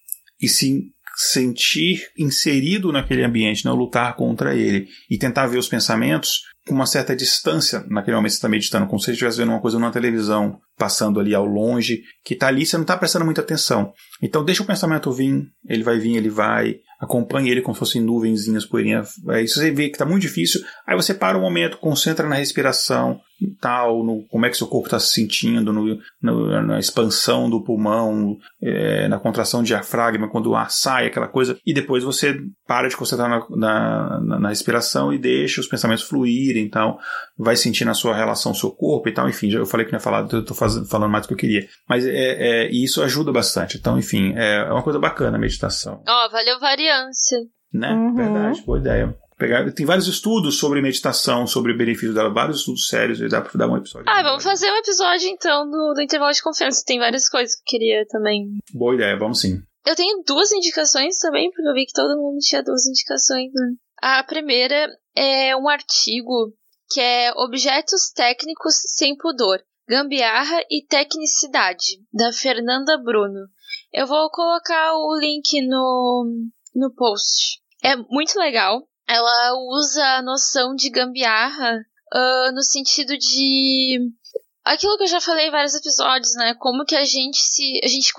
[SPEAKER 1] E se sentir inserido naquele ambiente, não lutar contra ele e tentar ver os pensamentos com uma certa distância naquele momento que você está meditando, como se você estivesse vendo uma coisa numa televisão, passando ali ao longe, que está ali, você não está prestando muita atenção. Então deixa o pensamento vir, ele vai vir, ele vai, acompanhe ele como se fossem nuvenzinhas, poeirinha. Aí você vê que está muito difícil, aí você para um momento, concentra na respiração, tal, no como é que seu corpo está se sentindo, no, no, na expansão do pulmão, é, na contração diafragma, quando o ar sai, aquela coisa, e depois você para de concentrar na, na, na respiração e deixa os pensamentos fluírem, então vai sentindo a sua relação, seu corpo e tal, enfim, já eu falei que não ia falar, eu tô faz, falando mais do que eu queria, mas é, é, isso ajuda bastante, então enfim, é, é uma coisa bacana a meditação.
[SPEAKER 2] Ó, oh, valeu variância.
[SPEAKER 1] Né? Uhum. Verdade, boa ideia pegar. Tem vários estudos sobre meditação, sobre o benefício dela, vários estudos sérios, e dá pra dar um episódio.
[SPEAKER 2] Ah, vamos fazer um episódio então do, do intervalo de confiança. Tem várias coisas que eu queria também.
[SPEAKER 1] Boa ideia, vamos sim.
[SPEAKER 2] Eu tenho duas indicações também, porque eu vi que todo mundo tinha duas indicações. Né? A primeira é um artigo que é Objetos Técnicos Sem Pudor. Gambiarra e Tecnicidade, da Fernanda Bruno. Eu vou colocar o link no, no post. É muito legal ela usa a noção de gambiarra uh, no sentido de aquilo que eu já falei em vários episódios, né? Como que a gente se a gente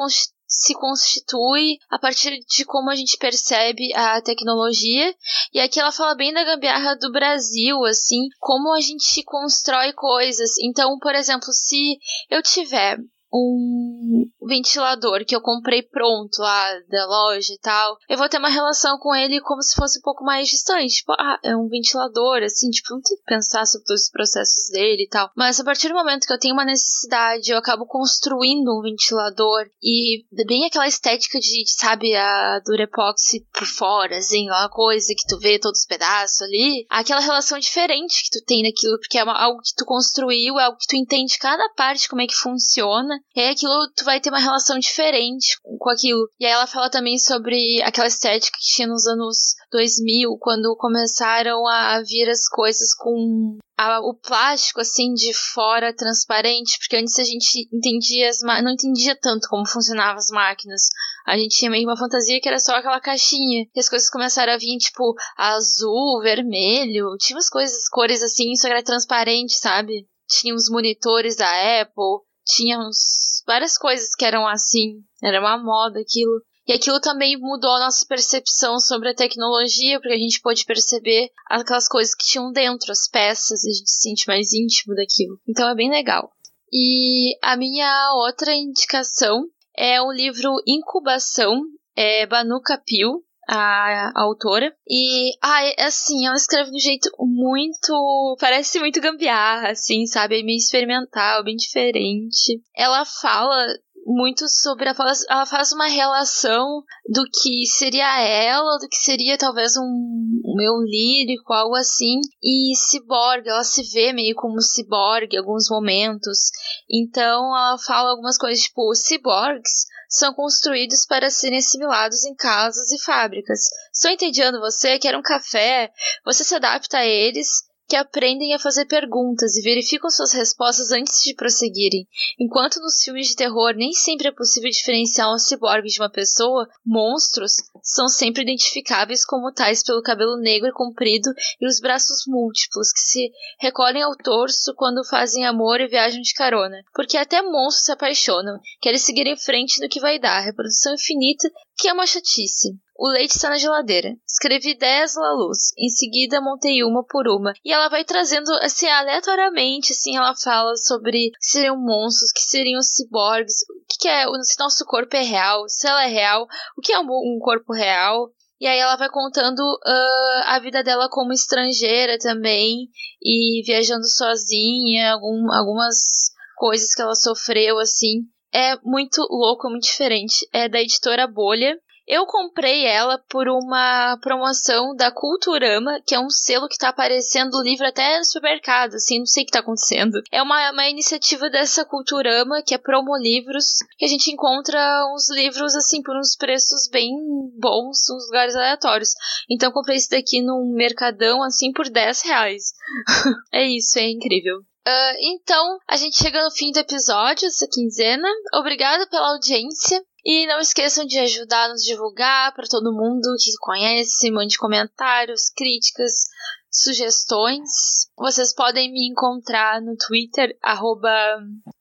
[SPEAKER 2] se constitui a partir de como a gente percebe a tecnologia. E aqui ela fala bem da gambiarra do Brasil, assim, como a gente constrói coisas. Então, por exemplo, se eu tiver um ventilador que eu comprei pronto lá da loja e tal, eu vou ter uma relação com ele como se fosse um pouco mais distante. Tipo, ah, é um ventilador, assim, tipo, não tem que pensar sobre os processos dele e tal. Mas a partir do momento que eu tenho uma necessidade, eu acabo construindo um ventilador e bem aquela estética de, sabe, a Durepoxy por fora, assim, uma coisa que tu vê todos os pedaços ali, aquela relação diferente que tu tem naquilo, porque é uma, algo que tu construiu, é algo que tu entende cada parte como é que funciona e aí aquilo tu vai ter uma relação diferente com aquilo. E aí ela fala também sobre aquela estética que tinha nos anos 2000, quando começaram a vir as coisas com a, o plástico assim de fora transparente, porque antes a gente entendia as não entendia tanto como funcionavam as máquinas. A gente tinha meio uma fantasia que era só aquela caixinha. E as coisas começaram a vir tipo azul, vermelho, tinha umas coisas, cores assim, só era transparente, sabe? Tinha uns monitores da Apple, tinha uns, várias coisas que eram assim, era uma moda aquilo. E aquilo também mudou a nossa percepção sobre a tecnologia, porque a gente pôde perceber aquelas coisas que tinham dentro, as peças, a gente se sente mais íntimo daquilo. Então é bem legal. E a minha outra indicação é o livro Incubação, é Banu Kapil, a, autora. E, é, assim, ela escreve de um jeito muito. Parece muito gambiarra, assim, sabe? É meio experimental, bem diferente. Ela fala muito sobre ela faz uma relação do que seria ela, do que seria talvez um, um lírico, algo assim, e ciborgue, ela se vê meio como ciborgue em alguns momentos. Então ela fala algumas coisas tipo ciborgues são construídos para serem assimilados em casas e fábricas. Estou entediando você? Quer um café? Você se adapta a eles que aprendem a fazer perguntas e verificam suas respostas antes de prosseguirem. Enquanto nos filmes de terror nem sempre é possível diferenciar um ciborgue de uma pessoa, monstros são sempre identificáveis como tais pelo cabelo negro e comprido e os braços múltiplos que se recolhem ao torso quando fazem amor e viajam de carona. Porque até monstros se apaixonam, querem seguir em frente no que vai dar, reprodução infinita, que é uma chatice. O leite está na geladeira. Escrevi 10 lalus. Em seguida, montei uma por uma. E ela vai trazendo, assim, aleatoriamente, assim, ela fala sobre que seriam monstros, que seriam ciborgues, o que, que é, se nosso corpo é real, se ela é real, o que é um corpo real. E aí ela vai contando uh, a vida dela como estrangeira também e viajando sozinha, algum, algumas coisas que ela sofreu assim. É muito louco, muito diferente. É da editora Bolha. Eu comprei ela por uma promoção da Culturama, que é um selo que tá aparecendo livro até no supermercado, assim, não sei o que tá acontecendo. É uma, uma iniciativa dessa Culturama, que é Promo Livros, que a gente encontra uns livros, assim, por uns preços bem bons, uns lugares aleatórios. Então comprei esse daqui num mercadão, assim, por 10 reais. é isso, é incrível. Uh, então, a gente chega no fim do episódio, essa quinzena. Obrigada pela audiência. E não esqueçam de ajudar a nos divulgar para todo mundo que conhece, mande comentários, críticas, sugestões. Vocês podem me encontrar no Twitter,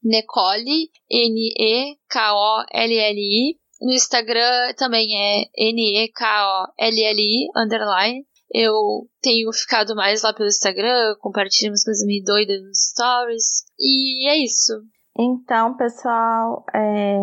[SPEAKER 2] Necoli, N-E-K-O-L-L-I. No Instagram também é N-E-K-O-L-L-I, underline. Eu tenho ficado mais lá pelo Instagram, compartilho umas coisas meio doidas nos stories. E é isso.
[SPEAKER 3] Então, pessoal, é...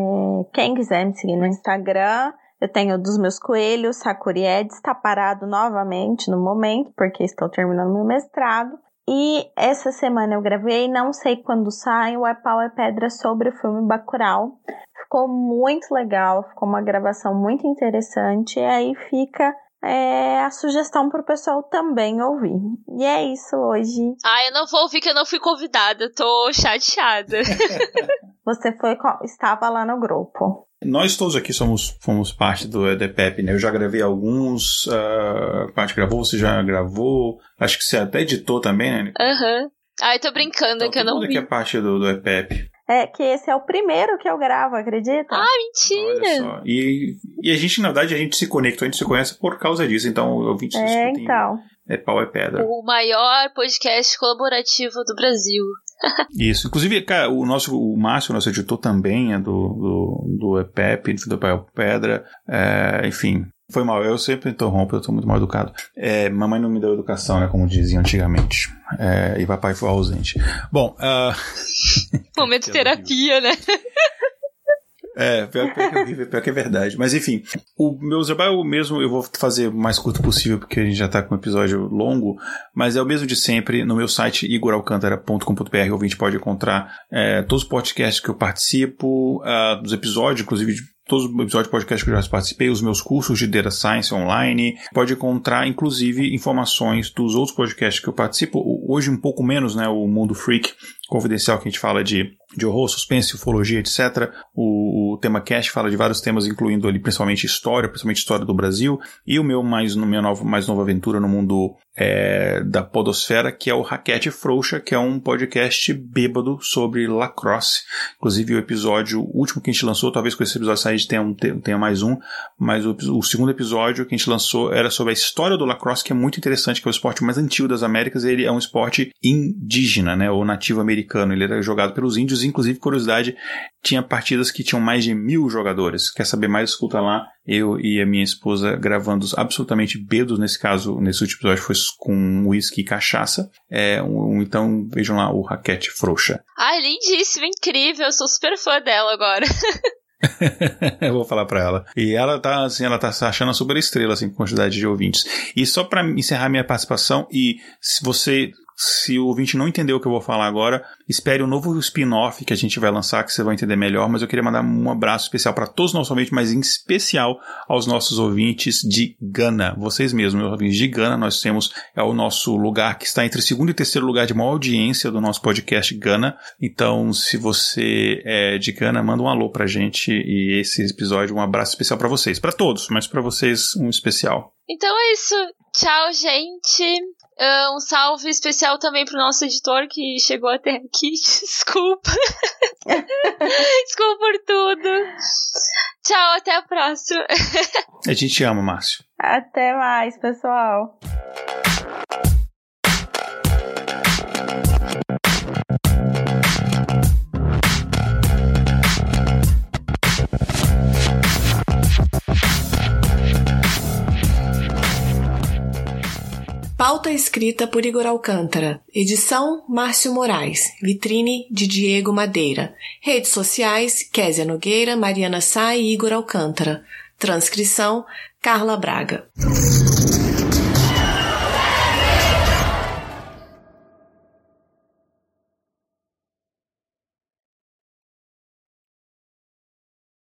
[SPEAKER 3] quem quiser me seguir no Instagram, eu tenho dos meus coelhos, Sakuri Ed, está parado novamente no momento, porque estou terminando meu mestrado. E essa semana eu gravei, não sei quando sai, o É Pau é Pedra sobre o filme Bacurau. Ficou muito legal, ficou uma gravação muito interessante, e aí fica é a sugestão para o pessoal também ouvir. E é isso hoje.
[SPEAKER 2] Ah, eu não vou ouvir que eu não fui convidada, tô chateada.
[SPEAKER 3] Você foi estava lá no grupo.
[SPEAKER 1] Nós todos aqui somos fomos parte do EDPEP, né? Eu já gravei alguns, uh, parte gravou, você já gravou, acho que você até editou também, né?
[SPEAKER 2] Aham. Uhum. Ai, tô brincando então, que eu não vi.
[SPEAKER 1] que é parte do, do EPEP.
[SPEAKER 3] É que esse é o primeiro que eu gravo, acredita?
[SPEAKER 2] Ah, mentira!
[SPEAKER 1] E, e a gente, na verdade, a gente se conectou, a gente se conhece por causa disso. Então, eu vim
[SPEAKER 3] É, então.
[SPEAKER 1] É pau é pedra.
[SPEAKER 2] O maior podcast colaborativo do Brasil.
[SPEAKER 1] Isso. Inclusive, cara, o nosso o Márcio, nosso editor, também é do, do, do EPEP, do Pau é Pedra. É, enfim, foi mal, eu sempre interrompo, eu sou muito mal educado. É, mamãe não me deu educação, né? Como diziam antigamente. É, e papai foi ausente. Bom, uh...
[SPEAKER 2] momento terapia, né?
[SPEAKER 1] É, pior, pior, que, pior que é verdade. Mas enfim, o meu trabalho mesmo eu vou fazer o mais curto possível, porque a gente já tá com um episódio longo, mas é o mesmo de sempre. No meu site igoralcantara.com.br, ouvinte pode encontrar é, todos os podcasts que eu participo, uh, dos episódios, inclusive todos os episódios de podcast que eu já participei, os meus cursos de Data Science online. Pode encontrar, inclusive, informações dos outros podcasts que eu participo. Hoje um pouco menos, né? O Mundo Freak Confidencial, que a gente fala de de horror, suspense, ufologia, etc. O, o tema cast fala de vários temas, incluindo ali principalmente história, principalmente história do Brasil. E o meu mais, no minha nova, mais nova aventura no mundo é, da podosfera, que é o Raquete Frouxa, que é um podcast bêbado sobre lacrosse. Inclusive o episódio último que a gente lançou, talvez com esse episódio sair tenha, um, tenha mais um, mas o, o, segundo episódio que a gente lançou era sobre a história do lacrosse, que é muito interessante, que é o esporte mais antigo das Américas. Ele é um esporte indígena, né, ou nativo americano. Ele era jogado pelos índios inclusive, curiosidade, tinha partidas que tinham mais de mil jogadores. Quer saber mais? Escuta lá. Eu e a minha esposa gravando absolutamente bedos, nesse caso, nesse último episódio foi com uísque e cachaça. É, um, então vejam lá o Raquete Frouxa.
[SPEAKER 2] Ai, lindíssima, incrível, eu sou super fã dela agora.
[SPEAKER 1] eu vou falar para ela. E ela tá assim, ela tá achando a super estrela assim com quantidade de ouvintes. E só para encerrar minha participação e se você se o ouvinte não entendeu o que eu vou falar agora, espere o um novo spin-off que a gente vai lançar, que você vai entender melhor. Mas eu queria mandar um abraço especial para todos os nossos ouvintes, mas em especial aos nossos ouvintes de Gana. Vocês mesmos, meus ouvintes de Gana, nós temos é o nosso lugar que está entre segundo e terceiro lugar de maior audiência do nosso podcast Gana. Então, se você é de Gana, manda um alô pra gente e esse episódio, um abraço especial para vocês, para todos, mas para vocês um especial.
[SPEAKER 2] Então é isso. Tchau, gente. Uh, um salve especial também pro nosso editor que chegou até aqui. Desculpa. Desculpa por tudo. Tchau, até a próxima.
[SPEAKER 1] a gente ama, Márcio.
[SPEAKER 3] Até mais, pessoal.
[SPEAKER 4] Pauta escrita por Igor Alcântara. Edição Márcio Moraes. Vitrine de Diego Madeira. Redes sociais Késia Nogueira, Mariana Sá e Igor Alcântara. Transcrição Carla Braga.